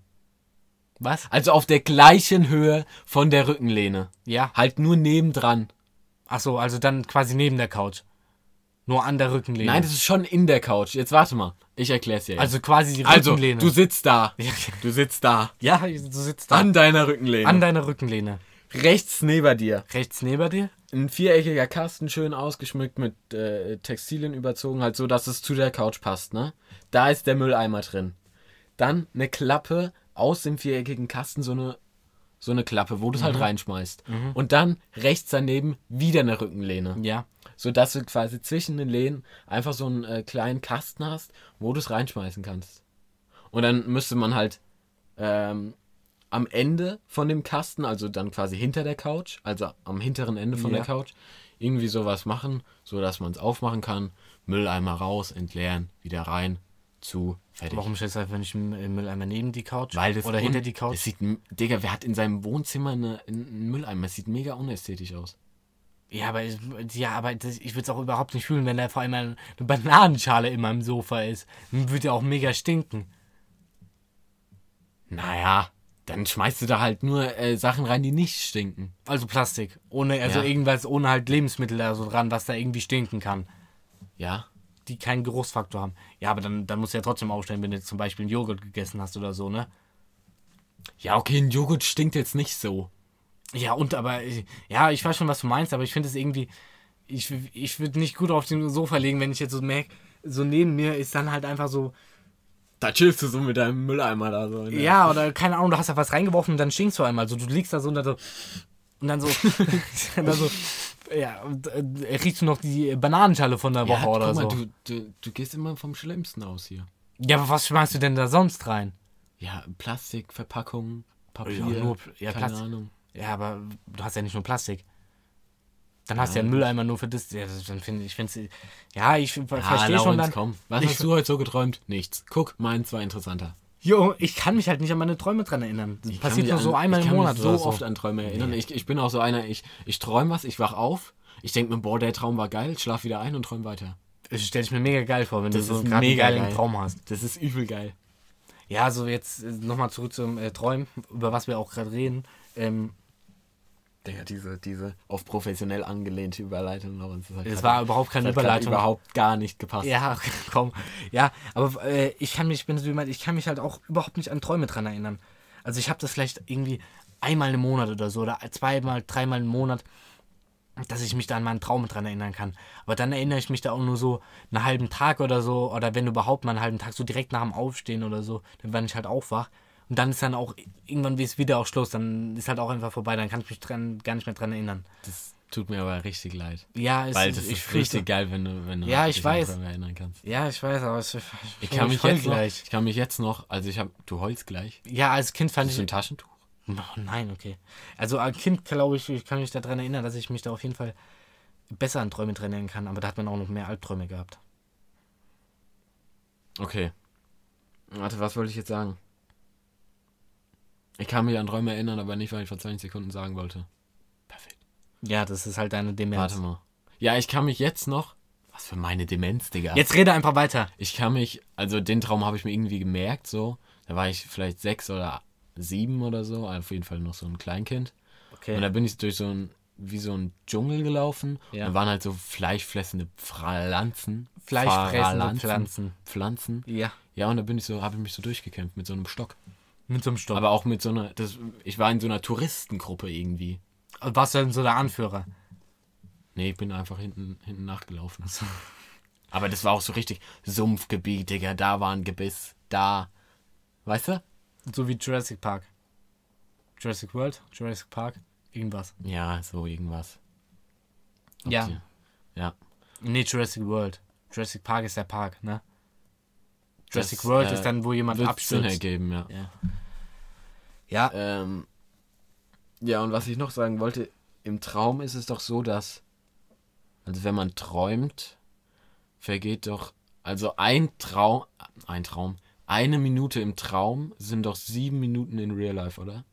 [SPEAKER 2] Was?
[SPEAKER 1] Also auf der gleichen Höhe von der Rückenlehne.
[SPEAKER 2] Ja.
[SPEAKER 1] Halt nur nebendran.
[SPEAKER 2] Ach so, also dann quasi neben der Couch. Nur an der Rückenlehne.
[SPEAKER 1] Nein, das ist schon in der Couch. Jetzt warte mal. Ich erklär's dir. Jetzt.
[SPEAKER 2] also quasi die
[SPEAKER 1] also
[SPEAKER 2] Rückenlehne.
[SPEAKER 1] du sitzt da.
[SPEAKER 2] Ja.
[SPEAKER 1] Du sitzt da.
[SPEAKER 2] ja, du sitzt da.
[SPEAKER 1] An deiner Rückenlehne.
[SPEAKER 2] An deiner Rückenlehne.
[SPEAKER 1] Rechts neben dir.
[SPEAKER 2] Rechts neben dir.
[SPEAKER 1] Ein viereckiger Kasten, schön ausgeschmückt mit äh, Textilien überzogen, halt so, dass es zu der Couch passt, ne? Da ist der Mülleimer drin. Dann eine Klappe aus dem viereckigen Kasten, so eine, so eine Klappe, wo du es halt reinschmeißt. Und dann rechts daneben wieder eine Rückenlehne.
[SPEAKER 2] Ja.
[SPEAKER 1] Sodass du quasi zwischen den Lehnen einfach so einen äh, kleinen Kasten hast, wo du es reinschmeißen kannst. Und dann müsste man halt ähm, am Ende von dem Kasten, also dann quasi hinter der Couch, also am hinteren Ende von
[SPEAKER 2] Ja.
[SPEAKER 1] der Couch, irgendwie sowas machen, sodass man es aufmachen kann, Mülleimer raus, entleeren, wieder rein, zu, fertig.
[SPEAKER 2] Warum stellst du einfach nicht einen Mülleimer neben die Couch?
[SPEAKER 1] Weil das
[SPEAKER 2] Oder hinter die Couch?
[SPEAKER 1] Das sieht, Digga, wer hat in seinem Wohnzimmer eine, einen Mülleimer? Das sieht mega unästhetisch aus.
[SPEAKER 2] Ja, aber, ich- ja, aber das, ich würde es auch überhaupt nicht fühlen, wenn da vor allem eine Bananenschale in meinem Sofa ist. Dann würde ja auch mega stinken.
[SPEAKER 1] Naja, dann schmeißt du da halt nur äh, Sachen rein, die nicht stinken.
[SPEAKER 2] Also Plastik. Ohne, also
[SPEAKER 1] Ja.
[SPEAKER 2] irgendwas, ohne halt Lebensmittel da so dran, was da irgendwie stinken kann.
[SPEAKER 1] Ja.
[SPEAKER 2] Die keinen Geruchsfaktor haben. Ja, aber dann, dann musst du ja trotzdem aufstellen, wenn du zum Beispiel einen Joghurt gegessen hast oder so, ne?
[SPEAKER 1] Ja, okay, ein Joghurt stinkt jetzt nicht so.
[SPEAKER 2] Ja, und aber, ja, ich weiß schon, was du meinst, aber ich finde es irgendwie, ich, ich würde nicht gut auf dem Sofa legen, wenn ich jetzt so merke, so neben mir ist dann halt einfach so,
[SPEAKER 1] Da chillst du so mit deinem Mülleimer da so. der-
[SPEAKER 2] ja, oder keine Ahnung, du hast da was reingeworfen und dann stinkst du einmal, so, du liegst da so und dann so, und dann so, und dann so, ja, äh, riechst du noch die Bananenschale von der Woche
[SPEAKER 1] Ja,
[SPEAKER 2] oder
[SPEAKER 1] guck mal,
[SPEAKER 2] so.
[SPEAKER 1] du, du, du gehst immer vom Schlimmsten aus hier.
[SPEAKER 2] Ja, aber was schmeißt du denn da sonst rein?
[SPEAKER 1] Ja, Plastik, Verpackung, Papier,
[SPEAKER 2] Ja, nur- ja,
[SPEAKER 1] keine
[SPEAKER 2] Plastik.
[SPEAKER 1] Ahnung.
[SPEAKER 2] Ja, aber du hast ja nicht nur Plastik. Dann hast du ja einen Mülleimer nur für das. Ja, dann finde ich, finde ja, ich verstehe schon dann.
[SPEAKER 1] komm. Was
[SPEAKER 2] ich-
[SPEAKER 1] hast du heute so geträumt? Nichts. Guck, meins war interessanter.
[SPEAKER 2] Jo, ich kann mich halt nicht an meine Träume dran erinnern. Das
[SPEAKER 1] Ich kann
[SPEAKER 2] passiert nur
[SPEAKER 1] an-
[SPEAKER 2] so einmal
[SPEAKER 1] ich
[SPEAKER 2] im
[SPEAKER 1] kann
[SPEAKER 2] Monat
[SPEAKER 1] mich so
[SPEAKER 2] so.
[SPEAKER 1] oft an Träume erinnern. Ich, ich bin auch so einer, ich, ich träume was, ich wach auf, ich denke mir, boah, der Traum war geil, schlaf wieder ein und träume weiter.
[SPEAKER 2] Das stelle ich mir mega geil vor, wenn
[SPEAKER 1] Das
[SPEAKER 2] du so gerade einen
[SPEAKER 1] mega
[SPEAKER 2] geilen
[SPEAKER 1] geil.
[SPEAKER 2] Traum hast.
[SPEAKER 1] Das ist übel geil.
[SPEAKER 2] Ja, also jetzt nochmal zurück zum äh, Träumen, über was wir auch gerade reden. Ähm,
[SPEAKER 1] Digga, diese, diese auf professionell angelehnte Überleitung, Lorenz. Das, hat
[SPEAKER 2] das war überhaupt keine
[SPEAKER 1] das hat
[SPEAKER 2] Überleitung.
[SPEAKER 1] überhaupt gar nicht gepasst.
[SPEAKER 2] Ja, komm. Ja, aber äh, ich kann mich, ich bin so jemand, ich kann mich halt auch überhaupt nicht an Träume dran erinnern. Also ich habe das vielleicht irgendwie einmal im Monat oder so oder zweimal, dreimal im Monat, dass ich mich da an meinen Traum dran erinnern kann. Aber dann erinnere ich mich da auch nur so einen halben Tag oder so oder wenn überhaupt mal einen halben Tag so direkt nach dem Aufstehen oder so, dann wenn ich halt aufwach. Und dann ist dann auch irgendwann wie es wieder auch Schluss, dann ist halt auch einfach vorbei, dann kann ich mich dran, gar nicht mehr dran erinnern.
[SPEAKER 1] Das tut mir aber richtig leid.
[SPEAKER 2] Ja, es
[SPEAKER 1] Weil
[SPEAKER 2] ist,
[SPEAKER 1] das
[SPEAKER 2] ich
[SPEAKER 1] ist richtig geil, wenn du, wenn du
[SPEAKER 2] Ja, ich
[SPEAKER 1] dich
[SPEAKER 2] weiß.
[SPEAKER 1] Träume erinnern kannst.
[SPEAKER 2] Ja, ich weiß, aber es,
[SPEAKER 1] Ich kann mich jetzt noch, ich kann mich jetzt noch, also ich habe, du heulst gleich.
[SPEAKER 2] Ja, als Kind fand
[SPEAKER 1] Hast
[SPEAKER 2] ich.
[SPEAKER 1] du ein Taschentuch?
[SPEAKER 2] Oh, nein, okay. Also als Kind glaube ich, ich kann mich daran erinnern, dass ich mich da auf jeden Fall besser an Träume dran erinnern kann, aber da hat man auch noch mehr Albträume gehabt.
[SPEAKER 1] Okay. Warte, was wollte ich jetzt sagen? Ich kann mich an Träume erinnern, aber nicht, weil ich vor 20 Sekunden sagen wollte. Perfekt.
[SPEAKER 2] Ja, das ist halt deine Demenz.
[SPEAKER 1] Warte mal. Ja, ich kann mich jetzt noch. Was für meine Demenz, Digga.
[SPEAKER 2] Jetzt rede einfach weiter.
[SPEAKER 1] Ich kann mich, also den Traum habe ich mir irgendwie gemerkt, so. Da war ich vielleicht sechs oder sieben oder so, auf jeden Fall noch so ein Kleinkind.
[SPEAKER 2] Okay.
[SPEAKER 1] Und da bin ich durch so ein, wie so ein Dschungel gelaufen.
[SPEAKER 2] Ja.
[SPEAKER 1] Da waren halt so fleischfressende Pflanzen.
[SPEAKER 2] Fleischfressende
[SPEAKER 1] Pflanzen.
[SPEAKER 2] Pflanzen.
[SPEAKER 1] Pflanzen.
[SPEAKER 2] Ja.
[SPEAKER 1] Ja, und da bin ich so, habe ich mich so durchgekämpft mit so einem Stock.
[SPEAKER 2] Mit so einem Stock.
[SPEAKER 1] Aber auch mit so einer, das, ich war in so einer Touristengruppe irgendwie.
[SPEAKER 2] warst du denn so der Anführer?
[SPEAKER 1] Nee, ich bin einfach hinten, hinten nachgelaufen. Aber das war auch so richtig Sumpfgebiet, Digga. Da war ein Gebiss, da. Weißt du?
[SPEAKER 2] So wie Jurassic Park. Jurassic World, Jurassic Park, irgendwas.
[SPEAKER 1] Ja, so irgendwas.
[SPEAKER 2] Ja.
[SPEAKER 1] Ja.
[SPEAKER 2] Nee, Jurassic World. Jurassic Park ist der Park, ne? Jurassic
[SPEAKER 1] Das,
[SPEAKER 2] World
[SPEAKER 1] äh,
[SPEAKER 2] ist dann, wo jemand
[SPEAKER 1] Wird Sinn
[SPEAKER 2] abstürzt.
[SPEAKER 1] ergeben, ja.
[SPEAKER 2] Ja. Ja,
[SPEAKER 1] Ähm, ja, und was ich noch sagen wollte, im Traum ist es doch so, dass, also wenn man träumt, vergeht doch Also ein Traum, ein Traum, eine Minute im Traum sind doch sieben Minuten in Real Life, oder?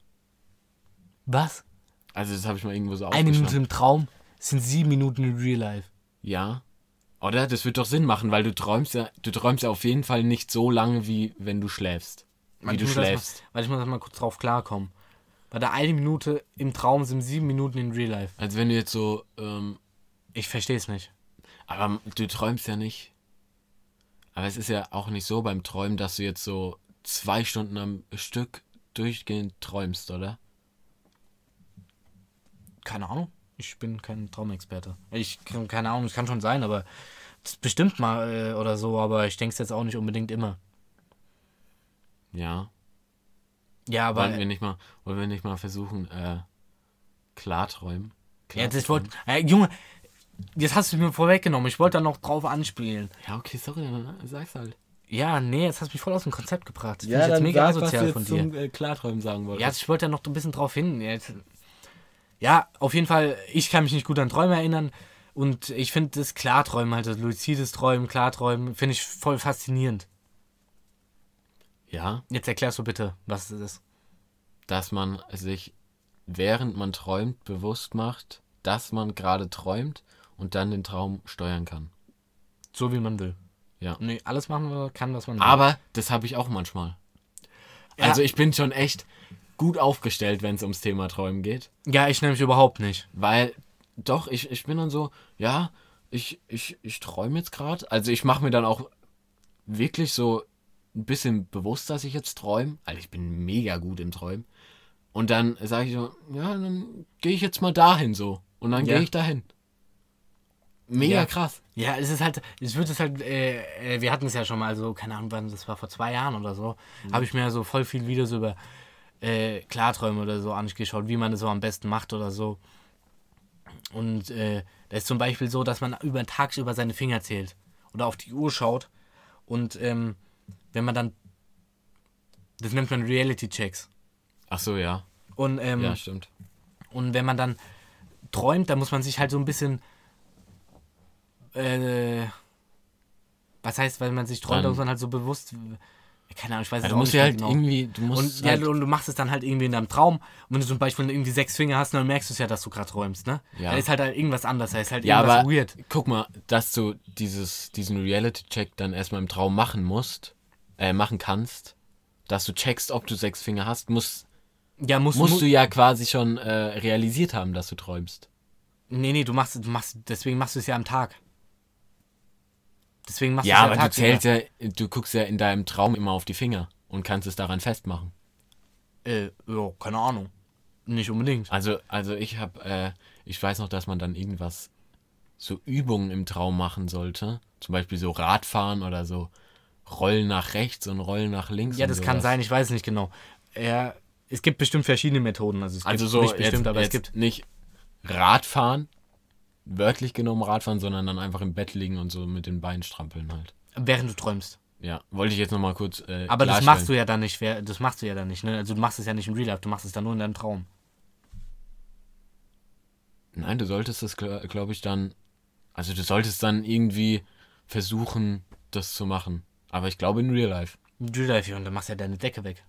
[SPEAKER 2] Was?
[SPEAKER 1] Also das habe ich mal irgendwo so
[SPEAKER 2] Eine. Minute im Traum sind sieben Minuten in Real Life.
[SPEAKER 1] Ja. Oder? Das wird doch Sinn machen, weil du träumst ja, du träumst ja auf jeden Fall nicht so lange, wie wenn du schläfst. Wie du
[SPEAKER 2] ich muss das
[SPEAKER 1] schläfst.
[SPEAKER 2] Mal, warte, ich muss mal kurz drauf klarkommen. Bei der eine Minute im Traum sind sieben Minuten in Real Life.
[SPEAKER 1] Als wenn du jetzt so, ähm,
[SPEAKER 2] Ich verstehe es nicht.
[SPEAKER 1] aber du träumst ja nicht. Aber es ist ja auch nicht so beim Träumen, dass du jetzt so zwei Stunden am Stück durchgehend träumst, oder?
[SPEAKER 2] Keine Ahnung. Ich bin kein Traumexperte. Ich kann keine Ahnung, es kann schon sein, aber bestimmt mal äh, oder so, aber ich denke es jetzt auch nicht unbedingt immer.
[SPEAKER 1] Ja.
[SPEAKER 2] Ja, aber
[SPEAKER 1] wollen wir nicht mal, wollen wir nicht mal versuchen, äh, klarträumen?
[SPEAKER 2] ja, das wollte äh, Junge, jetzt hast du mir vorweggenommen. Ich wollte da noch drauf anspielen.
[SPEAKER 1] Ja, okay, sorry, dann sag's halt.
[SPEAKER 2] Ja, nee, jetzt hast du mich voll aus dem Konzept gebracht. Das ich jetzt mega asozial von dir.
[SPEAKER 1] zum äh, Klarträumen sagen wolltest.
[SPEAKER 2] Ja, ich wollte ja noch ein bisschen drauf hin. Jetzt. Ja, auf jeden Fall, ich kann mich nicht gut an Träume erinnern. Und ich finde das Klarträumen, halt das luzides Träumen, Klarträumen, finde ich voll faszinierend.
[SPEAKER 1] Ja,
[SPEAKER 2] Jetzt erklärst du bitte, was das ist.
[SPEAKER 1] dass man sich, während man träumt, bewusst macht, dass man gerade träumt und dann den Traum steuern kann.
[SPEAKER 2] So wie man will.
[SPEAKER 1] Ja.
[SPEAKER 2] Nee, alles machen wir, kann, was man will.
[SPEAKER 1] Aber das habe ich auch manchmal.
[SPEAKER 2] Ja.
[SPEAKER 1] Also ich bin schon echt gut aufgestellt, wenn es ums Thema Träumen geht.
[SPEAKER 2] Ja, ich nämlich überhaupt nicht.
[SPEAKER 1] Weil, doch, ich, ich bin dann so, ja, ich, ich, ich träume jetzt gerade. Also ich mache mir dann auch wirklich so ein bisschen bewusst, dass ich jetzt träume. Also ich bin mega gut im Träumen. Und dann sage ich so, ja, dann gehe ich jetzt mal dahin so. Und dann
[SPEAKER 2] Ja.
[SPEAKER 1] gehe ich dahin. Mega
[SPEAKER 2] Ja.
[SPEAKER 1] krass.
[SPEAKER 2] Ja, es ist halt, ich würde es halt, äh, äh, wir hatten es ja schon mal, also keine Ahnung, wann, das war vor zwei Jahren oder so, habe ich mir so voll viel Videos über äh, Klarträume oder so angeschaut, wie man das so am besten macht oder so. Und äh, da ist zum Beispiel so, dass man über den Tag über seine Finger zählt oder auf die Uhr schaut und ähm, wenn man dann, das nennt man Reality-Checks.
[SPEAKER 1] Ach so, ja.
[SPEAKER 2] Und ähm,
[SPEAKER 1] Ja, stimmt.
[SPEAKER 2] und wenn man dann träumt, dann muss man sich halt so ein bisschen. Äh, was heißt, weil man sich träumt,
[SPEAKER 1] Dann-
[SPEAKER 2] da muss man halt so bewusst. Keine Ahnung, ich weiß
[SPEAKER 1] Ja,
[SPEAKER 2] es
[SPEAKER 1] du
[SPEAKER 2] auch nicht
[SPEAKER 1] ja halt
[SPEAKER 2] genau.
[SPEAKER 1] irgendwie, du musst
[SPEAKER 2] Und, ja,
[SPEAKER 1] halt,
[SPEAKER 2] und du machst es dann halt irgendwie in deinem Traum. Und wenn du zum Beispiel irgendwie sechs Finger hast, dann merkst du es ja, dass du gerade träumst, ne?
[SPEAKER 1] Ja.
[SPEAKER 2] Da ist halt, halt irgendwas anders, da ist halt
[SPEAKER 1] Ja,
[SPEAKER 2] irgendwas
[SPEAKER 1] aber
[SPEAKER 2] weird.
[SPEAKER 1] guck mal, dass du dieses, diesen Reality-Check dann erstmal im Traum machen musst, äh, machen kannst, dass du checkst, ob du sechs Finger hast, musst,
[SPEAKER 2] Ja, musst,
[SPEAKER 1] musst
[SPEAKER 2] mu-
[SPEAKER 1] du ja quasi schon äh, realisiert haben, dass du träumst.
[SPEAKER 2] Nee, nee, du machst, du machst, deswegen machst du es ja am Tag. Deswegen machst
[SPEAKER 1] Ja,
[SPEAKER 2] du es
[SPEAKER 1] aber du
[SPEAKER 2] tagsüber.
[SPEAKER 1] zählst ja, du guckst ja in deinem Traum immer auf die Finger und kannst es daran festmachen.
[SPEAKER 2] Äh, ja, keine Ahnung. Nicht unbedingt.
[SPEAKER 1] Also, also ich habe, äh, ich weiß noch, dass man dann irgendwas, so Übungen im Traum machen sollte. Zum Beispiel so Radfahren oder so Rollen nach rechts und Rollen nach links.
[SPEAKER 2] Ja, das kann
[SPEAKER 1] sowas.
[SPEAKER 2] sein, ich weiß nicht genau. Ja, es gibt bestimmt verschiedene Methoden. Also, es
[SPEAKER 1] Also
[SPEAKER 2] gibt
[SPEAKER 1] so
[SPEAKER 2] nicht bestimmt,
[SPEAKER 1] jetzt,
[SPEAKER 2] aber es gibt.
[SPEAKER 1] nicht Radfahren, wörtlich genommen Radfahren, sondern dann einfach im Bett liegen und so mit den Beinen strampeln halt.
[SPEAKER 2] Während du träumst.
[SPEAKER 1] Ja, wollte ich jetzt nochmal kurz äh,
[SPEAKER 2] Aber das machst du ja dann nicht. Das machst du ja dann nicht. Ne? Also du machst es ja nicht im Real Life, du machst es dann nur in deinem Traum.
[SPEAKER 1] Nein, du solltest das, glaube ich, dann, also du solltest dann irgendwie versuchen, das zu machen. Aber ich glaube in Real Life.
[SPEAKER 2] Im Real Life, ja, und dann machst du ja deine Decke weg.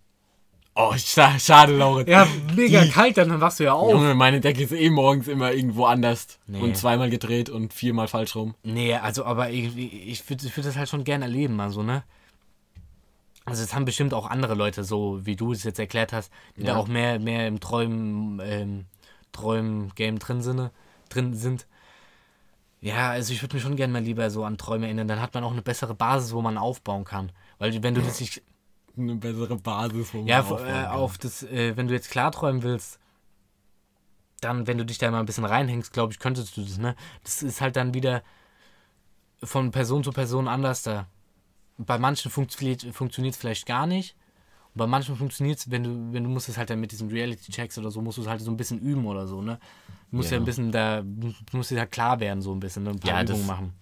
[SPEAKER 1] Oh, scha schade, Lauritz.
[SPEAKER 2] Ja, mega kalt, dann wachst du ja auf.
[SPEAKER 1] Junge, meine Decke ist eh morgens immer irgendwo anders.
[SPEAKER 2] Nee.
[SPEAKER 1] Und zweimal gedreht und viermal falsch rum.
[SPEAKER 2] Nee, also aber irgendwie, ich würde ich würd das halt schon gerne erleben, also, ne? Also es haben bestimmt auch andere Leute, so wie du es jetzt erklärt hast, die
[SPEAKER 1] Ja.
[SPEAKER 2] da auch mehr, mehr im Träumen, ähm, Träumen-Game drin, sinne, drin sind. Ja, also ich würde mich schon gerne mal lieber so an Träume erinnern. Dann hat man auch eine bessere Basis, wo man aufbauen kann. Weil wenn du das nicht,
[SPEAKER 1] Eine bessere Basis, wo man
[SPEAKER 2] ja,
[SPEAKER 1] aufbauen
[SPEAKER 2] äh,
[SPEAKER 1] kann.
[SPEAKER 2] auf das, äh, wenn du jetzt klarträumen willst, dann, wenn du dich da mal ein bisschen reinhängst, glaube ich, könntest du das, ne? Das ist halt dann wieder von Person zu Person anders da. Bei manchen funktioniert es vielleicht gar nicht. Und bei manchen funktioniert es, wenn du, wenn du musst es halt dann mit diesen Reality-Checks oder so, musst du es halt so ein bisschen üben oder so, ne? Du musst ja,
[SPEAKER 1] Ja.
[SPEAKER 2] ein bisschen da, musst dir halt klar werden, so ein bisschen, ne? Ein paar
[SPEAKER 1] Ja, das-
[SPEAKER 2] Übungen machen.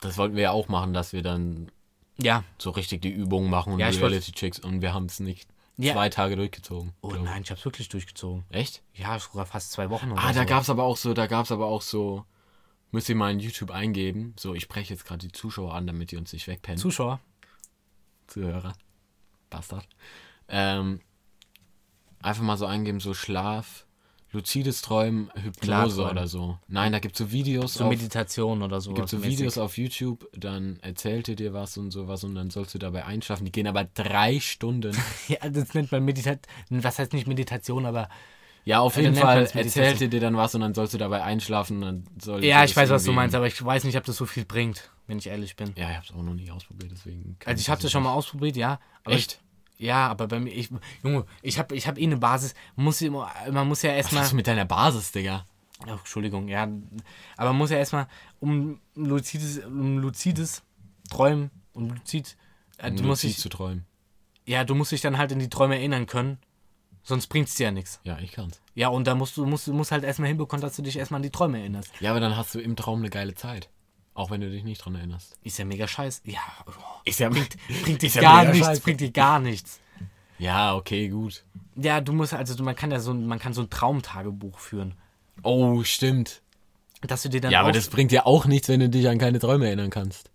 [SPEAKER 1] Das wollten wir ja auch machen, dass wir dann
[SPEAKER 2] Ja.
[SPEAKER 1] so richtig die Übungen machen und
[SPEAKER 2] Ja,
[SPEAKER 1] Reality-Checks und wir haben es nicht
[SPEAKER 2] Ja.
[SPEAKER 1] zwei Tage durchgezogen.
[SPEAKER 2] Oh
[SPEAKER 1] glaub ich.
[SPEAKER 2] nein, ich hab's wirklich durchgezogen.
[SPEAKER 1] Echt?
[SPEAKER 2] Ja, sogar fast zwei Wochen oder
[SPEAKER 1] Ah, da
[SPEAKER 2] so.
[SPEAKER 1] gab's aber auch so, da gab's aber auch so Müsst ihr mal in YouTube eingeben. So, ich spreche jetzt gerade die Zuschauer an, damit die uns nicht wegpennen.
[SPEAKER 2] Zuschauer.
[SPEAKER 1] Zuhörer. Bastard. Ähm, einfach mal so eingeben, so Schlaf, luzides Träumen, Hypnose oder so. Nein, da gibt es so Videos
[SPEAKER 2] So
[SPEAKER 1] auf,
[SPEAKER 2] Meditation oder so.
[SPEAKER 1] gibt so Videos auf YouTube, dann erzählt ihr dir was und sowas und dann sollst du dabei einschlafen. Die gehen aber drei Stunden.
[SPEAKER 2] Ja, das nennt man Meditation. Was heißt nicht Meditation, aber.
[SPEAKER 1] Ja, auf
[SPEAKER 2] Also
[SPEAKER 1] jeden Fall erzählt ihr dir dann was und dann sollst du dabei einschlafen und dann soll
[SPEAKER 2] Ja, ich weiß, was du meinst, aber ich weiß nicht, ob das so viel bringt, wenn ich ehrlich bin.
[SPEAKER 1] Ja, ich hab's auch noch nie ausprobiert, deswegen.
[SPEAKER 2] Also ich habe das schon mal ausprobiert, ja. Aber
[SPEAKER 1] Echt?
[SPEAKER 2] Ich, ja, aber bei mir, ich, Junge, ich habe ich hab eh eine Basis. Muss, immer- man muss ja
[SPEAKER 1] Was
[SPEAKER 2] erstmal.
[SPEAKER 1] hast du mit deiner Basis, Digga?
[SPEAKER 2] Oh, Entschuldigung, ja. Aber man muss ja erstmal um luzides, um luzides Träumen und luzid. Äh, du musst
[SPEAKER 1] Luzid
[SPEAKER 2] dich,
[SPEAKER 1] zu träumen.
[SPEAKER 2] ja, du musst dich dann halt in die Träume erinnern können. Sonst bringt's dir ja nichts.
[SPEAKER 1] Ja, ich kann's.
[SPEAKER 2] Ja, und da musst du musst, musst halt erstmal hinbekommen, dass du dich erstmal an die Träume erinnerst.
[SPEAKER 1] Ja, aber dann hast du im Traum eine geile Zeit. Auch wenn du dich nicht dran erinnerst.
[SPEAKER 2] Ist ja mega scheiße. Ja, oh,
[SPEAKER 1] Ist ja,
[SPEAKER 2] bringt, bringt dir
[SPEAKER 1] Ist ja
[SPEAKER 2] gar nichts, bringt dir gar nichts.
[SPEAKER 1] ja, okay, gut.
[SPEAKER 2] Ja, du musst, also du- man kann ja so, ein- man kann so ein Traumtagebuch führen.
[SPEAKER 1] Oh, stimmt.
[SPEAKER 2] Dass du dir dann
[SPEAKER 1] Ja, aber das bringt dir auch nichts, wenn du dich an keine Träume erinnern kannst.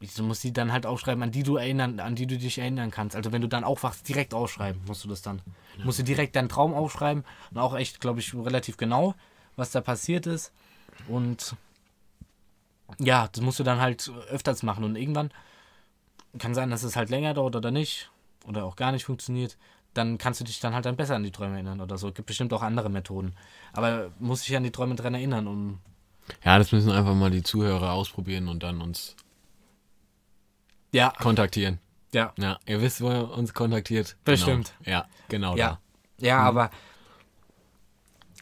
[SPEAKER 2] Du musst die dann halt aufschreiben, an die du erinnern, an die du dich erinnern kannst. Also wenn du dann aufwachst, direkt aufschreiben, musst du das dann. Musst du direkt deinen Traum aufschreiben und auch echt, glaube ich, relativ genau, was da passiert ist. Und ja, das musst du dann halt öfters machen. Und irgendwann kann sein, dass es halt länger dauert oder nicht. Oder auch gar nicht funktioniert. Dann kannst du dich dann halt dann besser an die Träume erinnern oder so. Gibt bestimmt auch andere Methoden. Aber muss dich an die Träume dran erinnern, um.
[SPEAKER 1] Ja, das müssen einfach mal die Zuhörer ausprobieren und dann uns
[SPEAKER 2] Ja,
[SPEAKER 1] kontaktieren.
[SPEAKER 2] ja.
[SPEAKER 1] Ja, ihr wisst, wo ihr uns kontaktiert.
[SPEAKER 2] Bestimmt.
[SPEAKER 1] Genau. Ja, genau
[SPEAKER 2] Ja. Ja, aber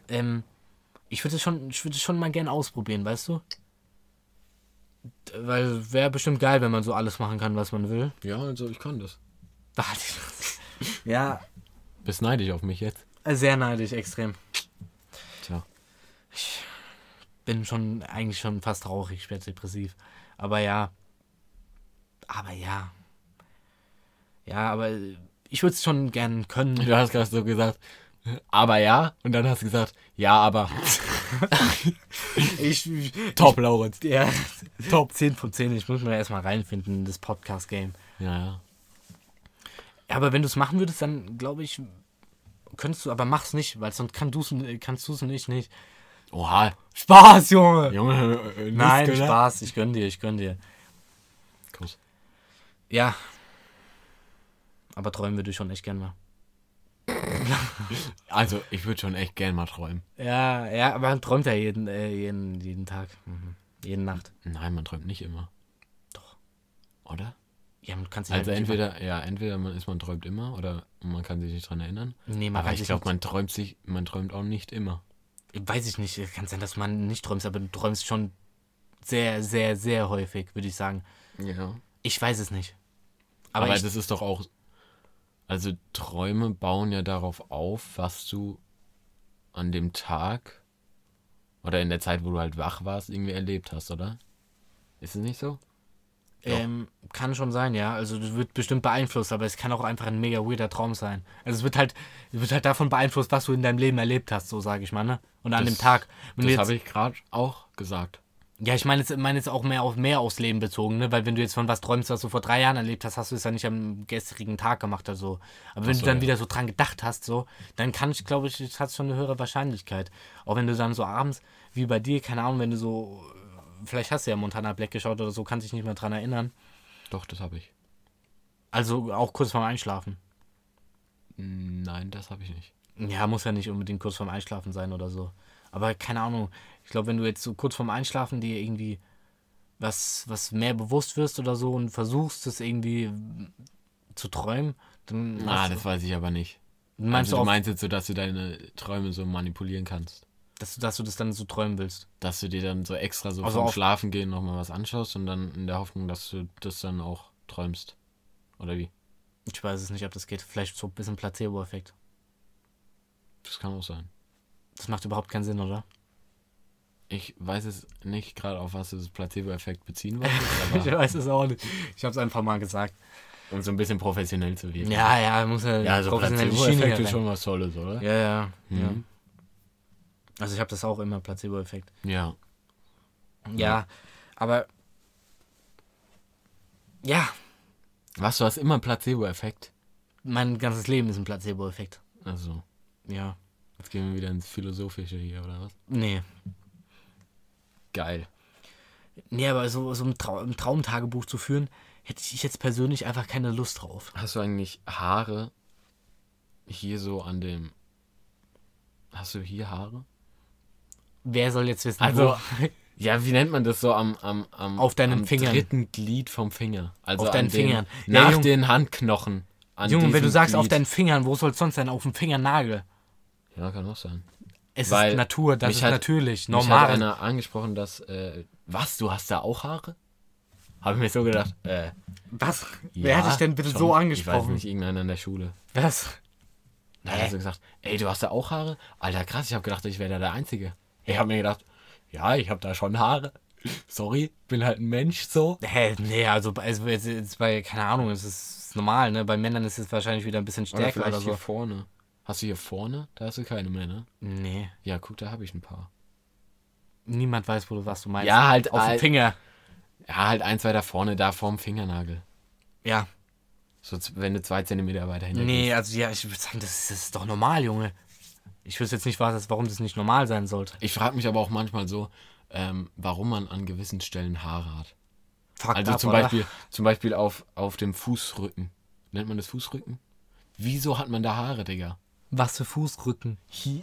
[SPEAKER 2] ähm, ich würde es schon, ich würde es schon mal gern ausprobieren, weißt du? Weil wäre bestimmt geil, wenn man so alles machen kann, was man will.
[SPEAKER 1] da. Ja, also ich kann das.
[SPEAKER 2] ja,
[SPEAKER 1] Bist neidisch auf mich jetzt?
[SPEAKER 2] sehr neidisch, extrem.
[SPEAKER 1] Tja.
[SPEAKER 2] Bin schon eigentlich schon fast traurig, ich werde depressiv. Aber ja. Aber ja. Ja, aber ich würde es schon gern können.
[SPEAKER 1] Du hast gerade so gesagt, aber ja. Und dann hast du gesagt, ja, aber.
[SPEAKER 2] Ich, ich
[SPEAKER 1] Top, Laurenz.
[SPEAKER 2] ja, Top 10 von 10. Ich muss mir da erstmal reinfinden in das Podcast-Game.
[SPEAKER 1] Ja, ja.
[SPEAKER 2] Aber wenn du es machen würdest, dann glaube ich, könntest du, aber mach's nicht, weil sonst kann du's, kannst du es nicht, nicht.
[SPEAKER 1] Oha,
[SPEAKER 2] Spaß, Junge!
[SPEAKER 1] Junge. äh,
[SPEAKER 2] Nein,
[SPEAKER 1] Niskeller.
[SPEAKER 2] Spaß, ich gönn dir, ich gönn dir. Ja. Aber träumen würde ich schon echt gern mal.
[SPEAKER 1] Also, ich würde schon echt gern mal träumen.
[SPEAKER 2] Ja, ja, aber man träumt ja jeden, äh, jeden, jeden Tag. Mhm. Jeden Nacht.
[SPEAKER 1] Nein, man träumt nicht immer.
[SPEAKER 2] Doch.
[SPEAKER 1] Oder?
[SPEAKER 2] Ja, man kann sich
[SPEAKER 1] Also
[SPEAKER 2] halt nicht
[SPEAKER 1] entweder, ja, entweder man ist, man träumt immer oder man kann sich nicht dran erinnern.
[SPEAKER 2] Nee, man
[SPEAKER 1] Aber ich glaube, man träumt sich, man träumt auch nicht immer.
[SPEAKER 2] Weiß ich nicht. Kann sein, dass man nicht träumst, aber du träumst schon sehr, sehr, sehr häufig, würde ich sagen.
[SPEAKER 1] Ja.
[SPEAKER 2] Ich weiß es nicht.
[SPEAKER 1] Aber,
[SPEAKER 2] Aber,
[SPEAKER 1] das ist doch auch. Also Träume bauen ja darauf auf, was du an dem Tag oder in der Zeit, wo du halt wach warst, irgendwie erlebt hast, oder? Ist es nicht so?
[SPEAKER 2] ähm, kann schon sein, ja. Also das wird bestimmt beeinflusst, aber es kann auch einfach ein mega weirder Traum sein. Also es wird halt, es wird halt davon beeinflusst, was du in deinem Leben erlebt hast, so sage ich mal, ne? Und an
[SPEAKER 1] Das-
[SPEAKER 2] dem Tag. Wenn
[SPEAKER 1] Das habe ich gerade auch gesagt.
[SPEAKER 2] Ja, ich meine jetzt, meine jetzt auch mehr auf mehr aufs Leben bezogen, ne? Weil wenn du jetzt von was träumst, was du vor drei Jahren erlebt hast, hast du es ja nicht am gestrigen Tag gemacht oder so. Aber wenn
[SPEAKER 1] Ach so,
[SPEAKER 2] du dann
[SPEAKER 1] ja.
[SPEAKER 2] wieder so dran gedacht hast, so, dann kann ich, glaube ich, das hat schon eine höhere Wahrscheinlichkeit. Auch wenn du dann so abends, wie bei dir, keine Ahnung, wenn du so, vielleicht hast du ja Montana Black geschaut oder so, kannst dich nicht mehr dran erinnern.
[SPEAKER 1] Doch, das habe ich.
[SPEAKER 2] Also auch kurz vorm Einschlafen.
[SPEAKER 1] Nein, das habe ich nicht.
[SPEAKER 2] Ja, muss ja nicht unbedingt kurz vorm Einschlafen sein oder so. Aber keine Ahnung. Ich glaube, wenn du jetzt so kurz vorm Einschlafen dir irgendwie was, was mehr bewusst wirst oder so und versuchst, es irgendwie zu träumen, dann
[SPEAKER 1] Ah, das weiß ich aber nicht.
[SPEAKER 2] meinst
[SPEAKER 1] also,
[SPEAKER 2] du,
[SPEAKER 1] du meinst jetzt so, dass du deine Träume so manipulieren kannst.
[SPEAKER 2] dass, du, dass du das dann so träumen willst.
[SPEAKER 1] Dass du dir dann so extra so
[SPEAKER 2] Also
[SPEAKER 1] vom Schlafen gehen nochmal was anschaust und dann in der Hoffnung, dass du das dann auch träumst. Oder wie?
[SPEAKER 2] Ich weiß es nicht, ob das geht. Vielleicht so ein bisschen Placebo-Effekt.
[SPEAKER 1] Das kann auch sein.
[SPEAKER 2] Das macht überhaupt keinen Sinn, oder?
[SPEAKER 1] Ich weiß es nicht gerade, auf was du das Placebo-Effekt beziehen wolltest,
[SPEAKER 2] Ich weiß es auch nicht. Ich habe es einfach mal gesagt.
[SPEAKER 1] um so ein bisschen professionell zu wirken.
[SPEAKER 2] Ja, ja, muss ja,
[SPEAKER 1] ja also Placebo-Effekt ist schon was Tolles, oder?
[SPEAKER 2] Ja, ja. ja.
[SPEAKER 1] Mhm.
[SPEAKER 2] Also ich habe das auch immer, Placebo-Effekt.
[SPEAKER 1] Ja.
[SPEAKER 2] Ja, aber. Ja,
[SPEAKER 1] Was, du hast immer einen Placebo-Effekt.
[SPEAKER 2] mein ganzes Leben ist ein Placebo-Effekt.
[SPEAKER 1] Also,
[SPEAKER 2] Ja.
[SPEAKER 1] jetzt gehen wir wieder ins Philosophische hier, oder was?
[SPEAKER 2] Nee.
[SPEAKER 1] Geil.
[SPEAKER 2] Nee, aber so, so ein, Trau ein Traumtagebuch zu führen, hätte ich jetzt persönlich einfach keine Lust drauf.
[SPEAKER 1] Hast du eigentlich Haare hier so an dem. Hast du hier Haare?
[SPEAKER 2] Wer soll jetzt wissen,
[SPEAKER 1] Also,
[SPEAKER 2] wo?
[SPEAKER 1] Ja, wie nennt man das so am, am, am,
[SPEAKER 2] Auf deinen
[SPEAKER 1] am
[SPEAKER 2] Fingern.
[SPEAKER 1] dritten Glied vom Finger? Also
[SPEAKER 2] Auf deinen
[SPEAKER 1] den,
[SPEAKER 2] Fingern. Ja,
[SPEAKER 1] Nach
[SPEAKER 2] Junge.
[SPEAKER 1] den Handknochen. An
[SPEAKER 2] Junge, wenn du sagst auf
[SPEAKER 1] Glied.
[SPEAKER 2] deinen Fingern, wo soll es sonst sein? Auf dem Fingernagel.
[SPEAKER 1] Ja, kann auch sein.
[SPEAKER 2] Es
[SPEAKER 1] Weil
[SPEAKER 2] ist Natur, das ist
[SPEAKER 1] hat-
[SPEAKER 2] natürlich.
[SPEAKER 1] Mich hat
[SPEAKER 2] Normal.
[SPEAKER 1] einer angesprochen, dass. Äh, was, du hast da auch Haare? Habe ich mir so gedacht. Äh,
[SPEAKER 2] Was?
[SPEAKER 1] ja,
[SPEAKER 2] Wer hat dich denn bitte
[SPEAKER 1] schon.
[SPEAKER 2] so
[SPEAKER 1] Ich weiß
[SPEAKER 2] angesprochen?
[SPEAKER 1] nicht, irgendeiner in der Schule.
[SPEAKER 2] Was?
[SPEAKER 1] Da hat er so gesagt, ey, du hast da auch Haare? Alter, krass, ich habe gedacht, ich wäre da der Einzige. Ich habe mir gedacht, ja, ich habe da schon Haare. Sorry, bin halt ein Mensch so.
[SPEAKER 2] Hä, nee, also, also jetzt, jetzt bei, keine Ahnung, es ist normal, ne? Bei Männern ist es wahrscheinlich wieder ein bisschen
[SPEAKER 1] Oder
[SPEAKER 2] stärker
[SPEAKER 1] vielleicht
[SPEAKER 2] oder so.
[SPEAKER 1] hier vorne. Hast du hier vorne? Da hast du keine mehr, ne?
[SPEAKER 2] Nee,
[SPEAKER 1] Ja, guck, da habe ich ein paar.
[SPEAKER 2] niemand weiß, wo du was du meinst.
[SPEAKER 1] Ja, halt
[SPEAKER 2] Auf dem
[SPEAKER 1] all-
[SPEAKER 2] Finger.
[SPEAKER 1] Ja, halt eins weiter vorne, da vorm Fingernagel.
[SPEAKER 2] Ja.
[SPEAKER 1] So, wenn du zwei Zentimeter weiter hinter
[SPEAKER 2] Nee, also ja, ich würde sagen, das ist, das ist doch normal, Junge. Ich wüsste jetzt nicht, was, warum das nicht normal sein sollte.
[SPEAKER 1] Ich frage mich aber auch manchmal so, ähm, warum man an gewissen Stellen Haare hat.
[SPEAKER 2] Fuck
[SPEAKER 1] Also zum Beispiel, zum Beispiel auf, auf dem Fußrücken. Nennt man das Fußrücken? Wieso hat man da Haare, Digga?
[SPEAKER 2] Was für Fußrücken.
[SPEAKER 1] Hier,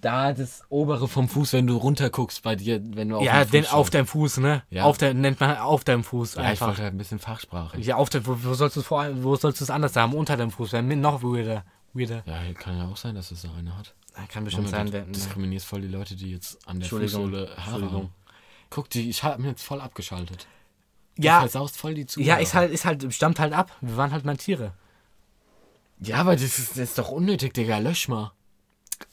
[SPEAKER 1] da das obere vom Fuß, wenn du runter guckst bei dir, wenn du auf
[SPEAKER 2] Ja,
[SPEAKER 1] den
[SPEAKER 2] den
[SPEAKER 1] Fuß
[SPEAKER 2] auf deinem Fuß, ne?
[SPEAKER 1] Ja.
[SPEAKER 2] Auf der, nennt man auf deinem Fuß
[SPEAKER 1] Ja, ich
[SPEAKER 2] einfach.
[SPEAKER 1] wollte halt ein bisschen Fachsprache.
[SPEAKER 2] Ja, auf der, wo, wo sollst du es vor allem, wo sollst du es anders haben? Unter deinem Fuß, wäre noch weirder. Weirder.
[SPEAKER 1] Ja, kann ja auch sein, dass es so eine hat.
[SPEAKER 2] Kann bestimmt sein,
[SPEAKER 1] du
[SPEAKER 2] wer,
[SPEAKER 1] diskriminierst voll die Leute, die jetzt an der. Fußsohle Haare haben. Guck, die, ich habe mir jetzt voll abgeschaltet. Du
[SPEAKER 2] Ja,
[SPEAKER 1] versaust voll die Zuhörer.
[SPEAKER 2] ja, ist halt, ist halt, stammt halt ab. Wir waren halt mal Tiere.
[SPEAKER 1] Ja, aber das ist, das ist doch unnötig, Digga. Lösch mal.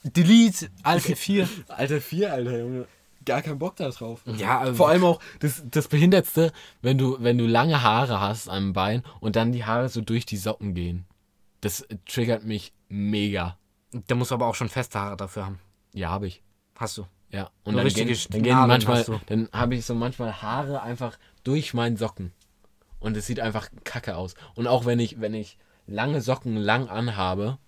[SPEAKER 2] Delete, Alt 4.
[SPEAKER 1] Alter 4, Alter, Junge. Gar keinen Bock da drauf.
[SPEAKER 2] Ja, also-
[SPEAKER 1] Vor allem auch das, das Behindertste, wenn du, wenn du lange Haare hast am Bein und dann die Haare so durch die Socken gehen. Das triggert mich mega.
[SPEAKER 2] Der muss aber auch schon feste Haare dafür haben.
[SPEAKER 1] Ja, habe ich.
[SPEAKER 2] Hast du.
[SPEAKER 1] Ja. Und dann
[SPEAKER 2] richtige
[SPEAKER 1] gehen, dann gehen manchmal,
[SPEAKER 2] hast du.
[SPEAKER 1] dann habe ich so manchmal Haare einfach durch meinen Socken. Und es sieht einfach kacke aus. Und auch wenn ich, wenn ich lange Socken lang anhabe,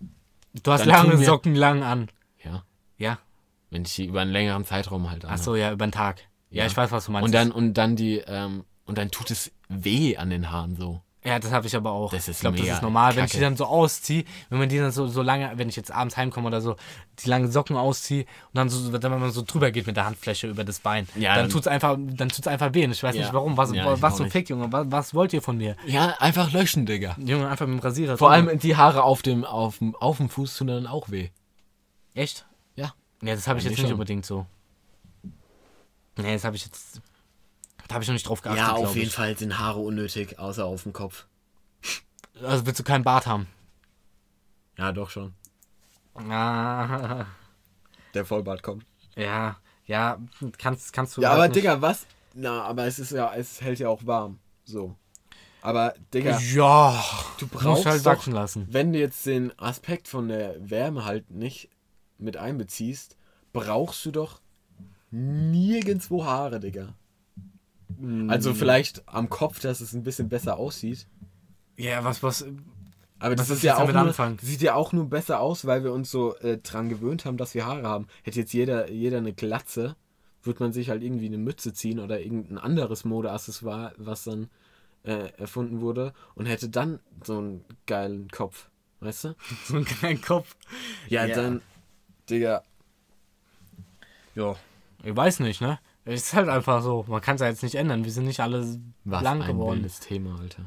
[SPEAKER 2] Du hast lange Socken lang an.
[SPEAKER 1] ja,
[SPEAKER 2] Ja.
[SPEAKER 1] wenn ich die über einen längeren Zeitraum halt
[SPEAKER 2] Ach
[SPEAKER 1] anhabe.
[SPEAKER 2] so, ja, über den Tag. Ja,
[SPEAKER 1] Ja.
[SPEAKER 2] ich weiß, was du meinst.
[SPEAKER 1] Und dann, und dann die, ähm, und dann tut es weh an den Haaren so.
[SPEAKER 2] Ja, das habe ich aber auch.
[SPEAKER 1] Das ist
[SPEAKER 2] ich glaube, das ist normal, wenn ich die
[SPEAKER 1] kacke.
[SPEAKER 2] dann so ausziehe, wenn man die dann so, so lange, wenn ich jetzt abends heimkomme oder so, die langen Socken ausziehe und dann so, wenn man so drüber geht mit der Handfläche über das Bein,
[SPEAKER 1] Ja,
[SPEAKER 2] dann
[SPEAKER 1] dann-
[SPEAKER 2] tut's einfach, dann tut's einfach weh. Und ich weiß
[SPEAKER 1] Ja.
[SPEAKER 2] nicht warum. Was,
[SPEAKER 1] Ja,
[SPEAKER 2] was
[SPEAKER 1] auch
[SPEAKER 2] so. Fick, Junge? Was, was wollt ihr von mir?
[SPEAKER 1] Ja, einfach löschen, Digga.
[SPEAKER 2] Junge, einfach mit dem Rasierer.
[SPEAKER 1] Vor allem die Haare auf dem, auf dem, auf dem Fuß tun dann auch weh.
[SPEAKER 2] Echt?
[SPEAKER 1] Ja.
[SPEAKER 2] Ja, das habe ich jetzt nicht
[SPEAKER 1] schon.
[SPEAKER 2] unbedingt so. Nee, das habe ich jetzt. Da habe ich noch nicht drauf geachtet. glaub ich.
[SPEAKER 1] Fall sind Haare unnötig, außer auf dem Kopf.
[SPEAKER 2] Also willst du keinen Bart haben?
[SPEAKER 1] Ja, doch schon.
[SPEAKER 2] Ah,
[SPEAKER 1] Der Vollbart kommt.
[SPEAKER 2] ja, ja, kannst, kannst du.
[SPEAKER 3] Ja,
[SPEAKER 2] halt
[SPEAKER 3] aber
[SPEAKER 2] nicht-
[SPEAKER 3] Digga, was? Na, aber es ist ja, es hält ja auch warm. So. Aber, Digga,
[SPEAKER 2] Ja,
[SPEAKER 3] du
[SPEAKER 2] musst
[SPEAKER 3] brauchst
[SPEAKER 2] halt
[SPEAKER 3] doch,
[SPEAKER 2] wachsen lassen.
[SPEAKER 3] wenn du jetzt den Aspekt von der Wärme halt nicht mit einbeziehst, brauchst du doch nirgendwo Haare, Digga. Also vielleicht am Kopf, dass es ein bisschen besser aussieht.
[SPEAKER 2] Ja, was, was.
[SPEAKER 3] Aber das
[SPEAKER 2] Was
[SPEAKER 3] ist ja auch nur, sieht ja auch nur besser aus, weil wir uns so äh, dran gewöhnt haben, dass wir Haare haben. Hätte jetzt jeder, jeder eine Glatze, würde man sich halt irgendwie eine Mütze ziehen oder irgendein anderes Modeaccessoire, was dann äh, erfunden wurde und hätte dann so einen geilen Kopf. Weißt du?
[SPEAKER 2] So ein kleiner Kopf.
[SPEAKER 3] Ja,
[SPEAKER 2] Ja.
[SPEAKER 3] dann, Digga.
[SPEAKER 2] Ja. Ich weiß nicht, ne? Es ist halt einfach so. Man kann es ja jetzt nicht ändern. Wir sind nicht alle
[SPEAKER 1] Was
[SPEAKER 2] blank
[SPEAKER 1] ein
[SPEAKER 2] geworden.
[SPEAKER 1] wildes Thema, Alter.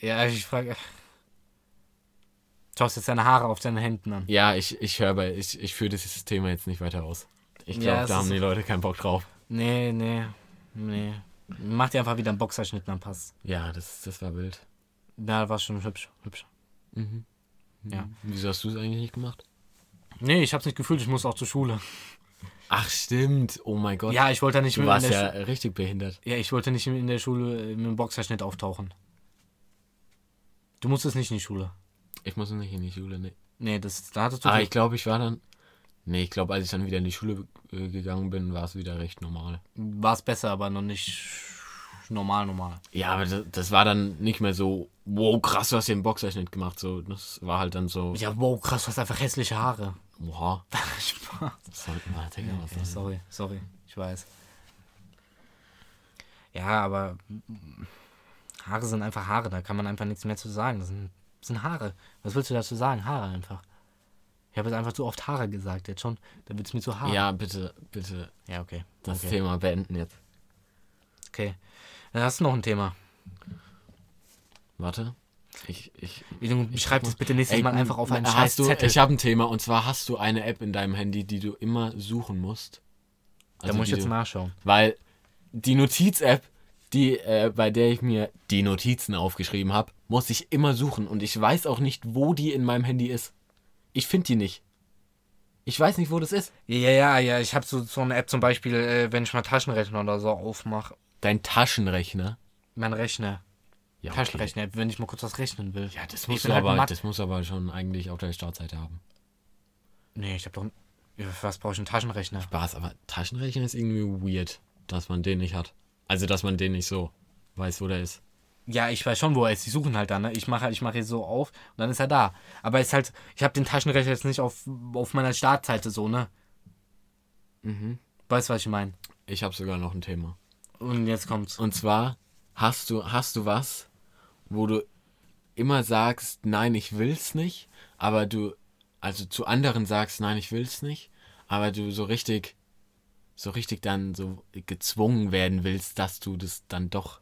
[SPEAKER 2] Ja, ich frage. Schaust jetzt deine Haare auf deinen Händen an.
[SPEAKER 1] Ja, ich, ich höre bei, ich, ich führe dieses Thema jetzt nicht weiter aus. Ich
[SPEAKER 2] Ja,
[SPEAKER 1] glaube,
[SPEAKER 2] es
[SPEAKER 1] da haben die Leute keinen Bock drauf.
[SPEAKER 2] Nee, nee, nee. Mach dir einfach wieder einen Boxerschnitt, dann passt.
[SPEAKER 1] Ja, das, das war wild.
[SPEAKER 2] Ja, war schon hübsch, hübsch.
[SPEAKER 1] Mhm.
[SPEAKER 2] Ja.
[SPEAKER 1] Wieso hast du es eigentlich nicht gemacht?
[SPEAKER 2] Nee, ich hab's nicht gefühlt, ich muss auch zur Schule.
[SPEAKER 1] Ach, stimmt. Oh mein Gott.
[SPEAKER 2] Ja, ich wollte nicht
[SPEAKER 1] du
[SPEAKER 2] mit
[SPEAKER 1] warst
[SPEAKER 2] in der
[SPEAKER 1] ja richtig behindert.
[SPEAKER 2] Schu- ja, ich wollte nicht in der Schule äh, mit einem Boxerschnitt auftauchen. Du musstest nicht in die Schule.
[SPEAKER 1] Ich muss nicht in die Schule, ne.
[SPEAKER 2] Nee, das, da hattest du
[SPEAKER 1] Ah, ich glaube, ich war dann. Nee, ich glaube, als ich dann wieder in die Schule äh, gegangen bin, war es wieder recht normal.
[SPEAKER 2] War es besser, aber noch nicht normal, normal.
[SPEAKER 1] Ja, aber das, das war dann nicht mehr so, wow, krass, du hast hier einen Boxerschnitt gemacht. So, das war halt dann so,
[SPEAKER 2] Ja, wow, krass, du hast einfach hässliche Haare.
[SPEAKER 1] Oha,
[SPEAKER 2] Spaß.
[SPEAKER 1] das sollten wir, Digga, was
[SPEAKER 2] Okay, sorry, sorry, ich weiß. Ja, aber Haare sind einfach Haare, da kann man einfach nichts mehr zu sagen. Das sind, das sind Haare. Was willst du dazu sagen? Haare einfach. Ich habe jetzt einfach zu oft Haare gesagt, jetzt schon. Da wird es mir zu Haare.
[SPEAKER 1] Ja, bitte, bitte
[SPEAKER 2] Ja, okay.
[SPEAKER 1] das
[SPEAKER 2] okay.
[SPEAKER 1] Thema beenden jetzt.
[SPEAKER 2] Okay. Dann hast du noch ein Thema.
[SPEAKER 1] Warte. Ich, ich,
[SPEAKER 2] Schreib das bitte nächstes
[SPEAKER 1] Ey,
[SPEAKER 2] Mal einfach auf einen
[SPEAKER 1] hast du,
[SPEAKER 2] Zettel.
[SPEAKER 1] Ich habe ein Thema und zwar hast du eine App in deinem Handy, die du immer suchen musst.
[SPEAKER 2] da
[SPEAKER 1] Also
[SPEAKER 2] muss ich jetzt
[SPEAKER 1] du-
[SPEAKER 2] nachschauen.
[SPEAKER 1] Weil die Notiz-App, die, äh, bei der ich mir die Notizen aufgeschrieben habe, muss ich immer suchen und ich weiß auch nicht, wo die in meinem Handy ist. Ich finde die nicht. Ich weiß nicht, wo das ist.
[SPEAKER 2] Ja, ja, ja. Ich habe so, so eine App zum Beispiel, äh, wenn ich mal Taschenrechner oder so aufmache.
[SPEAKER 1] Dein Taschenrechner.
[SPEAKER 2] Mein Rechner.
[SPEAKER 1] Ja, okay.
[SPEAKER 2] Taschenrechner-App, wenn ich mal kurz was rechnen will.
[SPEAKER 1] Ja, das du
[SPEAKER 2] halt
[SPEAKER 1] aber,
[SPEAKER 2] Mathe-
[SPEAKER 1] das muss aber schon eigentlich auf der Startseite haben.
[SPEAKER 2] Nee, ich habe doch. Für was brauche ich einen Taschenrechner?
[SPEAKER 1] Spaß, aber Taschenrechner ist irgendwie weird, dass man den nicht hat. Also, dass man den nicht so weiß, wo der ist.
[SPEAKER 2] Ja, ich weiß schon, wo er ist. Die suchen halt dann. Ne? Ich mache ich mach hier so auf und dann ist er da. Aber ist halt, ich habe den Taschenrechner jetzt nicht auf, auf meiner Startseite so, ne?
[SPEAKER 1] Mhm.
[SPEAKER 2] Weißt du, was ich meine?
[SPEAKER 1] Ich habe sogar noch ein Thema.
[SPEAKER 2] Und jetzt kommt's.
[SPEAKER 1] Und zwar hast du, hast du was, wo du immer sagst, nein, ich will's nicht, aber du, also zu anderen sagst, nein, ich will's nicht, aber du so richtig, so richtig dann so gezwungen werden willst, dass du das dann doch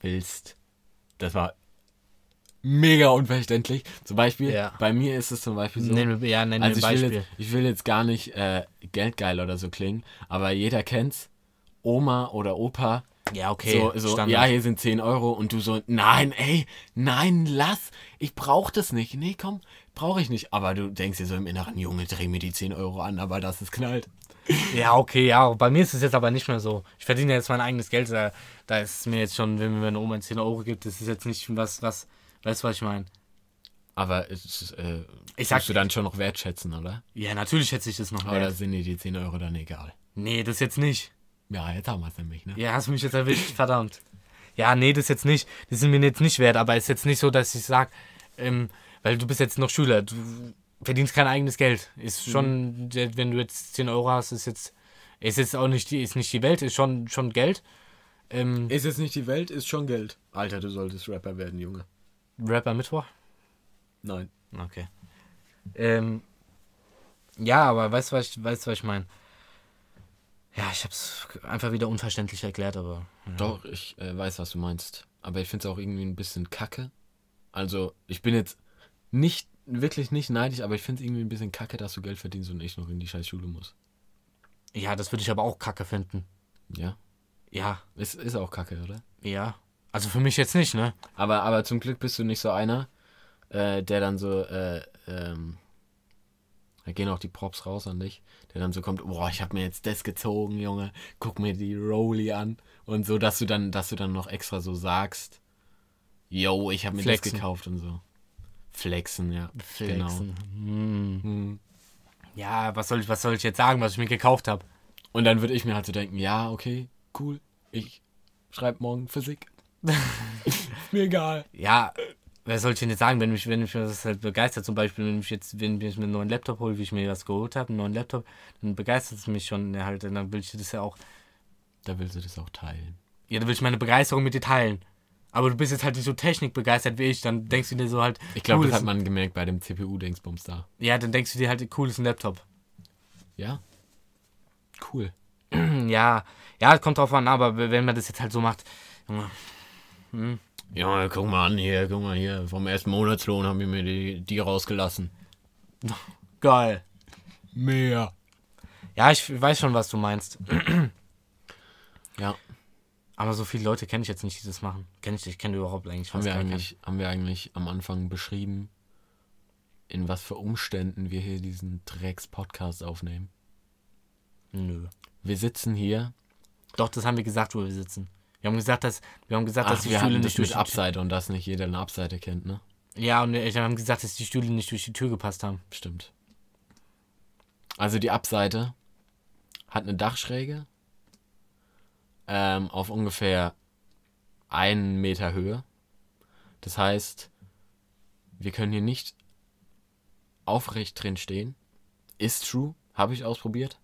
[SPEAKER 1] willst. Das war mega unverständlich. Zum Beispiel,
[SPEAKER 2] Ja.
[SPEAKER 1] bei mir ist es zum Beispiel so.
[SPEAKER 2] Nenn ja, nenn
[SPEAKER 1] Also ich will, jetzt, ich will jetzt gar nicht äh, geldgeil oder so klingen, aber jeder kennt's. Oma oder Opa.
[SPEAKER 2] Ja, okay.
[SPEAKER 1] so, so ja, hier sind 10 Euro und du so, nein, ey, nein, lass, ich brauch das nicht. Nee, komm, brauche ich nicht. Aber du denkst dir so im Inneren, Junge, dreh mir die 10 Euro an, aber das ist knallt.
[SPEAKER 2] Ja, okay, ja. Bei mir ist es jetzt aber nicht mehr so. Ich verdiene jetzt mein eigenes Geld. Da, da ist mir jetzt schon, wenn mir meine Oma 10 Euro gibt, das ist jetzt nicht was, was, weißt du, was ich meine?
[SPEAKER 1] Aber es ist, äh,
[SPEAKER 2] Ich sag-
[SPEAKER 1] musst du dann schon noch wertschätzen, oder?
[SPEAKER 2] Ja, natürlich schätze ich das noch
[SPEAKER 1] Oder
[SPEAKER 2] wert.
[SPEAKER 1] sind dir die 10 Euro dann egal?
[SPEAKER 2] Nee, das jetzt nicht.
[SPEAKER 1] Ja, jetzt haben wir es nämlich, ne?
[SPEAKER 2] Ja, hast mich jetzt erwischt, verdammt. Ja, nee, das jetzt nicht. Das sind mir jetzt nicht wert, aber ist jetzt nicht so, dass ich sag, ähm, weil du bist jetzt noch Schüler, du verdienst kein eigenes Geld. Ist schon, wenn du jetzt 10 Euro hast, ist jetzt, ist jetzt auch nicht die, ist nicht die Welt, ist schon, schon Geld. Ähm,
[SPEAKER 3] Ist jetzt nicht die Welt, ist schon Geld. Alter, du solltest Rapper werden, Junge.
[SPEAKER 2] Rapper Mittwoch?
[SPEAKER 3] Nein.
[SPEAKER 2] Okay. Ähm, ja, aber weißt du, was ich, weißt, du, was ich meine? Ja, ich hab's einfach wieder unverständlich erklärt, aber. Ja.
[SPEAKER 1] Doch, ich äh, weiß, was du meinst. Aber ich finde es auch irgendwie ein bisschen kacke. Also, ich bin jetzt nicht, wirklich nicht neidisch, aber ich finde es irgendwie ein bisschen kacke, dass du Geld verdienst und ich noch in die scheiß Schule muss.
[SPEAKER 2] Ja, das würde ich aber auch kacke finden.
[SPEAKER 1] Ja.
[SPEAKER 2] Ja,
[SPEAKER 1] Ist, ist auch kacke, oder?
[SPEAKER 2] ja. Also für mich jetzt nicht, ne?
[SPEAKER 1] Aber, aber zum Glück bist du nicht so einer, äh, der dann so, äh, ähm, da gehen auch die Props raus an dich, der dann so kommt, boah, ich habe mir jetzt das gezogen, Junge, guck mir die Rolli an und so, dass du dann, dass du dann noch extra so sagst, yo, ich habe mir
[SPEAKER 2] Flexen.
[SPEAKER 1] das gekauft und so. Flexen, ja.
[SPEAKER 2] Flexen.
[SPEAKER 1] Genau. Hm.
[SPEAKER 2] Ja, was soll ich, was soll ich jetzt sagen, was ich mir gekauft habe?
[SPEAKER 1] Und dann würde ich mir halt so denken, ja, okay, cool, ich schreibe morgen Physik. mir egal.
[SPEAKER 2] Ja, wer soll ich denn jetzt sagen, wenn mich, wenn mich das halt begeistert, zum Beispiel, wenn ich jetzt, wenn ich mir einen neuen Laptop hole, wie ich mir was geholt habe, einen neuen Laptop, dann begeistert es mich schon halt, und dann will ich das ja auch,
[SPEAKER 1] Da willst du das auch teilen.
[SPEAKER 2] ja, dann will ich meine Begeisterung mit dir teilen. Aber du bist jetzt halt nicht so technikbegeistert wie ich, dann denkst du dir so halt,
[SPEAKER 1] Ich glaube,
[SPEAKER 2] cool
[SPEAKER 1] das hat man gemerkt bei dem CPU-Dingsbums da.
[SPEAKER 2] Ja, dann denkst du dir halt, cool ist ein Laptop.
[SPEAKER 1] Ja? Cool.
[SPEAKER 2] Ja, ja, kommt drauf an, aber wenn man das jetzt halt so macht, Junge,
[SPEAKER 1] Ja, guck mal an hier, guck mal hier. Vom ersten Monatslohn haben wir mir die, die rausgelassen.
[SPEAKER 2] geil.
[SPEAKER 1] Mehr.
[SPEAKER 2] Ja, ich weiß schon, was du meinst.
[SPEAKER 1] Ja,
[SPEAKER 2] Aber so viele Leute kenne ich jetzt nicht, die das machen. Kenn ich, ich kenne überhaupt eigentlich
[SPEAKER 1] haben wir, eigentlich, haben wir eigentlich am Anfang beschrieben, in was für Umständen wir hier diesen Drecks-Podcast aufnehmen.
[SPEAKER 2] Nö.
[SPEAKER 1] Wir sitzen hier.
[SPEAKER 2] Doch, das haben wir gesagt, wo wir sitzen. Wir haben gesagt, dass wir haben gesagt,
[SPEAKER 1] Ach,
[SPEAKER 2] dass die
[SPEAKER 1] wir
[SPEAKER 2] Stühle nicht durch
[SPEAKER 1] mit
[SPEAKER 2] die
[SPEAKER 1] Abseite und dass nicht jeder eine Abseite kennt, ne?
[SPEAKER 2] Ja, und wir haben gesagt, dass die Stühle nicht durch die Tür gepasst haben.
[SPEAKER 1] Stimmt. Also die Abseite hat eine Dachschräge ähm, auf ungefähr einen Meter Höhe. Das heißt, wir können hier nicht aufrecht drin stehen. Ist true, habe ich ausprobiert.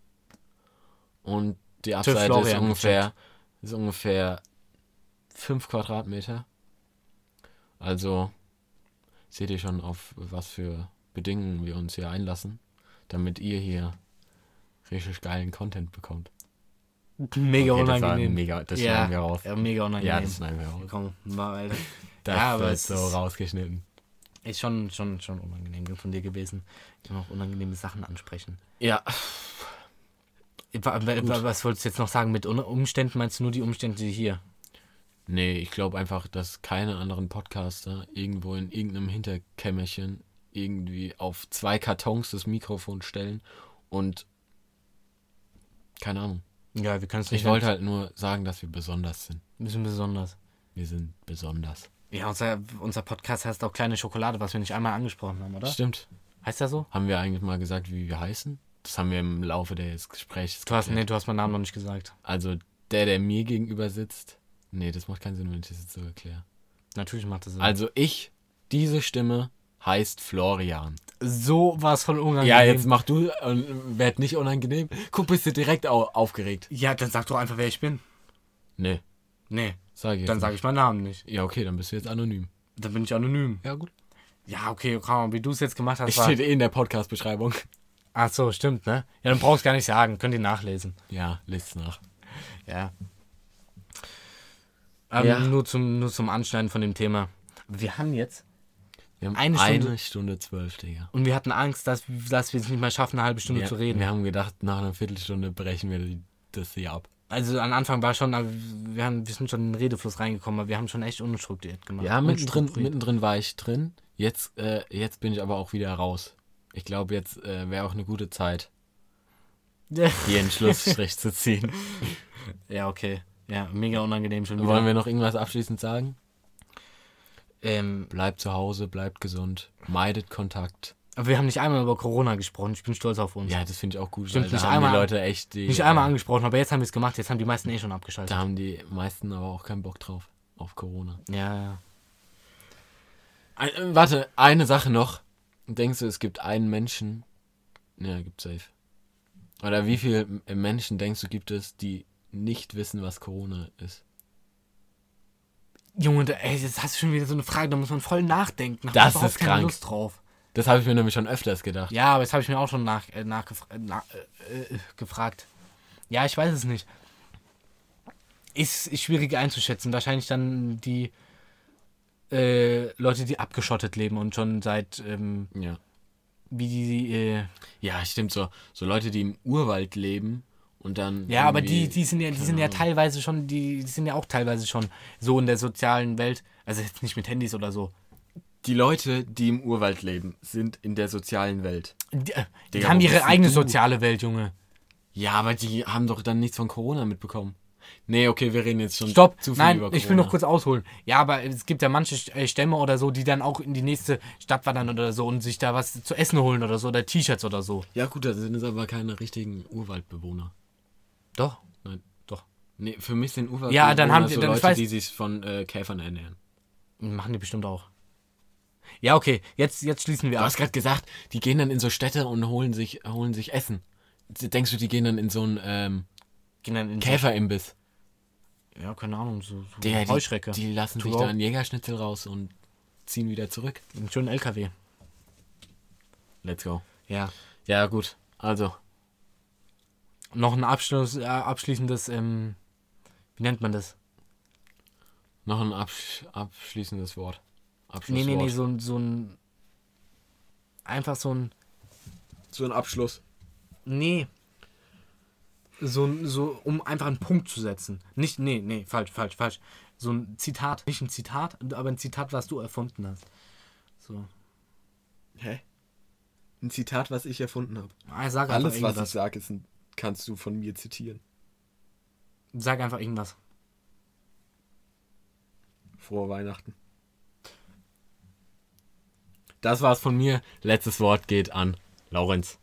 [SPEAKER 1] Und die Abseite ist ungefähr, ist ungefähr 5 Quadratmeter. Also seht ihr schon, auf was für Bedingungen wir uns hier einlassen, damit ihr hier richtig geilen Content bekommt.
[SPEAKER 2] Mega
[SPEAKER 1] Okay, das
[SPEAKER 2] unangenehm.
[SPEAKER 1] Mega, das
[SPEAKER 2] ja,
[SPEAKER 1] schneiden wir raus.
[SPEAKER 2] Ja, mega unangenehm.
[SPEAKER 1] Ja, das schneiden wir raus.
[SPEAKER 2] Komm, Alter.
[SPEAKER 1] Das
[SPEAKER 2] Ja, aber
[SPEAKER 1] wird so rausgeschnitten.
[SPEAKER 2] Ist schon, schon, schon unangenehm von dir gewesen. Ich kann auch unangenehme Sachen ansprechen.
[SPEAKER 1] Ja,
[SPEAKER 2] Wa- wa- wa- Was wolltest du jetzt noch sagen mit Umständen? Meinst du nur die Umstände hier?
[SPEAKER 1] Nee, ich glaube einfach, dass keine anderen Podcaster irgendwo in irgendeinem Hinterkämmerchen irgendwie auf zwei Kartons das Mikrofon stellen und keine Ahnung.
[SPEAKER 2] Ja, wir können es
[SPEAKER 1] Ich wollte halt nur sagen, dass wir besonders sind.
[SPEAKER 2] Ein bisschen besonders.
[SPEAKER 1] Wir sind besonders.
[SPEAKER 2] Ja, unser, unser Podcast heißt auch Kleine Schokolade, was wir nicht einmal angesprochen haben, oder?
[SPEAKER 1] Stimmt.
[SPEAKER 2] Heißt das so?
[SPEAKER 1] Haben wir eigentlich mal gesagt, wie wir heißen? Das haben wir im Laufe des Gesprächs
[SPEAKER 2] Du hast, nee, du hast meinen Namen noch nicht gesagt.
[SPEAKER 1] Also der, der mir gegenüber sitzt. Nee, das macht keinen Sinn, wenn ich das jetzt so erkläre.
[SPEAKER 2] Natürlich macht das Sinn.
[SPEAKER 1] Also ich, diese Stimme heißt Florian.
[SPEAKER 2] so war es von unangenehm.
[SPEAKER 1] Ja, jetzt mach du und werd nicht unangenehm. Guck, bist du direkt au aufgeregt.
[SPEAKER 2] Ja, dann sag doch einfach, wer ich bin.
[SPEAKER 1] Nee,
[SPEAKER 2] Nee,
[SPEAKER 1] sag ich
[SPEAKER 2] dann sage ich meinen Namen nicht.
[SPEAKER 1] Ja, okay, dann bist du jetzt anonym.
[SPEAKER 2] Dann bin ich anonym.
[SPEAKER 1] Ja, gut.
[SPEAKER 2] Ja, okay, komm, wie du es jetzt gemacht hast, war...
[SPEAKER 1] steht eh in der Podcast-Beschreibung.
[SPEAKER 2] Ach so, stimmt, ne? Ja, dann brauchst du gar nicht sagen. Könnt ihr nachlesen.
[SPEAKER 1] Ja, lest nach.
[SPEAKER 2] Ja. Ähm,
[SPEAKER 1] Ja.
[SPEAKER 2] Nur, zum, nur zum Anschneiden von dem Thema. Wir haben jetzt...
[SPEAKER 1] Wir haben
[SPEAKER 2] Eine
[SPEAKER 1] eine
[SPEAKER 2] Stunde-
[SPEAKER 1] Stunde, zwölf, Digga.
[SPEAKER 2] Und wir hatten Angst, dass, dass wir es nicht mehr schaffen, eine halbe Stunde
[SPEAKER 1] Wir,
[SPEAKER 2] zu reden.
[SPEAKER 1] wir haben gedacht, nach einer Viertelstunde brechen wir das hier ab.
[SPEAKER 2] Also am Anfang war schon, wir, haben, wir sind schon in den Redefluss reingekommen, aber wir haben schon echt unstrukturiert gemacht.
[SPEAKER 1] Ja, mittendrin, mittendrin war ich drin. Jetzt, äh, jetzt bin ich aber auch wieder raus. Ich glaube, jetzt äh, wäre auch eine gute Zeit, hier einen Schlussstrich zu ziehen.
[SPEAKER 2] ja, okay. Ja, mega unangenehm schon wieder.
[SPEAKER 1] Wollen wir noch irgendwas abschließend sagen?
[SPEAKER 2] ähm,
[SPEAKER 1] Bleibt zu Hause, bleibt gesund, meidet Kontakt.
[SPEAKER 2] aber wir haben nicht einmal über Corona gesprochen. Ich bin stolz auf uns.
[SPEAKER 1] Ja, das finde ich auch gut,
[SPEAKER 2] Stimmt,
[SPEAKER 1] weil da
[SPEAKER 2] nicht
[SPEAKER 1] haben
[SPEAKER 2] einmal-
[SPEAKER 1] die Leute echt die...
[SPEAKER 2] Nicht einmal angesprochen, aber jetzt haben wir es gemacht. Jetzt haben die meisten eh schon abgeschaltet.
[SPEAKER 1] Da haben die meisten aber auch keinen Bock drauf, auf Corona.
[SPEAKER 2] Ja, ja.
[SPEAKER 1] Ein, äh, warte, eine Sache noch. Denkst du, es gibt einen Menschen... Ja, gibt safe. Oder wie viele Menschen denkst du, gibt es, die nicht wissen, was Corona ist?
[SPEAKER 2] Junge, ey, jetzt hast du schon wieder so eine Frage, da muss man voll nachdenken. Da
[SPEAKER 1] Das ist krank.
[SPEAKER 2] Lust drauf.
[SPEAKER 1] Das habe ich mir nämlich schon öfters gedacht.
[SPEAKER 2] Ja, aber jetzt habe ich mir auch schon nach, äh, nachgefra äh, na, äh, äh, gefragt. Ja, ich weiß es nicht. Ist, ist schwierig einzuschätzen. Wahrscheinlich dann die äh, Leute, die abgeschottet leben und schon seit, ähm,
[SPEAKER 1] Ja.
[SPEAKER 2] wie die, äh,
[SPEAKER 1] Ja, stimmt so. So Leute, die im Urwald leben und dann.
[SPEAKER 2] ja, aber die, die sind ja, die sind ja teilweise schon, die, die sind ja auch teilweise schon so in der sozialen Welt. Also jetzt nicht mit Handys oder so.
[SPEAKER 1] Die Leute, die im Urwald leben, sind in der sozialen Welt.
[SPEAKER 2] Die, äh, die
[SPEAKER 1] Digga,
[SPEAKER 2] haben ihre eigene
[SPEAKER 1] du?
[SPEAKER 2] soziale Welt, Junge.
[SPEAKER 1] Ja, aber die haben doch dann nichts von Corona mitbekommen. Nee, okay, wir reden jetzt schon
[SPEAKER 2] Stopp,
[SPEAKER 1] zu viel
[SPEAKER 2] nein,
[SPEAKER 1] über Corona.
[SPEAKER 2] ich will noch kurz ausholen. Ja, aber es gibt ja manche äh, Stämme oder so, die dann auch in die nächste Stadt wandern oder so und sich da was zu essen holen oder so oder T-Shirts oder so.
[SPEAKER 1] Ja, gut, das sind es aber keine richtigen Urwaldbewohner.
[SPEAKER 2] Doch.
[SPEAKER 1] Nein.
[SPEAKER 2] Doch.
[SPEAKER 1] Nee, für mich sind Urwaldbewohner
[SPEAKER 2] Ja, dann haben die-
[SPEAKER 1] so
[SPEAKER 2] dann-
[SPEAKER 1] Leute,
[SPEAKER 2] weiß-
[SPEAKER 1] die sich von äh, Käfern ernähren.
[SPEAKER 2] Machen die bestimmt auch. Ja, okay, jetzt, jetzt schließen wir
[SPEAKER 1] Du
[SPEAKER 2] ab.
[SPEAKER 1] hast gerade gesagt, die gehen dann in so Städte und holen sich, holen sich Essen. Denkst du, die gehen dann in so einen ähm,
[SPEAKER 2] in
[SPEAKER 1] Käferimbiss?
[SPEAKER 2] Ja, keine Ahnung, so, so
[SPEAKER 1] Der,
[SPEAKER 2] Heuschrecke.
[SPEAKER 1] Die, die lassen sich da einen Jägerschnitzel raus und ziehen wieder zurück.
[SPEAKER 2] Einen schönen LKW.
[SPEAKER 1] Let's go.
[SPEAKER 2] Ja.
[SPEAKER 1] Ja, gut. Also,
[SPEAKER 2] Noch ein Abschluss, äh, abschließendes, ähm, wie nennt man das?
[SPEAKER 1] noch ein absch abschließendes Wort.
[SPEAKER 2] Nee,
[SPEAKER 1] Abschlusswort.
[SPEAKER 2] nee, nee, so, ein- so ein. Einfach so ein.
[SPEAKER 3] So ein Abschluss.
[SPEAKER 2] Nee. So, ein- so, um einfach einen Punkt zu setzen. Nicht, nee, nee, falsch, falsch, falsch. So ein Zitat. Nicht ein Zitat, aber ein Zitat, was du erfunden hast. So.
[SPEAKER 3] Hä? Ein Zitat, was ich erfunden habe.
[SPEAKER 2] Ah, sag einfach
[SPEAKER 3] Alles, was ich
[SPEAKER 2] irgendwas.
[SPEAKER 3] sage, ist ein, kannst du von mir zitieren.
[SPEAKER 2] Sag einfach irgendwas.
[SPEAKER 3] Frohe Weihnachten.
[SPEAKER 1] Das war's von mir. Letztes Wort geht an Laurenz.